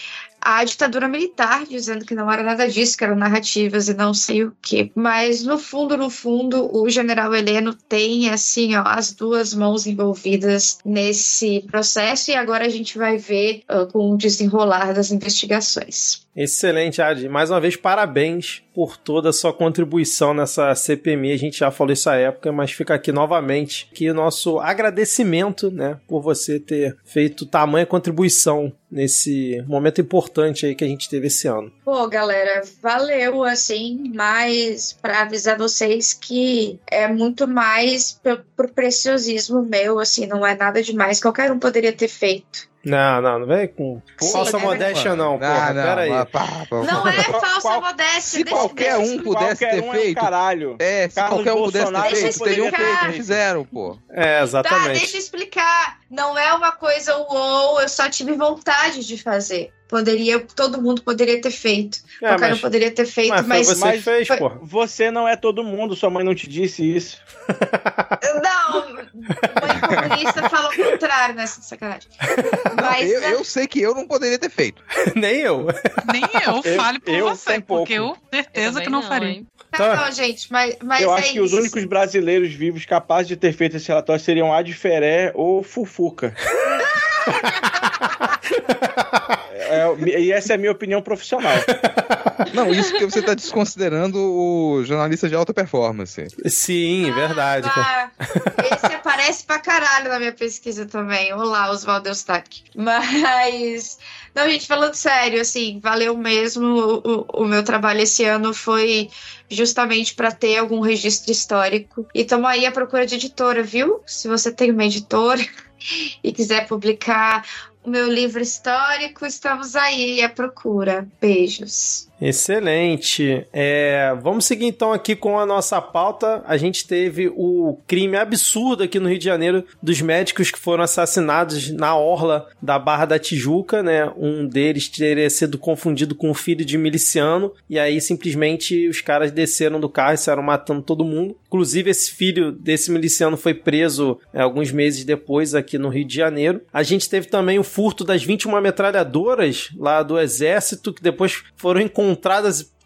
a ditadura militar, dizendo que não era nada disso, que eram narrativas e não sei o quê. Mas no fundo, no fundo, o general Heleno tem assim, ó, as duas mãos envolvidas nesse processo e agora a gente vai ver ah, com o desenrolar das investigações. Excelente, Adi. Mais uma vez, parabéns por toda a sua contribuição nessa CPMI. A gente já falou isso à época, mas fica aqui novamente que o nosso agradecimento, né, por você ter feito tamanha contribuição nesse momento importante aí que a gente teve esse ano. Pô, galera, valeu, assim, mas para avisar vocês que é muito mais pro, pro preciosismo meu, assim, não é nada demais. Qualquer um poderia ter feito. Não, não, não vem com falsa né, modéstia não, porra. Pera aí. mas pá, pá, Não é falsa qual- modéstia. Se deixa- qualquer deixa um pudesse Qualquer ter um é um feito. caralho. É, se Carlos qualquer um pudesse Bolsonaro ter feito, teriam feito, não fizeram, pô. É, Tá, exatamente. deixa eu explicar. Não é uma coisa uou, eu só tive vontade de fazer. Poderia, todo mundo poderia ter feito. É, Qualquer mas, um poderia ter feito, mas mas. você que fez, foi- porra. Você não é todo mundo, sua mãe não te disse isso. (laughs) Não, mãe comunista falou o contrário nessa sacanagem. Mas eu, eu sei que eu não poderia ter feito. (laughs) Nem eu. Nem eu, (laughs) Eu- fale por eu você, porque eu certeza que não, faria. hein? Tá, não, gente, mas, mas eu é acho que os isso. únicos brasileiros vivos capazes de ter feito esse relatório seriam Adferé ou Fufuca. (laughs) É, e essa é a minha opinião profissional. Não, isso porque você tá desconsiderando o jornalista de alta performance. Sim, verdade. cara. Ah, esse aparece pra caralho na minha pesquisa também. Olá, Oswaldo Eustáquio. Mas, não, gente, falando sério, assim, valeu mesmo. O, o- o meu trabalho esse ano foi justamente para ter algum registro histórico. E estamos aí à procura de editora, viu? Se você tem uma editora (laughs) e quiser publicar meu livro histórico, estamos aí à procura. Beijos. Excelente. É, vamos seguir então aqui com a nossa pauta. A gente teve o crime absurdo aqui no Rio de Janeiro dos médicos que foram assassinados na orla da Barra da Tijuca, né? Um deles teria sido confundido com um filho de miliciano e aí simplesmente os caras desceram do carro e saíram matando todo mundo. Inclusive esse filho desse miliciano foi preso é, alguns meses depois aqui no Rio de Janeiro. A gente teve também o furto das 21 metralhadoras lá do exército que depois foram encontradas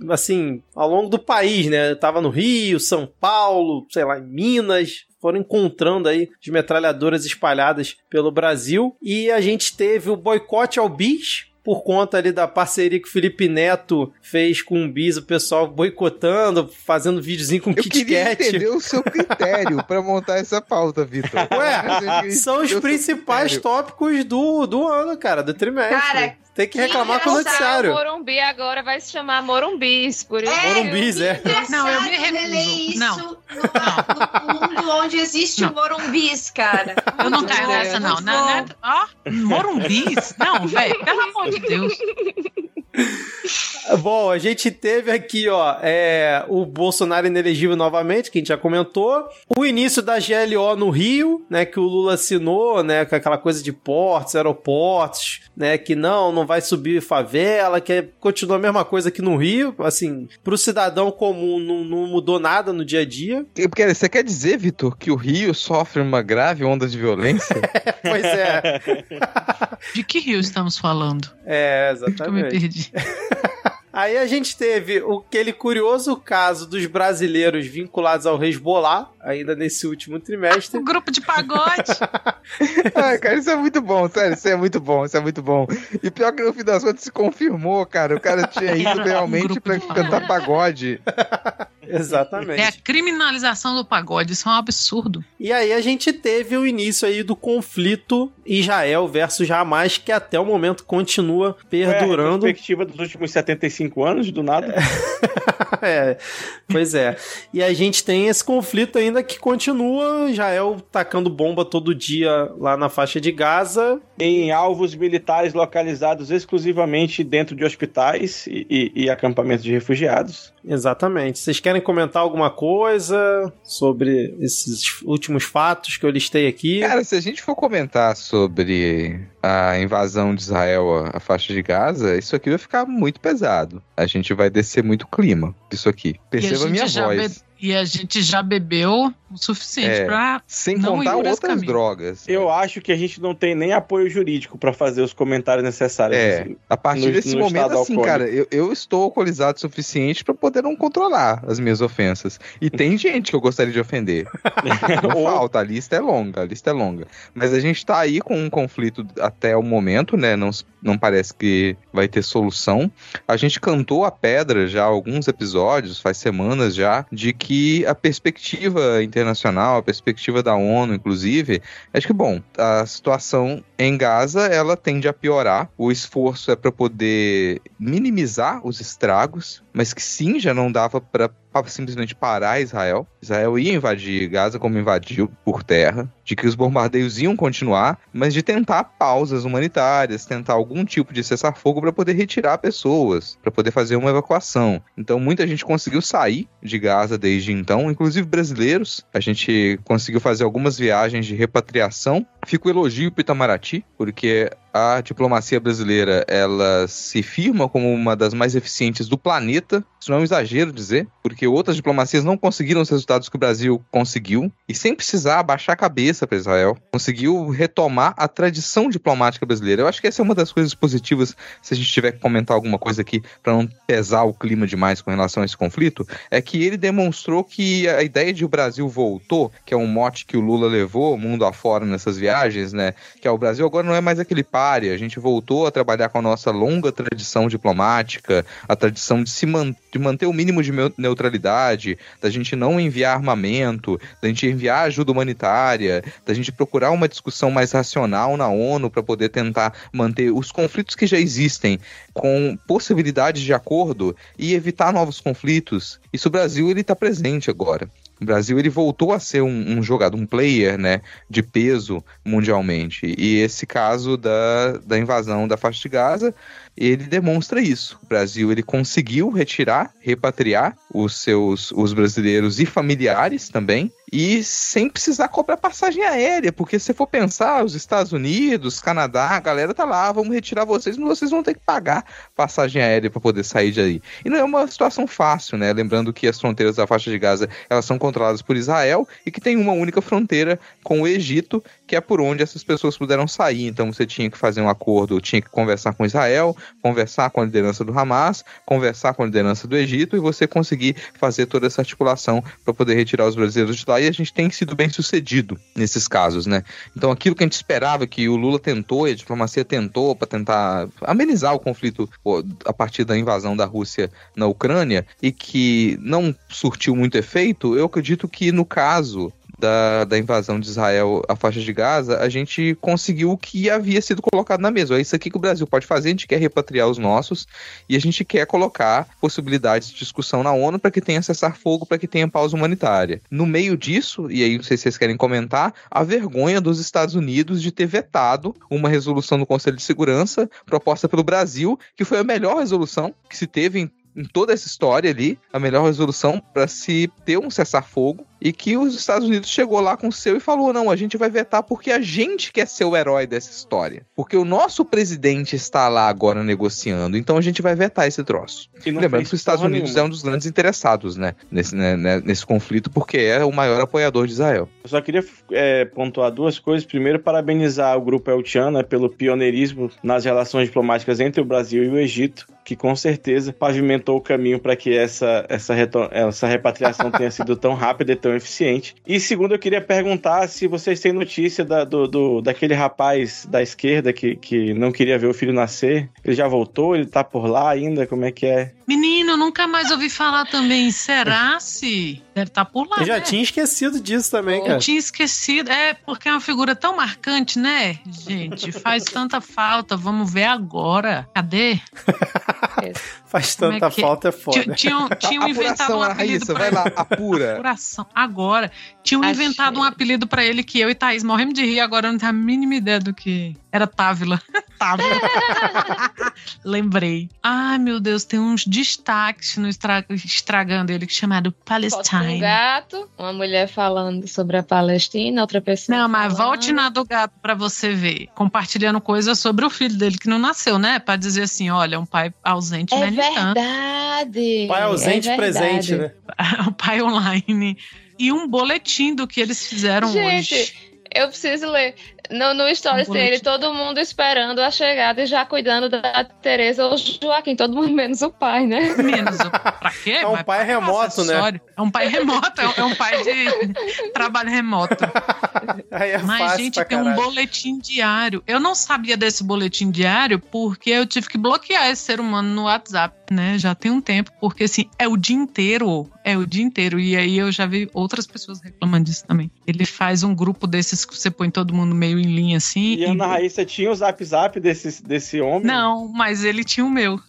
assim ao longo do país, né? Tava no Rio, São Paulo, sei lá, em Minas, foram encontrando aí as metralhadoras espalhadas pelo Brasil e a gente teve o boicote ao bis por conta ali da parceria que o Felipe Neto fez com o Bis, o pessoal boicotando, fazendo videozinho com Eu Kit queria Kat. entender o seu (laughs) critério pra montar essa pauta, Vitor. Ué, são os Eu principais tópicos do, do ano, cara, do trimestre. Cara, Tem que reclamar com o noticiário. Morumbi agora vai se chamar Morumbis, por isso. Morumbis, é. Não, eu me recuso. Não. No, no mundo onde existe o Morumbis, cara. Eu não caio nessa, não. muito Na, bom. na, ó, Morumbis? Não, velho, pelo amor de Deus. (laughs) (laughs) Bom, a gente teve aqui, ó, é, o Bolsonaro inelegível novamente, que a gente já comentou. O início da GLO no Rio, né, que o Lula assinou, né, com aquela coisa de portos, aeroportos, né, que não, não vai subir favela, que é- continua a mesma coisa aqui no Rio. Assim, pro cidadão comum não, não mudou nada no dia a dia. Porque Você quer dizer, Vitor, que o Rio sofre uma grave onda de violência? (laughs) Pois é, (laughs) De que rio estamos falando? é, Que eu me exatamente. Perdi. (laughs) Aí a gente teve aquele curioso caso dos brasileiros vinculados ao Hezbollah, ainda nesse último trimestre. O grupo de pagode. Ai, (laughs) cara, isso é muito bom, sério, isso é muito bom, isso é muito bom. E pior que no fim das contas se confirmou, cara, o cara tinha ido Era um realmente grupo pra de cantar pagode. (laughs) Exatamente. É a criminalização do pagode, isso é um absurdo. E aí a gente teve o início aí do conflito Israel versus Hamas, que até o momento continua Qual é a perdurando. perspectiva dos últimos 75 anos, do nada. (laughs) é, pois é. E a gente tem esse conflito ainda que continua, Israel tacando bomba todo dia lá na faixa de Gaza. Em alvos militares localizados exclusivamente dentro de hospitais e, e- e acampamentos de refugiados. Exatamente. Vocês querem comentar alguma coisa sobre esses últimos fatos que eu listei aqui? Cara, se a gente for comentar sobre a invasão de Israel à faixa de Gaza, isso aqui vai ficar muito pesado. A gente vai descer muito clima disso aqui. Perceba a gente minha já voz. E a gente já bebeu o suficiente É. pra. Sem não contar ir por esse outras caminho. drogas. Eu acho que a gente não tem nem apoio jurídico para fazer os comentários necessários. É, assim. a partir no- desse no momento, assim, alcoólico. cara, eu, eu estou alcoolizado o suficiente pra poder não controlar as minhas ofensas. E tem (laughs) gente que eu gostaria de ofender. (laughs) Não falta, a lista é longa, a lista é longa. Mas a gente tá aí com um conflito até o momento, né? Não, não parece que vai ter solução. A gente cantou a pedra já há alguns episódios, faz semanas já, de que a perspectiva internacional, a perspectiva da ONU, inclusive, acho que, bom, a situação em Gaza, ela tende a piorar. O esforço é para poder minimizar os estragos, mas que sim, já não dava para simplesmente parar Israel. Israel ia invadir Gaza como invadiu por terra, de que os bombardeios iam continuar, mas de tentar pausas humanitárias, tentar algum tipo de cessar-fogo para poder retirar pessoas, para poder fazer uma evacuação. Então muita gente conseguiu sair de Gaza desde então, inclusive brasileiros. A gente conseguiu fazer algumas viagens de repatriação. Fica o elogio para Itamaraty, porque a diplomacia brasileira ela se firma como uma das mais eficientes do planeta. Isso não é um exagero dizer, porque outras diplomacias não conseguiram os resultados que o Brasil conseguiu e sem precisar abaixar a cabeça para Israel, conseguiu retomar a tradição diplomática brasileira. Eu acho que essa é uma das coisas positivas se a gente tiver que comentar alguma coisa aqui para não pesar o clima demais com relação a esse conflito, é que ele demonstrou que a ideia de o Brasil voltou, que é um mote que o Lula levou mundo afora nessas viagens, né? Que é o Brasil agora não é mais aquele páreo, a gente voltou a trabalhar com a nossa longa tradição diplomática, a tradição de se man de manter o mínimo de neutralidade, da gente não enviar armamento, da gente enviar ajuda humanitária, da gente procurar uma discussão mais racional na ONU para poder tentar manter os conflitos que já existem com possibilidades de acordo e evitar novos conflitos. Isso o Brasil ele está presente agora. O Brasil ele voltou a ser um, um jogador, um player, né, de peso mundialmente. E esse caso da, da invasão da faixa de Gaza, ele demonstra isso. O Brasil ele conseguiu retirar, repatriar os seus os brasileiros e familiares também, e sem precisar cobrar passagem aérea, porque se for pensar, os Estados Unidos, Canadá, a galera tá lá, vamos retirar vocês, mas vocês vão ter que pagar passagem aérea para poder sair de aí. E não é uma situação fácil, né? Lembrando que as fronteiras da faixa de Gaza, elas são controladas por Israel e que tem uma única fronteira com o Egito, que é por onde essas pessoas puderam sair. Então você tinha que fazer um acordo, tinha que conversar com Israel, conversar com a liderança do Hamas, conversar com a liderança do Egito e você conseguir fazer toda essa articulação para poder retirar os brasileiros de lá. E a gente tem sido bem sucedido nesses casos, né? Então aquilo que a gente esperava que o Lula tentou e a diplomacia tentou para tentar amenizar o conflito a partir da invasão da Rússia na Ucrânia e que não surtiu muito efeito, eu acredito que no caso da, da invasão de Israel à faixa de Gaza, a gente conseguiu o que havia sido colocado na mesa. É isso aqui que o Brasil pode fazer, a gente quer repatriar os nossos e a gente quer colocar possibilidades de discussão na ONU para que tenha cessar fogo, para que tenha pausa humanitária. No meio disso, e aí não sei se vocês querem comentar, a vergonha dos Estados Unidos de ter vetado uma resolução do Conselho de Segurança proposta pelo Brasil, que foi a melhor resolução que se teve em em toda essa história ali, a melhor resolução para se ter um cessar-fogo e que os Estados Unidos chegou lá com o seu e falou: não, a gente vai vetar porque a gente quer ser o herói dessa história. Porque o nosso presidente está lá agora negociando, então a gente vai vetar esse troço. Lembrando que os Estados Unidos nenhuma. é um dos grandes interessados, né, nesse, né, né, nesse conflito, porque é o maior apoiador de Israel. Eu só queria é, pontuar duas coisas. Primeiro, parabenizar o Grupo El Chan né, pelo pioneirismo nas relações diplomáticas entre o Brasil e o Egito, que com certeza pavimentou o caminho para que essa, essa, essa repatriação (laughs) tenha sido tão rápida e tão eficiente. E segundo, eu queria perguntar se vocês têm notícia da- do, do- daquele rapaz da esquerda que, que não queria ver o filho nascer. Ele já voltou? Ele tá por lá ainda? Como é que é? Menino, nunca mais ouvi falar também. Será se? Deve estar por lá. Eu já né? tinha esquecido disso também, Eu cara. tinha esquecido. É, porque é uma figura tão marcante, né? Gente, faz tanta falta. Vamos ver agora. Cadê? (laughs) Faz Como é tanta que- falta, é foda. Tinha- Tinham, tinham (laughs) inventado um apelido Raíssa, pra vai lá, apura. (laughs) Apuração. Agora. Tinham Achei. inventado um apelido pra ele que eu e Thaís morremos de rir. Agora eu não tenho a mínima ideia do que. Era Távila. (laughs) Távila. (laughs) Lembrei. Ai, meu Deus, tem uns destaques no estra- estragando ele que é chamado com um Palestine. gato, uma mulher falando sobre a Palestina, outra pessoa. Não, mas falando. volte na do gato pra você ver. Compartilhando coisas sobre o filho dele que não nasceu, né? Pra dizer assim: olha, um pai ausente, É tanto. verdade. Pai ausente é verdade. presente, né? (laughs) o pai online. E um boletim do que eles fizeram Gente, hoje. Eu preciso ler. No, no Stories tem ele, todo mundo esperando a chegada e já cuidando da Tereza ou Joaquim, todo mundo menos o pai, né? Menos o. Pra quê? É um Mas pai remoto, né? É um pai remoto, é um- é pai de trabalho remoto. Aí é Mas, fácil gente, pra tem um boletim diário. Eu não sabia desse boletim diário porque eu tive que bloquear esse ser humano no WhatsApp, né? Já tem um tempo, porque assim, é o dia inteiro. É o dia inteiro. E aí eu já vi outras pessoas reclamando disso também. Ele faz um grupo desses que você põe todo mundo meio em linha assim. E a Ana Raíssa tinha o zap zap desse, desse homem? Não, mas ele tinha o meu.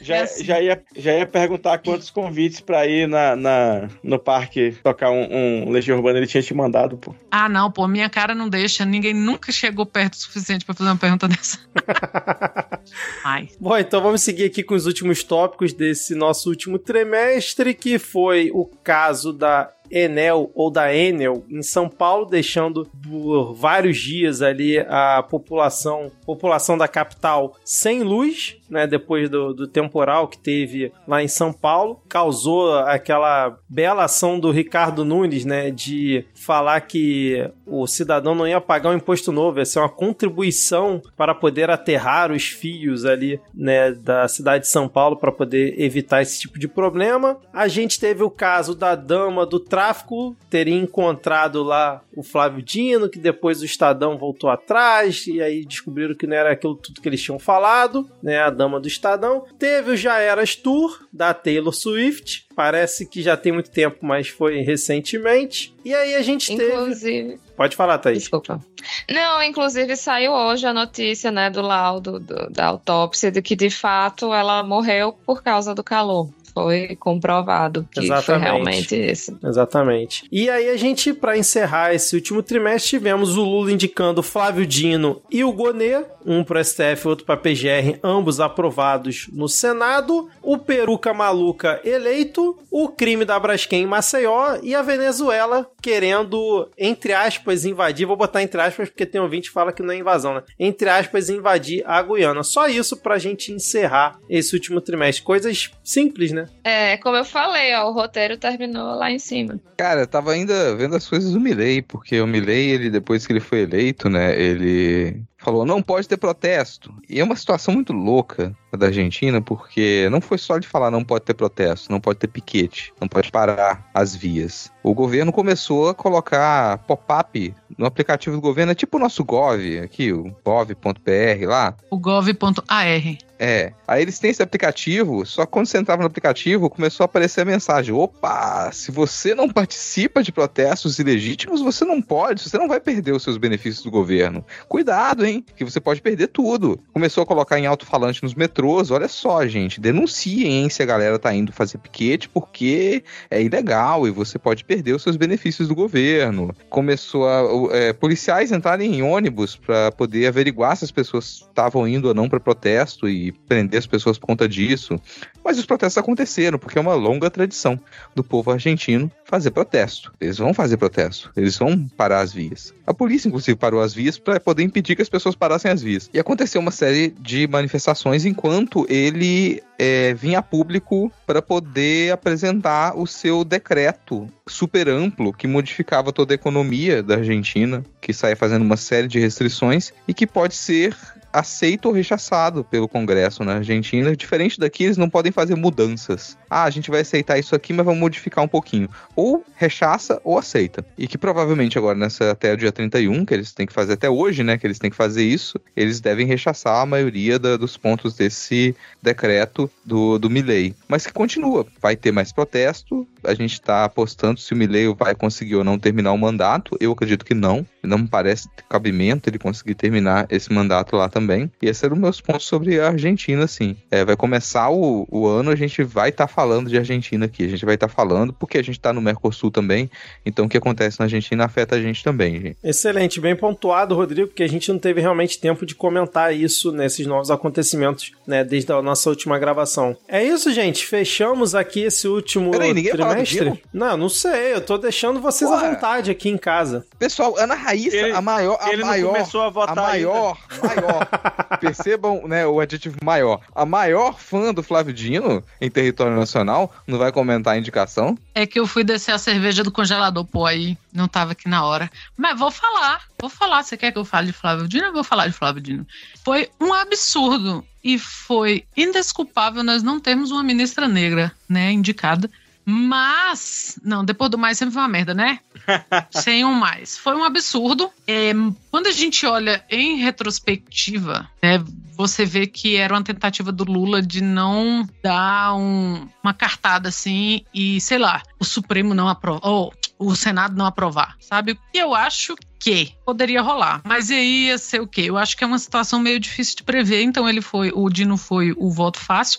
Já, já, ia, já ia perguntar quantos convites pra ir na, na, no parque tocar um, um Legião Urbana ele tinha te mandado, pô. Ah, não, pô, minha cara não deixa. Ninguém nunca chegou perto o suficiente pra fazer uma pergunta dessa. (laughs) Ai. Bom, então vamos seguir aqui com os últimos tópicos desse nosso último trimestre, que foi o caso da Enel ou da Enel em São Paulo, deixando por vários dias ali a população, população da capital sem luz, né, depois do, do temporal que teve lá em São Paulo, causou aquela bela ação do Ricardo Nunes, né, de falar que o cidadão não ia pagar um imposto novo, ia ser uma contribuição para poder aterrar os fios ali, né, da cidade de São Paulo para poder evitar esse tipo de problema. A gente teve o caso da dama do tráfico teria encontrado lá o Flávio Dino, que depois o Estadão voltou atrás e aí descobriram que não era aquilo tudo que eles tinham falado, né, a dama do Estadão. Teve o Já Eras Tour da Taylor Swift, parece que já tem muito tempo, mas foi recentemente. E aí a gente teve... Inclusive. Pode falar, Thaís. Desculpa. Não, inclusive saiu hoje a notícia, né, do laudo do- da autópsia de que de fato ela morreu por causa do calor. Foi comprovado que foi Exatamente. realmente isso. Exatamente. E aí a gente, para encerrar esse último trimestre, tivemos o Lula indicando Flávio Dino e o Gonê, um para STF, outro para PGR, ambos aprovados no Senado, o Peruca Maluca eleito, o crime da Braskem em Maceió e a Venezuela querendo, entre aspas, invadir, vou botar entre aspas porque tem ouvinte que fala que não é invasão, né? Entre aspas, invadir a Guiana. Só isso pra gente encerrar esse último trimestre. Coisas simples, né? É, como eu falei, ó, o roteiro terminou lá em cima. Cara, eu tava ainda vendo as coisas do Milley, porque o Milley, ele, depois que ele foi eleito, né, ele falou, não pode ter protesto. E é uma situação muito louca da Argentina, porque não foi só de falar não pode ter protesto, não pode ter piquete, não pode parar as vias. O governo começou a colocar pop-up no aplicativo do governo, é tipo o nosso Gov aqui, o gov.br lá. O gov.ar. É. Aí eles têm esse aplicativo, só que quando você entrava no aplicativo, começou a aparecer a mensagem: opa, se você não participa de protestos ilegítimos, você não pode, você não vai perder os seus benefícios do governo. Cuidado, hein? Que você pode perder tudo. Começou a colocar em alto-falante nos metrôs, olha só, gente, denunciem hein, se a galera tá indo fazer piquete, porque é ilegal e você pode perder os seus benefícios do governo. Começou a é, policiais entrarem em ônibus para poder averiguar se as pessoas estavam indo ou não para protesto e prender as pessoas por conta disso. Mas os protestos aconteceram, porque é uma longa tradição do povo argentino fazer protesto. Eles vão fazer protesto, eles vão parar as vias. A polícia, inclusive, parou as vias para poder impedir que as pessoas parassem as vias. E aconteceu uma série de manifestações enquanto ele é, vinha a público para poder apresentar o seu decreto super amplo que modificava toda a economia da Argentina, que saia fazendo uma série de restrições e que pode ser aceito ou rechaçado pelo Congresso na Argentina. Diferente daqui, eles não podem fazer mudanças. Ah, a gente vai aceitar isso aqui, mas vamos modificar um pouquinho. Ou rechaça ou aceita. E que provavelmente agora, nessa, até o dia 31, que eles têm que fazer até hoje, né? Que eles têm que fazer isso, eles devem rechaçar a maioria da, dos pontos desse decreto do, do Milley. Mas que continua. Vai ter mais protesto. A gente está apostando se o Milley vai conseguir ou não terminar o mandato. Eu acredito que não. Não me parece cabimento ele conseguir terminar esse mandato lá também. E esses eram meus pontos sobre a Argentina, assim. É, vai começar o, o ano, a gente vai estar tá falando de Argentina aqui. A gente vai estar tá falando porque a gente está no Mercosul também. Então o que acontece na Argentina afeta a gente também, gente. Excelente, bem pontuado, Rodrigo, porque a gente não teve realmente tempo de comentar isso nesses novos acontecimentos, né, desde a nossa última gravação. É isso, gente. Fechamos aqui esse último Peraí, ninguém trimestre. Não, não sei. Eu tô deixando vocês à vontade aqui em casa. Pessoal, Ana Raíssa, Ele- a maior, a ele não maior, começou a votar a maior, maior. (laughs) Percebam, né, o adjetivo maior. A maior fã do Flávio Dino em território nacional não vai comentar a indicação? É que eu fui descer a cerveja do congelador, pô, aí não tava aqui na hora. Mas vou falar, vou falar. Você quer que eu fale de Flávio Dino? Eu vou falar de Flávio Dino. Foi um absurdo e foi indesculpável nós não termos uma ministra negra, né, indicada. Mas, não, depois do mais sempre foi uma merda, né? (laughs) Sem um mais. Foi um absurdo. É, quando a gente olha em retrospectiva, né, você vê que era uma tentativa do Lula de não dar um- uma cartada assim e, sei lá, o Supremo não aprovar, ou o Senado não aprovar, sabe? E eu acho que poderia rolar. Mas aí ia ser o quê? Eu acho que é uma situação meio difícil de prever, então ele foi, o Dino foi o voto fácil,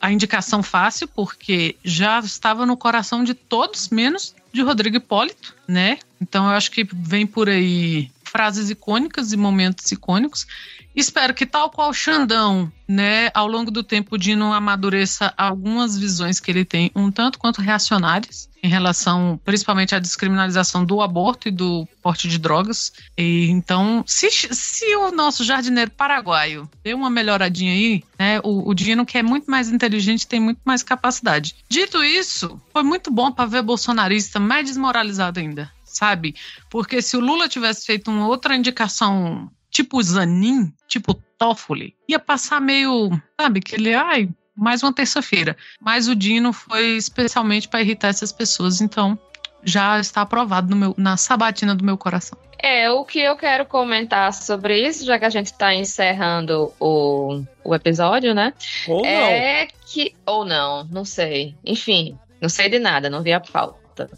a indicação fácil, porque já estava no coração de todos, menos de Rodrigo Hipólito, né? Então eu acho que vem por aí frases icônicas e momentos icônicos. Espero que, tal qual Xandão, né, ao longo do tempo, o Dino amadureça algumas visões que ele tem, um tanto quanto reacionárias, em relação principalmente à descriminalização do aborto e do porte de drogas. E, então, se, se o nosso jardineiro paraguaio deu uma melhoradinha aí, né, o, o Dino, que é muito mais inteligente, tem muito mais capacidade. Dito isso, foi muito bom para ver bolsonarista mais desmoralizado ainda, sabe? Porque se o Lula tivesse feito uma outra indicação tipo Zanin, tipo Toffoli, ia passar meio, sabe, que ele, ai, mais uma terça-feira. Mas o Dino foi especialmente para irritar essas pessoas, então já está aprovado no meu, na sabatina do meu coração. É, o que eu quero comentar sobre isso, já que a gente está encerrando o, o episódio, né? Ou não. é que. Ou não, não sei. Enfim, não sei de nada, não vi a pauta.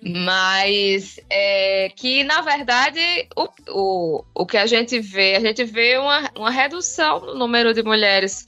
Mas é que, na verdade, o, o, o que a gente vê, a gente vê uma, uma redução no número de mulheres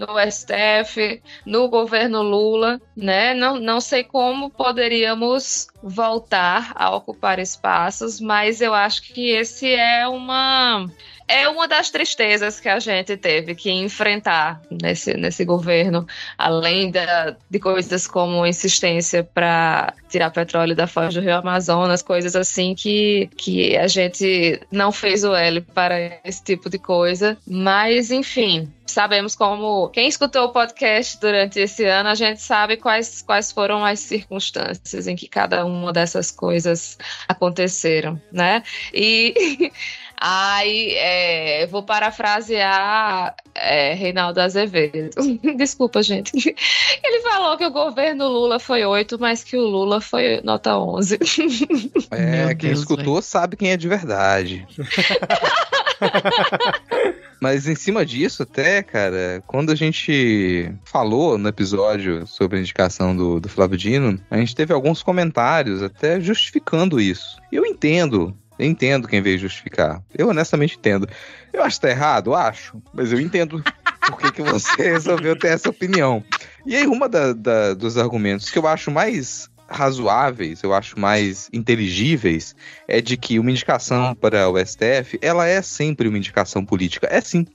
no STF, no governo Lula, né? Não, não sei como poderíamos voltar a ocupar espaços, mas eu acho que esse é uma é uma das tristezas que a gente teve que enfrentar nesse, nesse governo, além da, de coisas como insistência para tirar petróleo da foz do Rio Amazonas, coisas assim que, que a gente não fez o L para esse tipo de coisa. Mas, enfim, sabemos como. Quem escutou o podcast durante esse ano, a gente sabe quais, quais foram as circunstâncias em que cada uma dessas coisas aconteceram, né? E. (laughs) Aí, é, vou parafrasear é, Reinaldo Azevedo. (laughs) Desculpa, gente. (laughs) Ele falou que o governo Lula foi 8, mas que o Lula foi nota 11. É, Meu quem Deus, escutou sabe quem é de verdade. Mas em cima disso, até, cara, quando a gente falou no episódio sobre a indicação do, do Flávio Dino, a gente teve alguns comentários até justificando isso. Eu entendo, eu entendo quem veio justificar. Eu honestamente entendo. Eu acho que tá errado, acho, mas eu entendo por que, que você (laughs) resolveu ter essa opinião. E aí, uma da- da- dos argumentos que eu acho mais razoáveis, eu acho mais inteligíveis, é de que uma indicação para o STF, ela é sempre uma indicação política. É sim.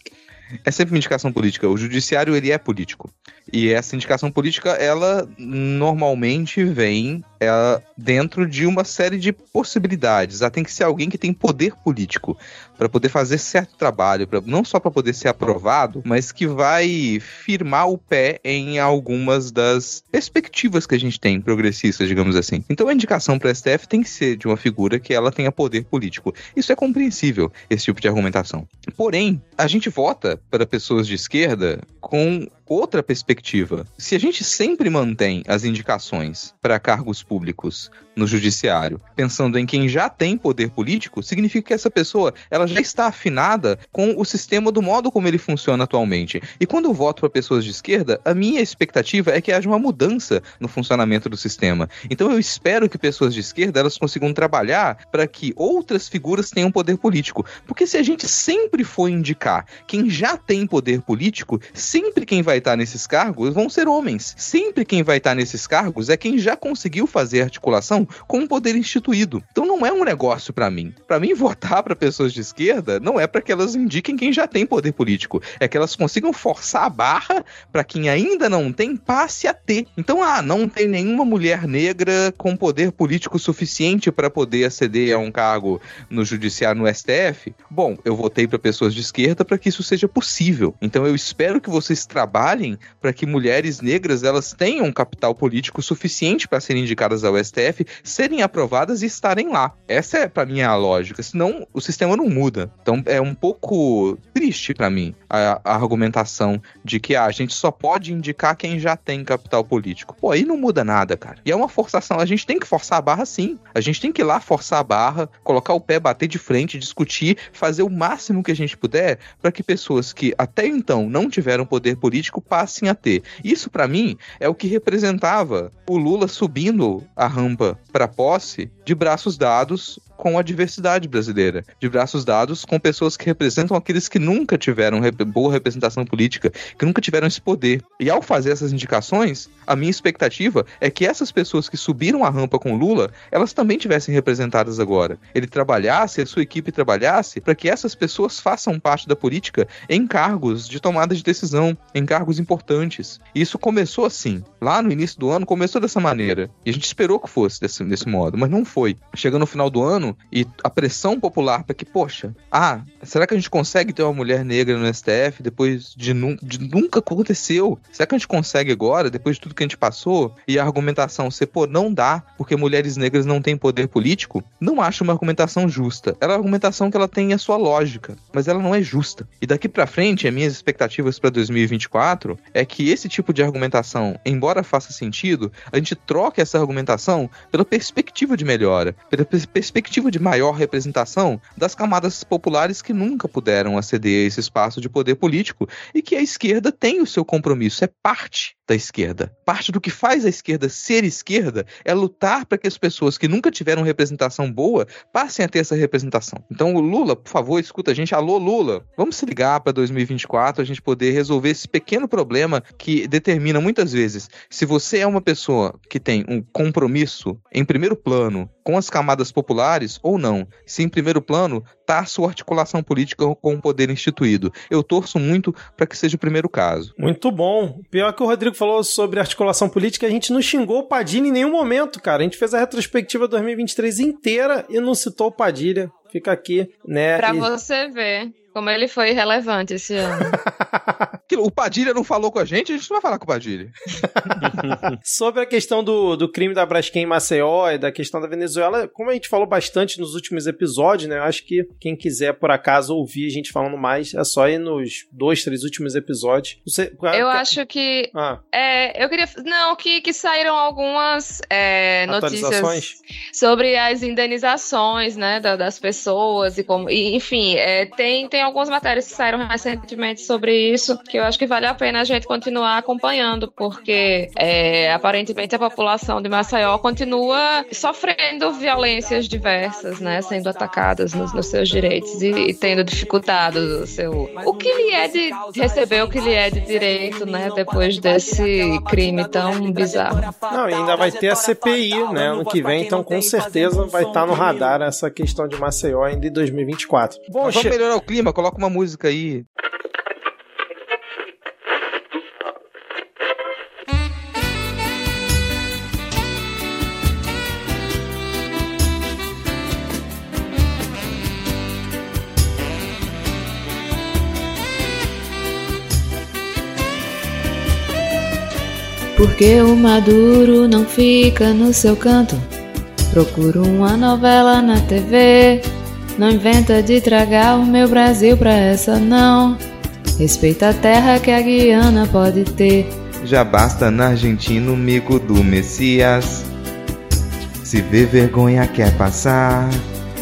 É sempre uma indicação política. O judiciário, ele é político. E essa indicação política, ela normalmente vem é dentro de uma série de possibilidades. Ela tem que ser alguém que tem poder político para poder fazer certo trabalho, pra, não só para poder ser aprovado, mas que vai firmar o pé em algumas das perspectivas que a gente tem progressistas, digamos assim. Então a indicação para STF tem que ser de uma figura que ela tenha poder político. Isso é compreensível, esse tipo de argumentação. Porém, a gente vota para pessoas de esquerda com outra perspectiva. Se a gente sempre mantém as indicações para cargos públicos no judiciário, pensando em quem já tem poder político, significa que essa pessoa ela já está afinada com o sistema do modo como ele funciona atualmente. E quando eu voto para pessoas de esquerda, a minha expectativa é que haja uma mudança no funcionamento do sistema. Então eu espero que pessoas de esquerda elas consigam trabalhar para que outras figuras tenham poder político, porque se a gente sempre for indicar quem já tem poder político, sempre quem vai estar nesses cargos vão ser homens. Sempre quem vai estar nesses cargos é quem já conseguiu fazer articulação com um poder instituído. Então não é um negócio para mim. Para mim (laughs) votar para pessoas de esquerda não é para que elas indiquem quem já tem poder político, é que elas consigam forçar a barra para quem ainda não tem passe a ter. Então, ah, não tem nenhuma mulher negra com poder político suficiente para poder aceder a um cargo no judiciário no STF. Bom, eu votei para pessoas de esquerda para que isso seja possível. Então eu espero que vocês trabalhem para que mulheres negras elas tenham capital político suficiente para serem indicadas ao STF, serem aprovadas e estarem lá. Essa é para mim a lógica. Senão o sistema não muda. Então é um pouco triste para mim a, a, argumentação de que ah, a gente só pode indicar quem já tem capital político. Pô, aí não muda nada, cara. E é uma forçação. A gente tem que forçar a barra sim. A gente tem que ir lá forçar a barra, colocar o pé, bater de frente, discutir, fazer o máximo que a gente puder para que pessoas que até então não tiveram poder político passem a ter. Isso para mim é o que representava o Lula subindo a rampa para posse de braços dados com a diversidade brasileira, de braços dados com pessoas que representam aqueles que nunca tiveram rep boa representação política, que nunca tiveram esse poder. E ao fazer essas indicações, a minha expectativa é que essas pessoas que subiram a rampa com Lula, elas também tivessem representadas agora. Ele trabalhasse, a sua equipe trabalhasse para que essas pessoas façam parte da política em cargos de tomada de decisão, em cargos importantes. E isso começou assim. Lá no início do ano começou dessa maneira. E a gente esperou que fosse desse, desse modo, mas não foi. Chegando no final do ano e a pressão popular para que, poxa, ah, será que a gente consegue ter uma mulher negra no STF depois de, nu de nunca aconteceu? Será que a gente consegue agora, depois de tudo que a gente passou? E a argumentação ser, pô, não dá porque mulheres negras não têm poder político? Não acho uma argumentação justa. Ela é uma argumentação que ela tem a sua lógica, mas ela não é justa. E daqui para frente, as minhas expectativas para 2024 é que esse tipo de argumentação, embora faça sentido, a gente troque essa argumentação pela perspectiva de melhora, pela perspectiva de maior representação das camadas populares que nunca puderam aceder a esse espaço de poder político e que a esquerda tem o seu compromisso, é parte da esquerda. Parte do que faz a esquerda ser esquerda é lutar para que as pessoas que nunca tiveram representação boa passem a ter essa representação. Então, Lula, por favor, escuta a gente. Alô, Lula, vamos se ligar para 2024 a gente poder resolver esse pequeno problema que determina muitas vezes se você é uma pessoa que tem um compromisso em primeiro plano com as camadas populares ou não. Se em primeiro plano está a sua articulação política com o poder instituído. Eu torço muito para que seja o primeiro caso. Muito bom. Pior que o Rodrigo falou sobre articulação política, a gente não xingou o Padilha em nenhum momento, cara. A gente fez a retrospectiva 2023 inteira e não citou o Padilha. Fica aqui, né? Pra e... você ver. Como ele foi relevante esse ano. (laughs) o Padilha não falou com a gente, a gente não vai falar com o Padilha. (laughs) Sobre a questão do, do crime da Braskem em Maceió e da questão da Venezuela, como a gente falou bastante nos últimos episódios, né? Eu acho que quem quiser, por acaso, ouvir a gente falando mais, é só ir nos dois, três últimos episódios. Você, eu acho que. Ah. É, eu queria. Não, que, que saíram algumas é, notícias sobre as indenizações, né? das pessoas e como. E, enfim, é, tem, tem algumas matérias que saíram recentemente sobre isso, que eu acho que vale a pena a gente continuar acompanhando, porque é, aparentemente a população de Maceió continua sofrendo violências diversas, né, sendo atacadas nos, nos seus direitos e, e, tendo dificultado o seu o que lhe é de receber o que lhe é de direito, né, depois desse crime tão bizarro. Não, ainda vai ter a CPI, né, ano que vem, então com certeza vai estar no radar essa questão de Maceió ainda em 2024. Bom, vamos melhorar o clima, coloca uma música aí. Porque o maduro não fica no seu canto. Procura uma novela na TV não inventa de tragar o meu Brasil pra essa não. Respeita a terra que a Guiana pode ter. Já basta na Argentina o mico do Messias. Se vê vergonha quer passar,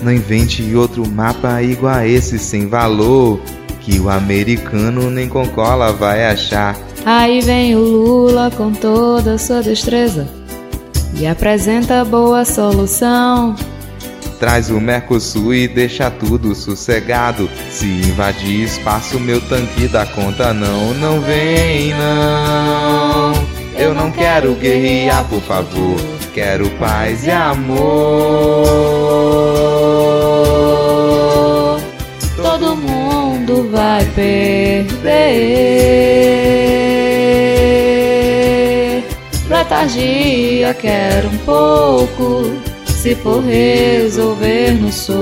não invente outro mapa igual a esse sem valor. Que o americano nem com cola vai achar. Aí vem o Lula com toda a sua destreza e apresenta boa solução. Traz o Mercosul e deixa tudo sossegado. Se invadir espaço, meu tanque dá conta não, não vem não. Eu não quero guerrear, por favor. Quero paz e amor. Todo mundo vai perder. Letargia, quero um pouco. Se for resolver no soco,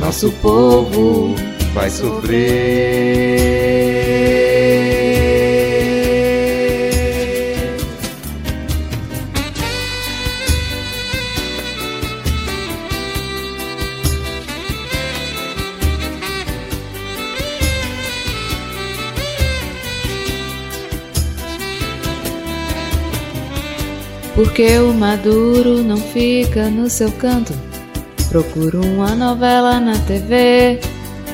nosso povo Vai sofrer. Porque o maduro não fica no seu canto. Procura uma novela na TV.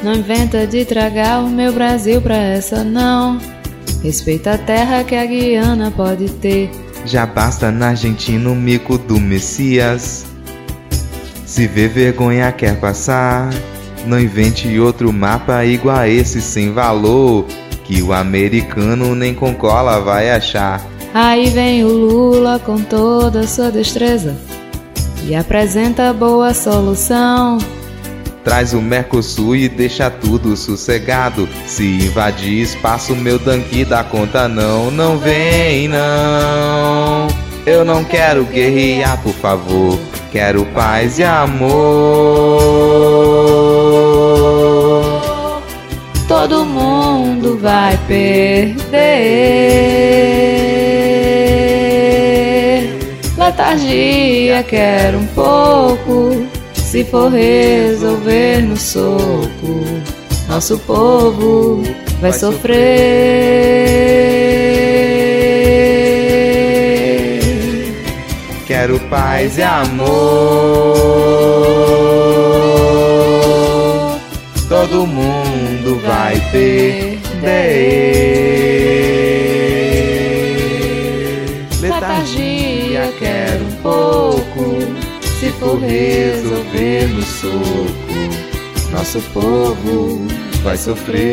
Não inventa de tragar o meu Brasil pra essa não. Respeita a terra que a Guiana pode ter. Já basta na Argentina o mico do Messias. Se vê vergonha quer passar, não invente outro mapa igual a esse sem valor. Que o americano nem com cola vai achar. Aí vem o Lula com toda a sua destreza e apresenta boa solução. Traz o Mercosul e deixa tudo sossegado. Se invadir espaço, meu tanque dá conta não, não vem não. Eu não quero guerrear, por favor. Quero paz e amor. Todo mundo vai perder. Letargia, quero um pouco. Se for resolver no soco, nosso povo vai sofrer. Quero paz e amor. Todo mundo vai perder. Pouco. Se for resolver no soco, nosso povo vai sofrer.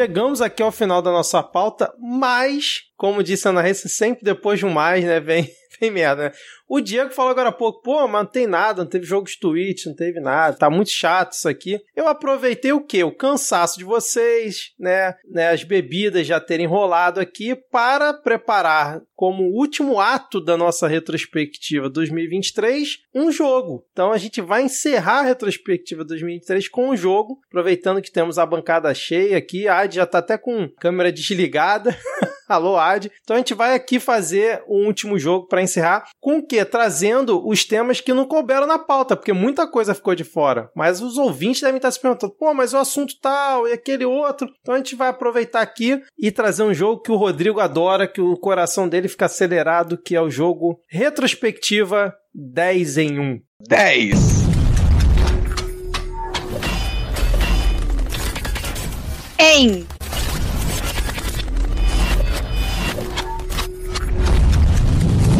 Chegamos aqui ao final da nossa pauta, mas, como disse a Ana Ressa, sempre depois de um mais, né, vem, (laughs) vem merda, né? O Diego falou agora há pouco, pô, mas não tem nada, não teve jogo de Twitch, não teve nada, tá muito chato isso aqui. Eu aproveitei o quê? O cansaço de vocês, né, né as bebidas já terem rolado aqui para preparar como último ato da nossa retrospectiva 2023 um jogo. Então a gente vai encerrar a retrospectiva 2023 com um jogo, aproveitando que temos a bancada cheia aqui, a Ad já tá até com câmera desligada. (laughs) Alô, Ad. Então a gente vai aqui fazer o último jogo para encerrar, com o quê? Trazendo os temas que não couberam na pauta, porque muita coisa ficou de fora. Mas os ouvintes devem estar se perguntando, pô, mas o assunto tal e aquele outro. Então a gente vai aproveitar aqui e trazer um jogo que o Rodrigo adora, que o coração dele fica acelerado, que é o jogo Retrospectiva 10 em 1. 10. Em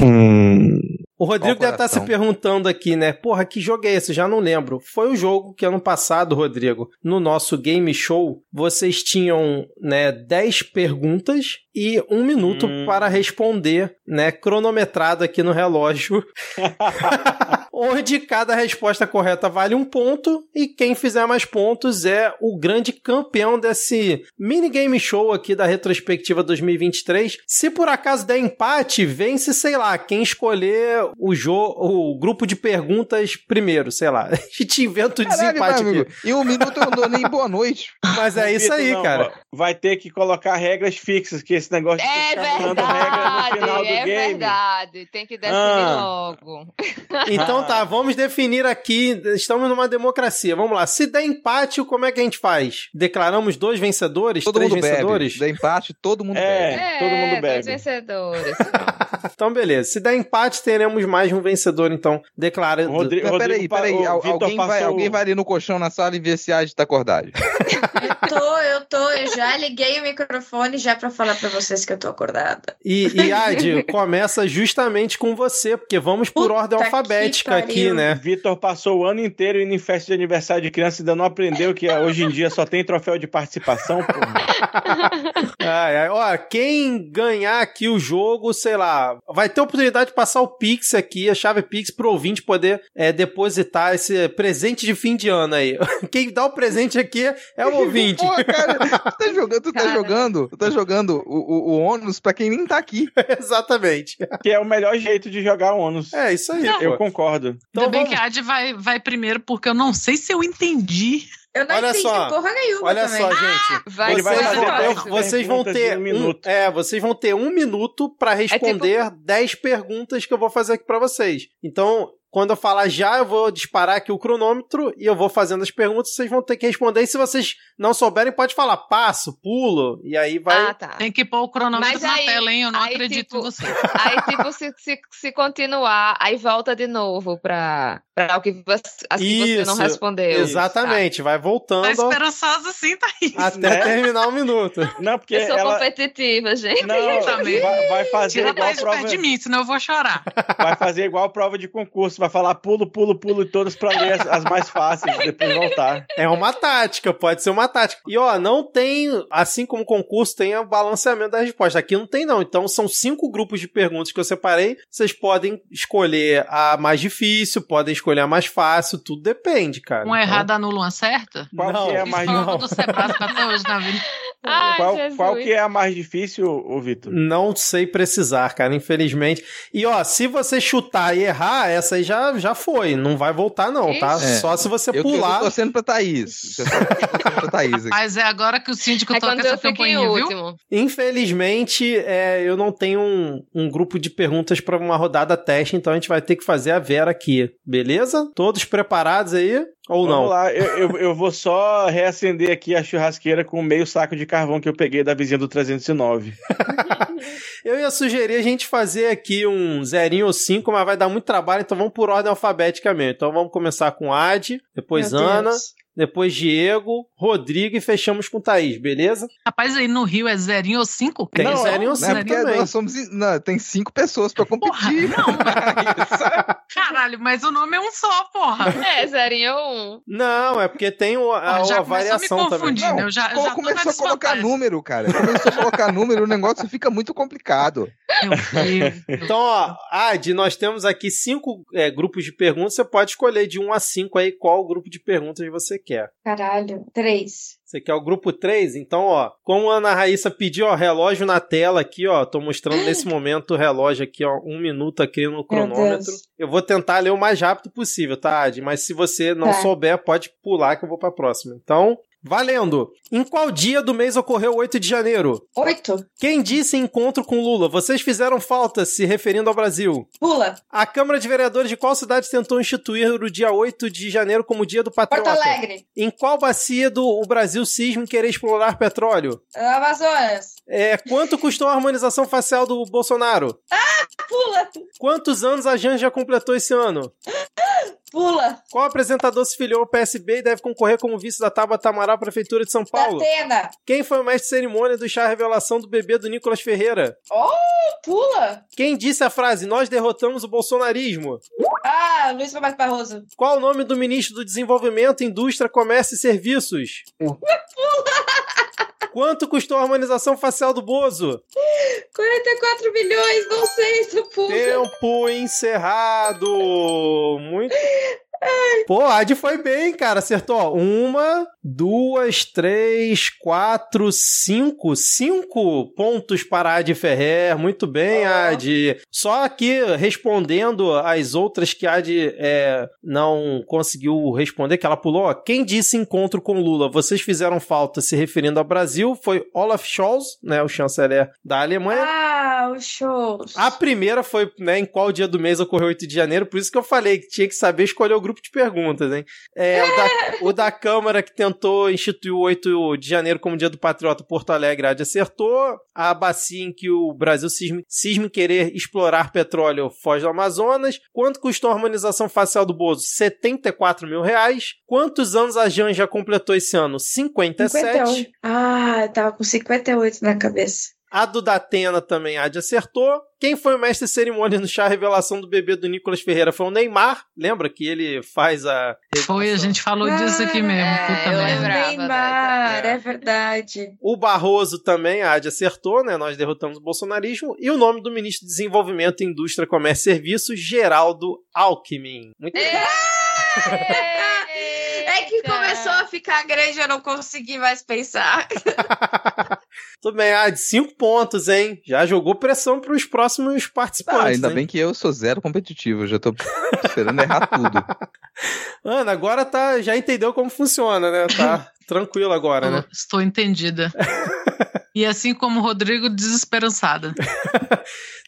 Hum, O Rodrigo deve estar se coração? perguntando aqui, né? Porra, que jogo é esse? Já não lembro. Foi o jogo que ano passado, Rodrigo, no nosso game show, vocês tinham, né, 10 perguntas e um minuto Hum. para responder, né, cronometrado aqui no relógio. (laughs) (laughs) Onde cada resposta correta vale um ponto e quem fizer mais pontos é o grande campeão desse minigame show aqui da retrospectiva 2023. Se por acaso der empate, vence, sei lá, quem escolher o jogo, o grupo de perguntas primeiro, sei lá. (laughs) A gente inventa o Caralho, desempate aqui. em um minuto eu não dou nem boa noite. (laughs) Mas é isso aí, não, cara. Vai ter que colocar regras fixas, que esse negócio de É ficar mudando regra no verdade, final do é game. verdade. Tem que definir Ah. logo. (laughs) Então tá, vamos definir aqui. Estamos numa democracia. Vamos lá. Se der empate, como é que a gente faz? Declaramos dois vencedores? Todo três mundo vencedores? bebe. Da empate, todo mundo É. bebe. todo mundo dois bebe. vencedores. Então, beleza. Se der empate, teremos mais um vencedor, então. Declara. O Rodrigo, Mas peraí, peraí. o al- Alguém vai, passou- alguém vai ali no colchão na sala e ver se a Adi tá acordada. (laughs) (laughs) Tô, eu tô, eu já liguei o microfone já pra falar pra vocês que eu tô acordada. E, e (laughs) Adi, começa justamente com você, porque vamos por Puta ordem alfabética aqui, né? Vitor passou o ano inteiro indo em festa de aniversário de criança e ainda não aprendeu que hoje em dia só tem troféu de participação, porra. Ai, ai. Ó, quem ganhar aqui o jogo, sei lá, vai ter oportunidade de passar o Pix aqui, a chave Pix, pro ouvinte poder é, depositar esse presente de fim de ano aí. (laughs) Quem dá o presente aqui é o ouvinte. (laughs) Porra, cara, tu tá jogando, tu tá Cara. jogando, tu tá jogando o, o, o ônus pra quem nem tá aqui. (laughs) Exatamente. Que é o melhor jeito de jogar ônus. É isso aí. Eu pô. concordo. Então Ainda bem vamos- que a Adi vai, vai primeiro, porque eu não sei se eu entendi. Eu não Olha entendi só, porra nenhuma Olha também. só, gente. Vai Ele vai Vocês, fazer vão, dez vocês vão ter um um, minuto. é, vocês vão ter um minuto pra responder 10 perguntas que eu vou fazer aqui pra vocês. Então, quando eu falar já, eu vou disparar aqui o cronômetro e eu vou fazendo as perguntas, vocês vão ter que responder. E se vocês não souberem, pode falar passo, pulo, e aí vai. Ah, tá. Tem que pôr o cronômetro Mas na aí- tela, hein? Eu não aí, acredito tipo, em você. (laughs) Aí, tipo, se, se, se continuar, aí volta de novo pra, pra o que você, as que você não Isso, respondeu. Exatamente, vai Tá voltando esperançosa assim, Thaís. até né? terminar o minuto. (laughs) Não, porque Eu sou ela competitiva, gente. não, Também. vai, vai fazer Tira a igual de prova, de mim, senão eu vou chorar. vai fazer igual prova de concurso, vai falar pulo, pulo, pulo e todas pra ler as, as mais fáceis e depois voltar. É uma tática, pode ser uma tática. E ó, não tem, assim como o concurso, tem o balanceamento da resposta. Aqui não tem, não. Então são cinco grupos de perguntas que eu separei. Vocês podem escolher a mais difícil, podem escolher a mais fácil, tudo depende, cara. Um Então, errado anula uma certa? Qual Não, que é a mais foi não. algo do Sebrasco até hoje na vida. Ai, qual, Jesus. qual que é a mais difícil, ô Vitor? Não sei precisar, cara, infelizmente. E ó, se você chutar e errar, essa aí já, já foi. Não vai voltar, não, tá? Ixi. Só se você Eu, eu tô pular. torcendo pra Thaís. Eu tô torcendo pra Thaís aqui. (laughs) Mas é agora que o síndico É toca essa campainha, viu? último. Infelizmente, é, eu não tenho um, um grupo de perguntas para uma rodada teste, então a gente vai ter que fazer a Vera aqui, beleza? Todos preparados aí? Ou Vamos não? lá, eu, eu, eu vou só reacender aqui a churrasqueira com meio saco de carvão que eu peguei da vizinha do 309. (laughs) Eu ia sugerir a gente fazer aqui um zerinho ou cinco, mas vai dar muito trabalho, então vamos por ordem alfabética mesmo. Então vamos começar com Ad, depois Meu Ana, Deus. Depois Diego, Rodrigo e fechamos com Thaís, beleza? Rapaz, aí no Rio é zerinho ou cinco? Tem Pessoal, zerinho ou Não é cinco porque também. nós somos. Não, tem cinco pessoas pra Porra, competir. não. (laughs) Caralho, mas o nome é um só, porra. É, zerinho ou um. Não, é porque tem o- a, Porra, já a a me variação também. confundir, né? Eu já, já começou a colocar número, cara. Começou a colocar número, o negócio fica muito complicado. Meu Deus. Então, ó, Ad, nós temos aqui cinco é, grupos de perguntas. Você pode escolher de um a cinco aí qual grupo de perguntas você quer. Caralho, três. Você quer o grupo 3? Então, ó, como a Ana Raíssa pediu, ó, relógio na tela aqui, ó, tô mostrando nesse (gasps) momento o relógio aqui, ó, um minuto aqui no cronômetro. Eu vou tentar ler o mais rápido possível, tá, Ad? Mas se você não Tá. souber, pode pular que eu vou pra próxima. Então, valendo! Em qual dia do mês ocorreu o 8 de janeiro? Oito. Quem disse encontro com Lula? Vocês fizeram falta se referindo ao Brasil. Pula. A Câmara de Vereadores de qual cidade tentou instituir o dia 8 de janeiro como dia do Porto patriota? Alegre. Em qual bacia do o Brasil cisma querer explorar petróleo? Amazonas. É, quanto custou a harmonização facial do Bolsonaro? Pula. Quantos anos a Janja completou esse ano? (laughs) Pula. Qual apresentador se filiou ao PSB e deve concorrer como vice da Tabata Amaral à Prefeitura de São Paulo? Atena. Quem foi o mestre de cerimônia do chá revelação do bebê do Nicolas Ferreira? Oh, pula. Quem disse a frase Nós derrotamos o bolsonarismo? Ah, Luiz Roberto Barroso. Qual o nome do ministro do Desenvolvimento, Indústria, Comércio e Serviços? (laughs) Quanto custou a harmonização facial do Bozo? 44 milhões, não sei se pula. Tempo encerrado. Muito. Pô, a Adi foi bem, cara. Acertou ó, uma, duas, três, quatro, cinco. Cinco pontos para a Adi Ferrer. Muito bem, Adi. Só aqui respondendo as outras que a Adi é, não conseguiu responder, que ela pulou. ó, Quem disse encontro com Lula? Vocês fizeram falta se referindo ao Brasil. Foi Olaf Scholz, né, o chanceler da Alemanha. Ah, os shows. A primeira foi, né, em qual dia do mês ocorreu 8 de janeiro, por isso que eu falei que tinha que saber escolher o grupo de perguntas, hein? É, o, da, (laughs) o da Câmara que tentou instituir o 8 de janeiro como dia do Patriota Porto Alegre, a acertou. A bacia em que o Brasil cisma em querer explorar petróleo foge do Amazonas. Quanto custou a harmonização facial do Bozo? 74 mil reais. Quantos anos a Janja completou esse ano? 57. 51. Ah, eu tava com 58 na cabeça. A do Datena também a Adi acertou. Quem foi o mestre de cerimônia no chá revelação do bebê do Nicolas Ferreira? Foi o Neymar. Lembra que ele faz a. Foi, a revelação? gente falou disso aqui mesmo. É, Puta eu lembrava Neymar, é é. verdade. O Barroso também, a Adi acertou, né? Nós derrotamos o bolsonarismo. E o nome do ministro de Desenvolvimento, Indústria, Comércio e Serviços, Geraldo Alckmin. Muito bem. (laughs) É que começou a ficar grande, eu não consegui mais pensar. (laughs) Tudo bem, Adi, cinco pontos, hein? Já jogou pressão para os próximos participantes. Ah, ainda hein? bem que eu sou zero competitivo, já tô esperando errar tudo. (laughs) Ana, agora tá, já entendeu como funciona, né? Tá (laughs) tranquilo agora, né? Estou entendida. e assim como o Rodrigo, desesperançada.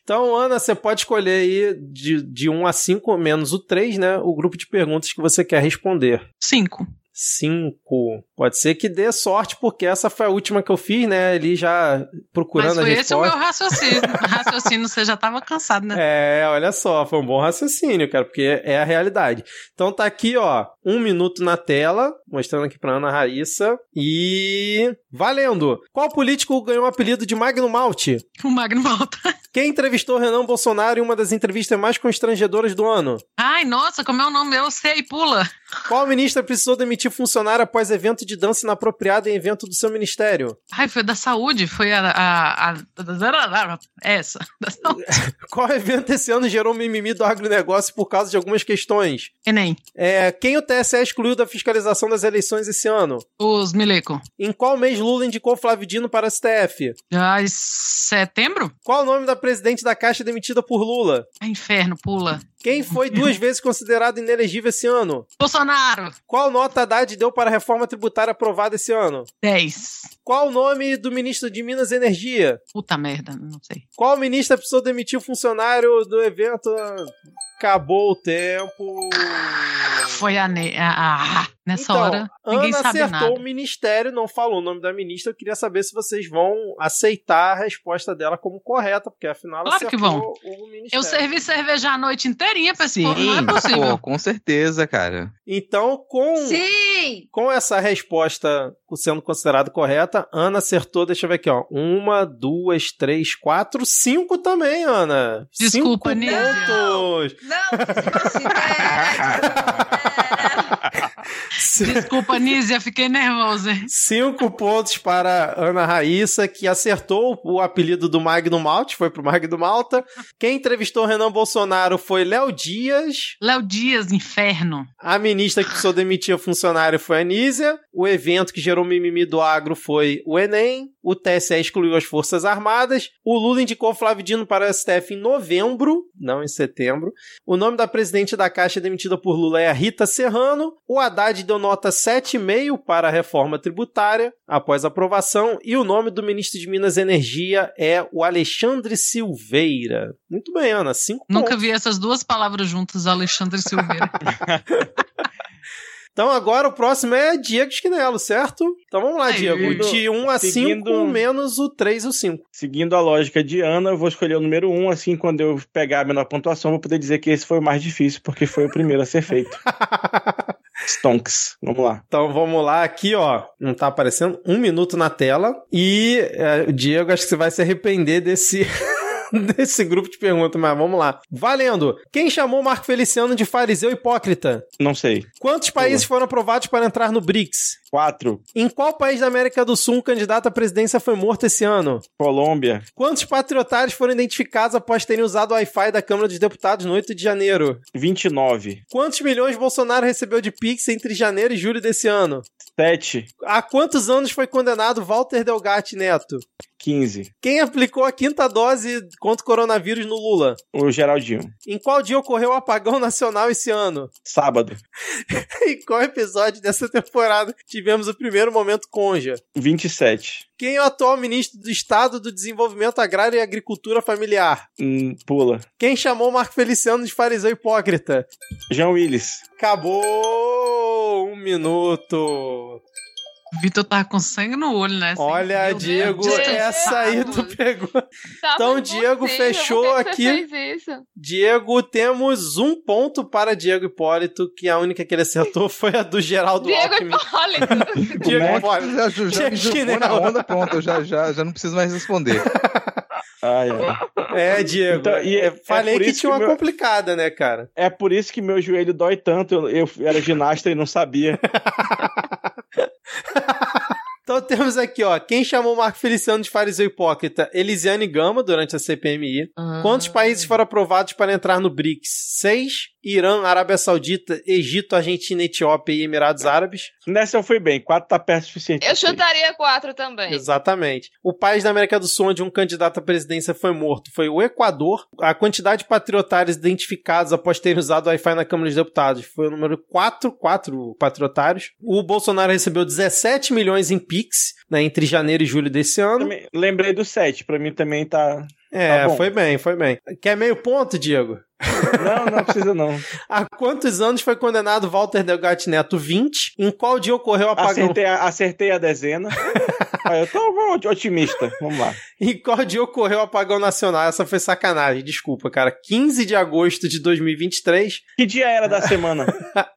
Então, Ana, você pode escolher aí de, de 1 a 5, menos o 3, né? O grupo de perguntas que você quer responder. Cinco. 5. Pode ser que dê sorte, porque essa foi a última que eu fiz, né? Ali já procurando Mas foi a esse o meu resposta. raciocínio. (laughs) raciocínio, você já tava cansado, né? É, olha só, foi um bom raciocínio, cara, porque é a realidade. Então tá aqui, ó, um minuto na tela, mostrando aqui pra Ana Raíssa. E. Valendo! Qual político ganhou o apelido de Magno Malte? O Magno Malta. (laughs) Quem entrevistou Renan Bolsonaro em uma das entrevistas mais constrangedoras do ano? Ai, nossa, como é o nome? Eu sei, pula. Qual ministra precisou demitir funcionário após evento de dança inapropriado em evento do seu ministério? Ai, foi da saúde, foi a. a, a- essa. Da saúde. (laughs) Qual evento esse ano gerou mimimi do agronegócio por causa de algumas questões? Enem. É, quem o TSE excluiu da fiscalização das eleições esse ano? Os Mileco. Em qual mês Lula indicou Flávio Dino para a STF? Ai, setembro? Qual o nome da presidente da Caixa demitida por Lula? Ai, inferno, pula. Quem foi duas vezes considerado inelegível esse ano? Bolsonaro. Qual nota Haddad deu para a reforma tributária aprovada esse ano? 10. Qual o nome do ministro de Minas e Energia? Puta merda, não sei. Qual ministra precisou demitir o funcionário do evento? Acabou o tempo. Foi a. Ne a, a- nessa Então, hora, ninguém Ana sabe acertou nada. o ministério, não falou o nome da ministra. Eu queria saber se vocês vão aceitar a resposta dela como correta, porque afinal ela Claro que acertou vão. o ministério. Eu servi cerveja a noite inteirinha pra esse não é possível. pô, com certeza, cara. Então, com, Sim! com essa resposta sendo considerada correta, Ana acertou, deixa eu ver aqui, ó. Uma, duas, três, quatro, cinco também, Ana. Desculpa, cinco pontos. Não, Desculpa, Nízia, fiquei nervosa. Cinco pontos para Ana Raíssa, que acertou o apelido do Magno Malte, foi pro Magno Malta. Quem entrevistou Renan Bolsonaro foi Léo Dias. Léo Dias, inferno. A ministra que precisou demitir o funcionário foi a Anísia. O evento que gerou mimimi do agro foi o Enem. O TSE excluiu as Forças Armadas. O Lula indicou Flávio Dino para o STF em novembro, não em setembro. O nome da presidente da Caixa demitida por Lula é a Rita Serrano. O Haddad deu nota 7,5 para a reforma tributária após aprovação. E o nome do ministro de Minas e Energia é o Alexandre Silveira. Muito bem, Ana. Cinco Nunca pontos. vi essas duas palavras juntas, Alexandre Silveira. (laughs) Então agora o próximo é Diego Esquinelo, certo? Então vamos lá, Diego. De 1 a 5 seguindo- menos o 3 e o 5. Seguindo a lógica de Ana, eu vou escolher o número 1, assim, quando eu pegar a menor pontuação, vou poder dizer que esse foi o mais difícil, porque foi o primeiro a ser feito. (laughs) Stonks. Vamos lá. Então vamos lá, aqui ó, não tá aparecendo, um minuto na tela. E é, o Diego, acho que você vai se arrepender desse. (laughs) (laughs) Desse grupo de perguntas, mas vamos lá. Valendo! Quem chamou Marco Feliciano de fariseu hipócrita? Não sei. Quantos países foram aprovados para entrar no BRICS? Quatro. Em qual país da América do Sul um candidato à presidência foi morto esse ano? Colômbia. Quantos patriotários foram identificados após terem usado o Wi-Fi da Câmara dos Deputados no 8 de janeiro? 29. Quantos milhões Bolsonaro recebeu de Pix entre janeiro e julho desse ano? 7. Há quantos anos foi condenado Walter Delgatti Neto? 15. Quem aplicou a quinta dose contra o coronavírus no Lula? O Geraldinho. Em qual dia ocorreu o apagão nacional esse ano? Sábado. (laughs) Em qual episódio dessa temporada tivemos o primeiro momento conja? 27. Quem é o atual ministro do Estado do Desenvolvimento Agrário e Agricultura Familiar? Hum, pula. Quem chamou Marco Feliciano de fariseu hipócrita? Jean Willis. Acabou! Um minuto. Vitor tá com sangue no olho, né? Olha, Meu Deus, Diego, descansado. essa aí tu pegou. Tava Então, Diego fechou aqui. Diego, temos um ponto para Diego Hipólito, que a única que ele acertou foi a do Geraldo Diego Alckmin. Hipólito. (laughs) Diego monte Hipólito. já, já, já me jogou na onda, pronto, eu já, já, já não preciso mais responder. (laughs) Ai, ai. É, Diego. Então, e é- Falei é que tinha que uma meu- complicada, né, cara? É por isso que meu joelho dói tanto. Eu, eu era ginasta e não sabia. (laughs) Então temos aqui, ó, quem chamou Marco Feliciano de fariseu hipócrita? Elisiane Gama, durante a CPMI. Ah. Quantos países foram aprovados para entrar no BRICS? Seis. Irã, Arábia Saudita, Egito, Argentina, Etiópia e Emirados Árabes. Nessa eu fui bem. Quatro tá perto o suficiente. Eu chutaria quatro também. Exatamente. O país da América do Sul onde um candidato à presidência foi morto foi o Equador. A quantidade de patriotários identificados após terem usado o Wi-Fi na Câmara dos Deputados foi o número 4, 4 patriotários. O Bolsonaro recebeu 17 milhões em Pix né, entre janeiro e julho desse ano. Também- lembrei do 7. Pra mim também tá. É, Tá foi bem, foi bem. Quer meio ponto, Diego? Não, não precisa não. (laughs) Há quantos anos foi condenado Walter Delgatti Neto? 20. Em qual dia ocorreu o apagão? Acertei a, acertei a dezena. (laughs) Ah, eu tô otimista. Vamos lá. (laughs) Em qual dia ocorreu o apagão nacional? Essa foi sacanagem, desculpa, cara. 15 de agosto de 2023. Que dia era da semana?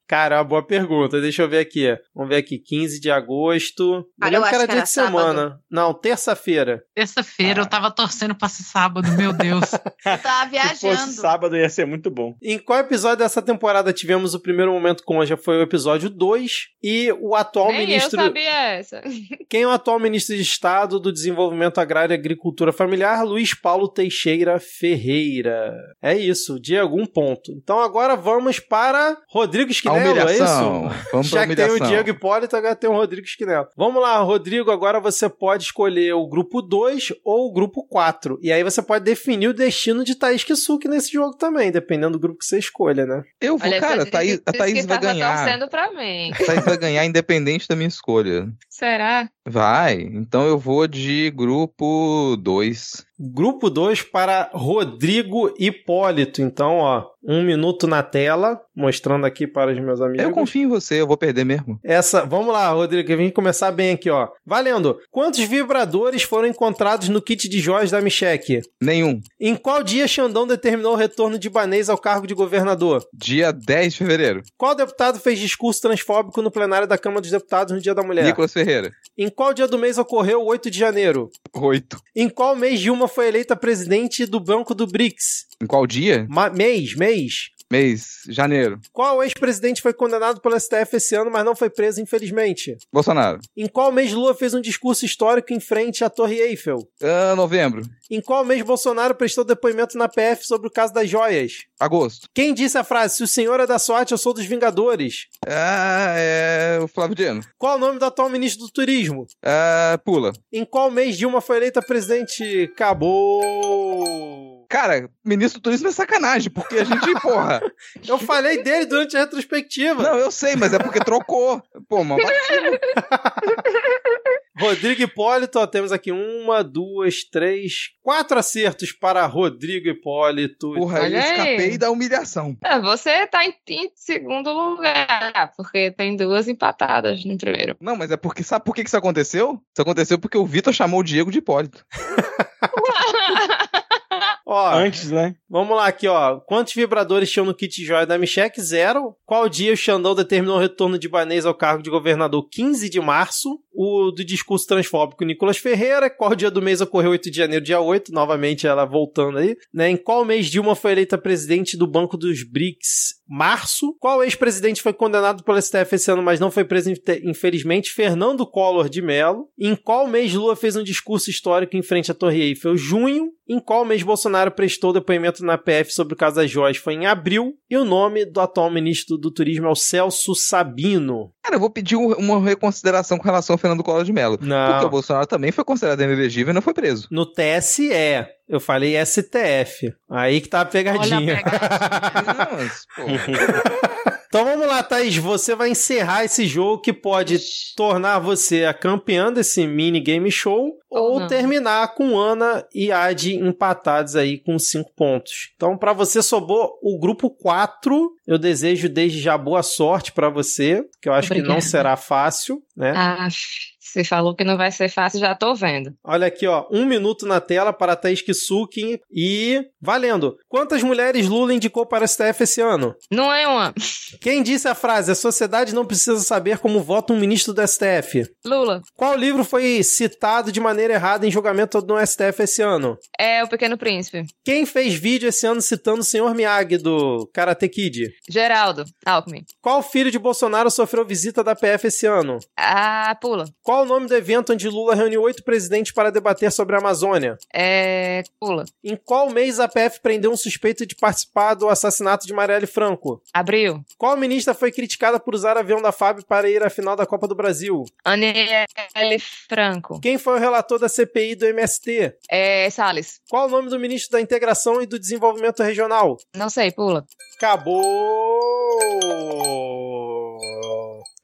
Cara, é uma boa pergunta. Deixa eu ver aqui. Vamos ver aqui. 15 de agosto. Cara, eu eu lembro que acho era que dia era de semana. Não, terça-feira. Terça-feira eu tava torcendo pra ser sábado, meu Deus. Eu (laughs) tava Se fosse viajando. sábado ia ser muito bom. Em qual episódio dessa temporada tivemos o primeiro momento conja? Foi o episódio 2. E o atual Nem ministro. eu sabia essa. (laughs) Quem é o atual ministro de Estado do Desenvolvimento Agrário e Agricultura Familiar? Luiz Paulo Teixeira Ferreira. É isso, Diego, um ponto. Então agora vamos para Rodrigo A Esquinelo, é humilhação. isso? (laughs) Vamos pra Já que tem o. Diego Hipólito, agora tem o Rodrigo Esquinelo. Vamos lá, Rodrigo, agora você pode escolher o grupo 2 ou o grupo 4. E aí você pode definir o destino de Thaís Kisuki nesse jogo também, dependendo do grupo que você escolha, né? Eu vou, Olha, cara, você Thaís, a Thaís vai ganhar. torcendo pra mim. A Thaís vai ganhar independente da minha escolha. Será? Vai, então eu vou de grupo 2. Grupo 2 para Rodrigo Hipólito. Então, ó, um minuto na tela, mostrando aqui para os meus amigos. Eu confio em você, eu vou perder mesmo. Essa, vamos lá, Rodrigo, vem começar bem aqui, ó. Valendo. Quantos vibradores foram encontrados no kit de joias da Micheque? Nenhum. Em qual dia Xandão determinou o retorno de Ibanez ao cargo de governador? Dia 10 de fevereiro. Qual deputado fez discurso transfóbico no plenário da Câmara dos Deputados no Dia da Mulher? Nicolas Ferreira. Em qual dia do mês ocorreu o 8 de janeiro? 8. Em qual mês Dilma foi eleita presidente do Banco do BRICS? Em qual dia? Ma- mês, mês. Mês. Janeiro. Qual ex-presidente foi condenado pelo STF esse ano, mas não foi preso, infelizmente? Bolsonaro. Em qual mês Lula fez um discurso histórico em frente à Torre Eiffel? Ah, novembro. Em qual mês Bolsonaro prestou depoimento na PF sobre o caso das joias? Agosto. Quem disse a frase, se o senhor é da sorte, eu sou dos Vingadores? Ah, é o Flávio Dino. Qual o nome do atual ministro do Turismo? Ah, pula. Em qual mês Dilma foi eleita presidente? Acabou! Cara, ministro do turismo é sacanagem, porque a gente, porra. (laughs) Eu falei dele durante a retrospectiva. Não, eu sei, mas é porque trocou. Pô, vacilo. (laughs) Rodrigo Hipólito, ó, temos aqui uma, duas, três, quatro acertos para Rodrigo Hipólito. Porra, eu Olha aí. escapei da humilhação. É, você tá em, em segundo lugar, porque tem duas empatadas no primeiro. Não, mas é porque. Sabe por que que isso aconteceu? Isso aconteceu porque o Vitor chamou o Diego de Hipólito. (laughs) Ó, Antes, né? vamos lá aqui, ó. Quantos vibradores tinham no kit joia da Michelle? Zero. Qual dia o Xandão determinou o retorno de Ibanez ao cargo de governador? 15 de março. O do discurso transfóbico, Nicolas Ferreira. Qual dia do mês ocorreu 8 de janeiro, dia 8? Novamente ela voltando aí. Né? Em qual mês Dilma foi eleita presidente do Banco dos BRICS? Março. Qual ex-presidente foi condenado pelo STF esse ano, mas não foi preso, infelizmente? Fernando Collor de Mello. Em qual mês Lula fez um discurso histórico em frente à Torre Eiffel? Junho. Em qual mês Bolsonaro prestou depoimento na PF sobre o caso das joias? Foi em abril. E o nome do atual ministro do Turismo é o Celso Sabino. Cara, eu vou pedir um- uma reconsideração com relação ao Fernando Collor de Mello. Porque o Não. Bolsonaro também foi considerado inelegível e não foi preso. No TSE. Eu falei STF. Aí que tá a pegadinha. (laughs) Então vamos lá, Thaís. Você vai encerrar esse jogo que pode tornar você a campeã desse mini game show ou Ou terminar com Ana e Adi empatados aí com cinco pontos. Então pra você sobrou o grupo 4. Eu desejo desde já boa sorte pra você, que eu acho que não Obrigada. será fácil, né? Ah, você falou que não vai ser fácil, já tô vendo. Olha aqui, ó, um minuto na tela para Thaís Kisuki e valendo. Quantas mulheres Lula indicou para o STF esse ano? Não é uma. Quem disse a frase, a sociedade não precisa saber como vota um ministro do STF? Lula, Qual livro foi citado de maneira errada em julgamento no STF esse ano? é o Pequeno Príncipe. Quem fez vídeo esse ano citando o Sr. Miyagi do Karate Kid? Geraldo, Alckmin. Qual filho de Bolsonaro sofreu visita da PF esse ano? Ah, pula. Qual o nome do evento onde Lula reuniu oito presidentes para debater sobre a Amazônia? É. Pula. Em qual mês a PF prendeu um suspeito de participar do assassinato de Marielle Franco? Abril. Qual ministra foi criticada por usar avião da FAB para ir à final da Copa do Brasil? Aniele Franco. Quem foi o relator da CPI do MST? É. Salles. Qual o nome do ministro da Integração e do Desenvolvimento Regional? Não sei, pula. Acabou!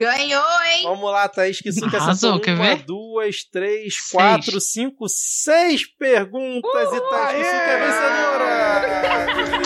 Ganhou, hein? Vamos lá, Thaís, que isso que Arrasou, acertou quer uma, ver? duas, três, Seis. quatro, cinco, seis perguntas e Thaís que isso que é vencedora!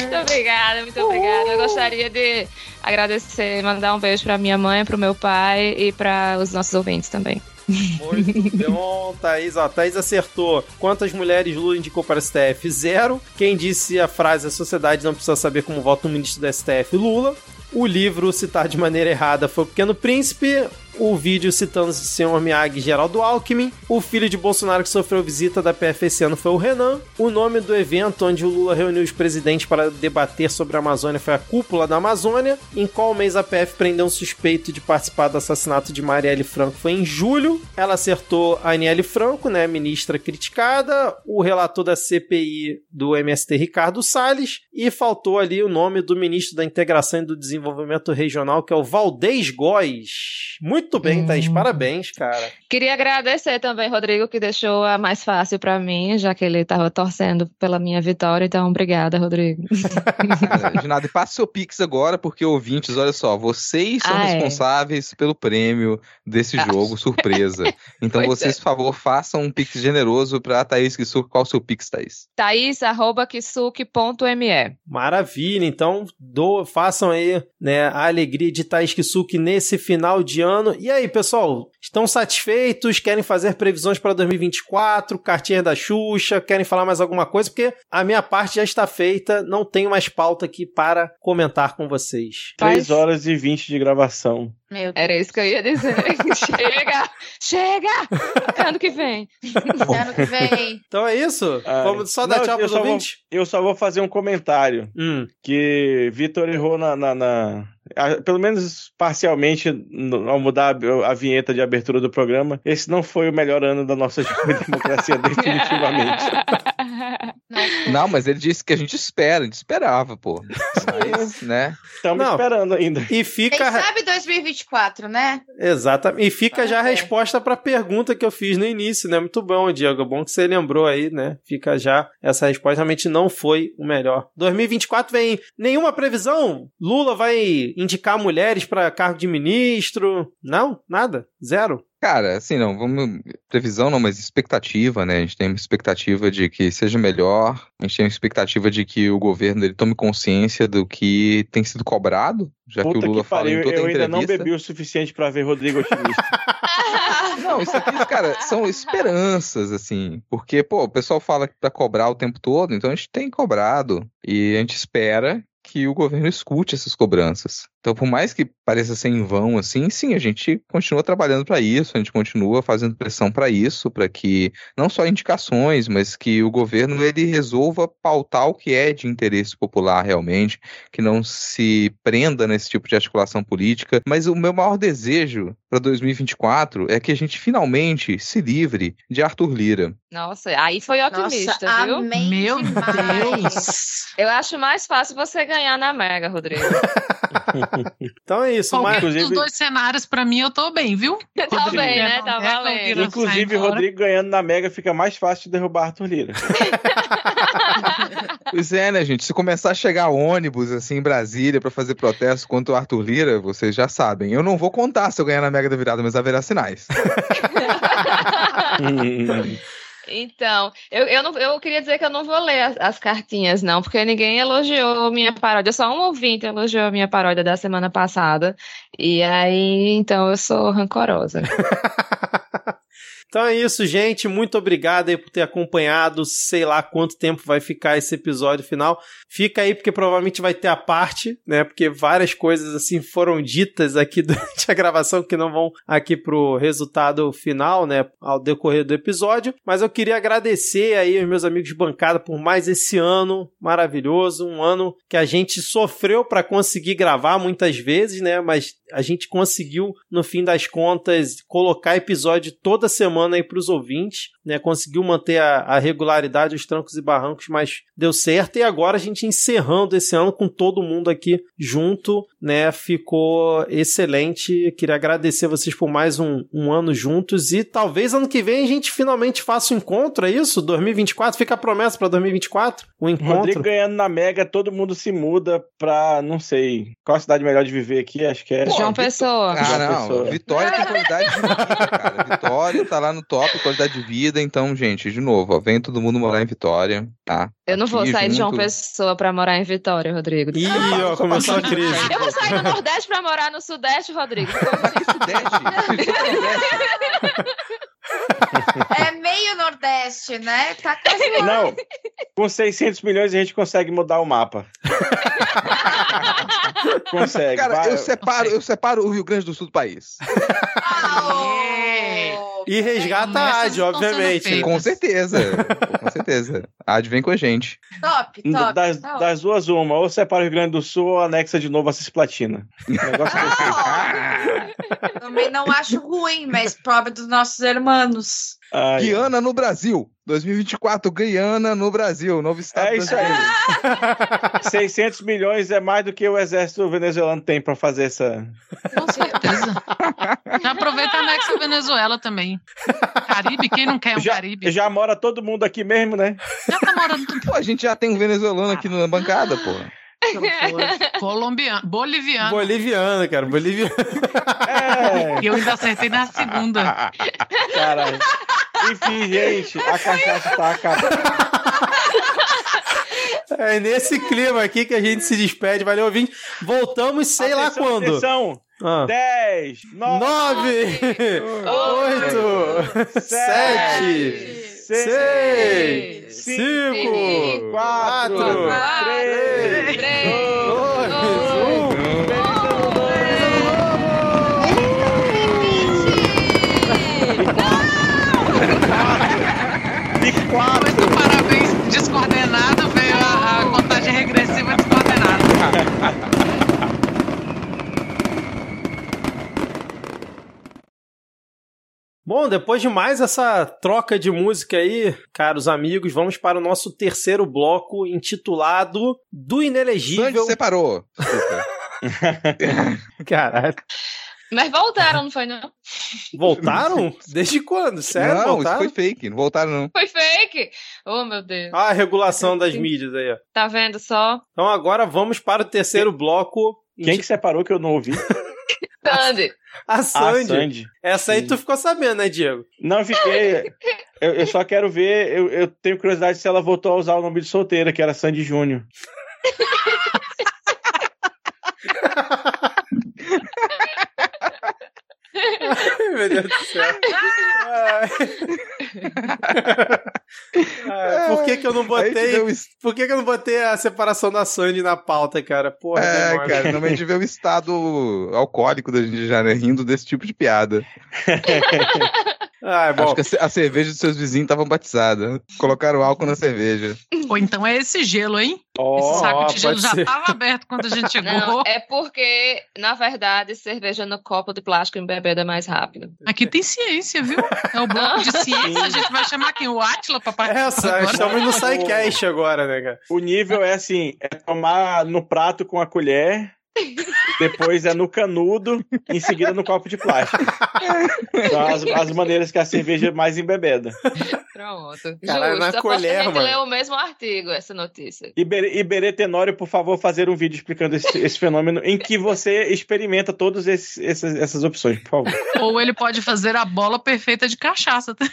Muito obrigada, muito obrigada. Eu gostaria de agradecer, mandar um beijo pra minha mãe, pro meu pai e para os nossos ouvintes também. Muito bom, Thaís. Ó, Thaís acertou. Quantas mulheres Lula indicou para o STF? Zero. Quem disse a frase a sociedade não precisa saber como vota um ministro do STF? Lula. O livro citar de maneira errada foi o Pequeno Príncipe. O vídeo citando o senhor Miyagi Geraldo Alckmin. O filho de Bolsonaro que sofreu visita da PF esse ano foi o Renan. O nome do evento onde o Lula reuniu os presidentes para debater sobre a Amazônia foi a Cúpula da Amazônia. Em qual mês a PF prendeu um suspeito de participar do assassinato de Marielle Franco? Foi em julho. Ela acertou a Aniele Franco, né, ministra criticada. O relator da CPI do MST, Ricardo Salles. E faltou ali o nome do ministro da Integração e do Desenvolvimento Regional, que é o Valdez Góes. Muito bem, Thaís. Hum. Parabéns, cara. Queria agradecer também, Rodrigo, que deixou a mais fácil pra mim, já que ele estava torcendo pela minha vitória. Então, obrigada, Rodrigo. (laughs) de nada. E passe seu Pix agora, porque ouvintes, olha só, vocês são Ah, é. responsáveis pelo prêmio desse Ah. jogo, surpresa. (laughs) Então Pois vocês, é. por favor, façam um Pix generoso pra Thaís Kisuko. Qual o seu Pix, Thaís? Thaís.kisuke.me. Maravilha, então do, façam aí né, a alegria de Thaís Kisuki nesse final de ano. E aí, pessoal, estão satisfeitos? Querem fazer previsões para 2024? Cartinha da Xuxa? Querem falar mais alguma coisa? Porque a minha parte já está feita, não tenho mais pauta aqui para comentar com vocês. 3 horas e 20 de gravação. Meu Deus. Era isso que eu ia dizer. (laughs) chega! Chega! Ano que vem. Ano que vem. Então é isso? Ah, Vamos só dar não, tchau eu pros só vou- ouvintes? Eu só vou fazer um comentário. Hum, que Vitor errou na, na- na- pelo menos parcialmente ao mudar a, a vinheta de abertura do programa. Esse não foi o melhor ano da nossa (laughs) democracia definitivamente. (laughs) Não, mas ele disse que a gente espera, a gente esperava, pô. Mas, né? Estamos esperando ainda. E Quem fica. sabe 2024, né? Exatamente. E fica já a Ah, é. resposta para a pergunta que eu fiz no início, né? Muito bom, Diego. Bom que você lembrou aí, né? Fica já essa resposta. Realmente não foi o melhor. 2024 vem nenhuma previsão? Lula vai indicar mulheres para cargo de ministro? Não? Nada? Zero? Cara, assim, não, vamos. Previsão não, mas expectativa, né? A gente tem uma expectativa de que seja melhor, a gente tem uma expectativa de que o governo ele tome consciência do que tem sido cobrado, já Puta que o Lula que fala pariu, em toda eu ainda não entrevista. bebi o suficiente pra ver Rodrigo otimista. (laughs) (laughs) Não, isso aqui, cara, são esperanças, assim. Porque, pô, o pessoal fala que pra cobrar o tempo todo, então a gente tem cobrado. E a gente espera que o governo escute essas cobranças. Então, por mais que pareça ser em vão, assim, sim, a gente continua trabalhando para isso, a gente continua fazendo pressão para isso, para que não só indicações, mas que o governo ele resolva pautar o que é de interesse popular realmente, que não se prenda nesse tipo de articulação política. Mas o meu maior desejo para 2024 é que a gente finalmente se livre de Arthur Lira. Nossa, aí foi otimista, Nossa, viu? amém Meu demais. Deus. Eu acho mais fácil você ganhar na Mega, Rodrigo. (laughs) Então é isso, Qualquer mas... dos inclusive- dois cenários, pra mim, eu tô bem, viu? (laughs) tá bem, né? Tá o valendo. Inclusive, embora. Rodrigo ganhando na Mega fica mais fácil de derrubar Arthur Lira. (laughs) Pois é, né, gente? Se começar a chegar ônibus assim em Brasília para fazer protesto contra o Arthur Lira, vocês já sabem. Eu não vou contar se eu ganhar na Mega da Virada, mas haverá sinais. (laughs) Então, eu, eu, não, eu queria dizer que eu não vou ler as, as cartinhas, não, porque ninguém elogiou minha paródia. Só um ouvinte elogiou a minha paródia da semana passada. E aí, então, eu sou rancorosa. (laughs) Então é isso, gente. Muito obrigado aí por ter acompanhado. Sei lá quanto tempo vai ficar esse episódio final. Fica aí porque provavelmente vai ter a parte, né? Porque várias coisas assim foram ditas aqui (laughs) durante a gravação que não vão aqui pro resultado final, né? Ao decorrer do episódio. Mas eu queria agradecer aí aos meus amigos de bancada por mais esse ano maravilhoso, um ano que a gente sofreu para conseguir gravar muitas vezes, né? Mas a gente conseguiu no fim das contas colocar episódio toda semana aí para os ouvintes, né? Conseguiu manter a, a regularidade, os trancos e barrancos, mas deu certo. E agora a gente encerrando esse ano com todo mundo aqui junto, né? Ficou excelente. Queria agradecer vocês por mais um, um ano juntos e talvez ano que vem a gente finalmente faça um encontro, é isso? 2024? Fica a promessa para 2024? Um encontro. Rodrigo ganhando na Mega, todo mundo se muda pra, não sei, qual a cidade melhor de viver aqui? Acho que é. Pô, João Pessoa. Ah, não. Pessoa. Vitória tem qualidade de vida, cara. Vitória tá lá no top, qualidade de vida. Então, gente, de novo, ó, vem todo mundo morar em Vitória, tá? Eu não vou Aqui sair de João junto. Pessoa pra morar em Vitória, Rodrigo. Ih, ó, começou a crise. Eu vou sair do Nordeste pra morar no Sudeste, Rodrigo. Sudeste. (laughs) É meio Nordeste, né? Tá quase lá. Não, com 600 milhões a gente consegue mudar o mapa. (laughs) consegue. Cara, vai. eu separo, eu separo o Rio Grande do Sul do país. E resgata a Essas AD, obviamente. Com certeza. Com certeza. A Ad vem com a gente. Top, top. Das, top. das duas, uma. Ou separa o Rio Grande do Sul ou anexa de novo a Cisplatina. O negócio é desse. Não, (laughs) também não acho ruim, mas pobre dos nossos irmãos. Ai, Guiana no Brasil. 2024, Guiana no Brasil. Novo estado É isso aí. brasileiro. (laughs) 600 milhões é mais do que o exército venezuelano tem pra fazer essa. Com certeza. (laughs) Já aproveita a anexa Venezuela também. Caribe, quem não quer um Já, Caribe? já mora todo mundo aqui mesmo, né? Já tá morando tudo. Pô, a gente já tem um venezuelano aqui na bancada, pô. (laughs) Colombiano, boliviano. Boliviano, cara, boliviano. É. E eu ainda acertei na segunda. Caralho. Enfim, gente, a cachaça tá acabando. É nesse clima aqui que a gente se despede. Valeu, ouvinte. Voltamos sei lá Atenção, quando. Atenção. Ah. 10, 9, Nove, oito, sete, seis, cinco, quatro, quatro, três, três, dois, um. e quatro. Muito parabéns, descoordenado. Veio a, a contagem regressiva descoordenada. (laughs) Bom, depois de mais essa troca de música aí, caros amigos, vamos para o nosso terceiro bloco intitulado Do Sandy Inelegível. separou. Desculpa. (laughs) Caralho. Mas voltaram, não foi, não? Voltaram? Desde quando? Sério? não, isso voltaram? foi fake. Não voltaram, não. Foi fake! Oh, meu Deus. Ah, a regulação das mídias aí, ó. Tá vendo só? Então agora vamos para o terceiro bloco. Quem que separou que eu não ouvi? (laughs) (laughs) Sandy. A A Sandy. Sandy. Essa aí Sim. tu ficou sabendo, né, Diego? Não, eu fiquei. eu, eu só quero ver. Eu, eu tenho curiosidade se ela voltou a usar o nome de solteira, que era Sandy Júnior. (laughs) Ai, meu Deus do céu. Ai. Ai, por que que eu não botei... es- Por que que eu não botei a separação da Sandy na pauta, cara? Porra, É, cara, normalmente vê o estado alcoólico da gente já, né? Rindo desse tipo de piada. (laughs) Ai, bom. Acho que a, ce- a cerveja dos seus vizinhos estavam batizadas. Colocaram álcool na cerveja. Ou então é esse gelo, hein? Ó, Esse saco ó, de gelo já ser. tava aberto quando a gente (laughs) chegou. Não, é porque, na verdade, cerveja no copo de plástico embebeda é mais rápido. Aqui tem ciência, viu? É o bloco de ciência. A gente vai chamar quem? O Átila pra participar Essa, agora? estamos no SciCast agora, né, cara? O nível é assim: é tomar no prato com a colher, depois é no canudo, em seguida no copo de plástico. São as, as maneiras que a cerveja é mais embebeda. Pronto. Caralho, na Justo. Que colher, mano. leu o mesmo artigo, essa notícia. Iberê, Iberê Tenório, por favor, fazer um vídeo explicando esse, esse fenômeno em que você experimenta todas essas, essas opções, por favor. Ou ele pode fazer a bola perfeita de cachaça. tá?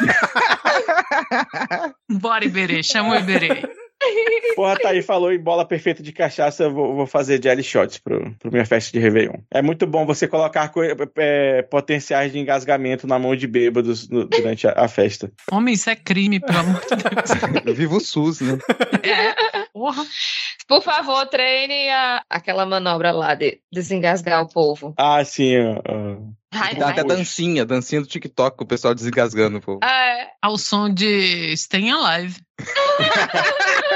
(laughs) Bora, Iberê. Chama o Iberê. (laughs) Porra, tá aí, falou em bola perfeita de cachaça, eu vou, vou fazer jelly shots pro, pro minha festa de Réveillon. É muito bom você colocar co- é, potenciais de engasgamento na mão de bêbados no- durante a, a festa. Homem, isso é crime, pelo amor de Deus. (laughs) Viva o SUS, né? É. Porra. Por favor, treine a, aquela manobra lá de desengasgar o povo. Ah, sim. Ai, Dá até dancinha, dancinha do TikTok com o pessoal desengasgando, pô. Ah, é. Ao som de Stay Alive. (laughs)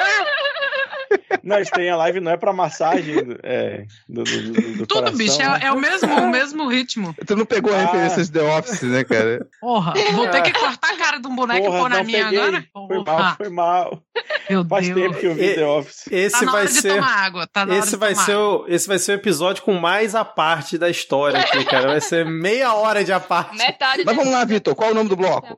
Não, isso tem a live, não é pra massagem é, do, do, do, do Tudo, coração, bicho, né? é, é o, mesmo, o mesmo ritmo. Tu não pegou a Ah. referência de The Office, né, cara? Porra, vou ter que cortar a cara de um boneco e Porra, pôr na minha peguei. agora? Foi mal, foi mal. meu Faz Deus. tempo que eu vi E- The Office. Esse Tá na vai hora de ser... tomar água. Tá na hora Esse de vai, tomar ser água. o, esse vai ser o episódio com mais a parte da história aqui, cara. Vai ser meia hora de a parte. Metade Mas vamos lá, Vitor, qual é o nome do bloco?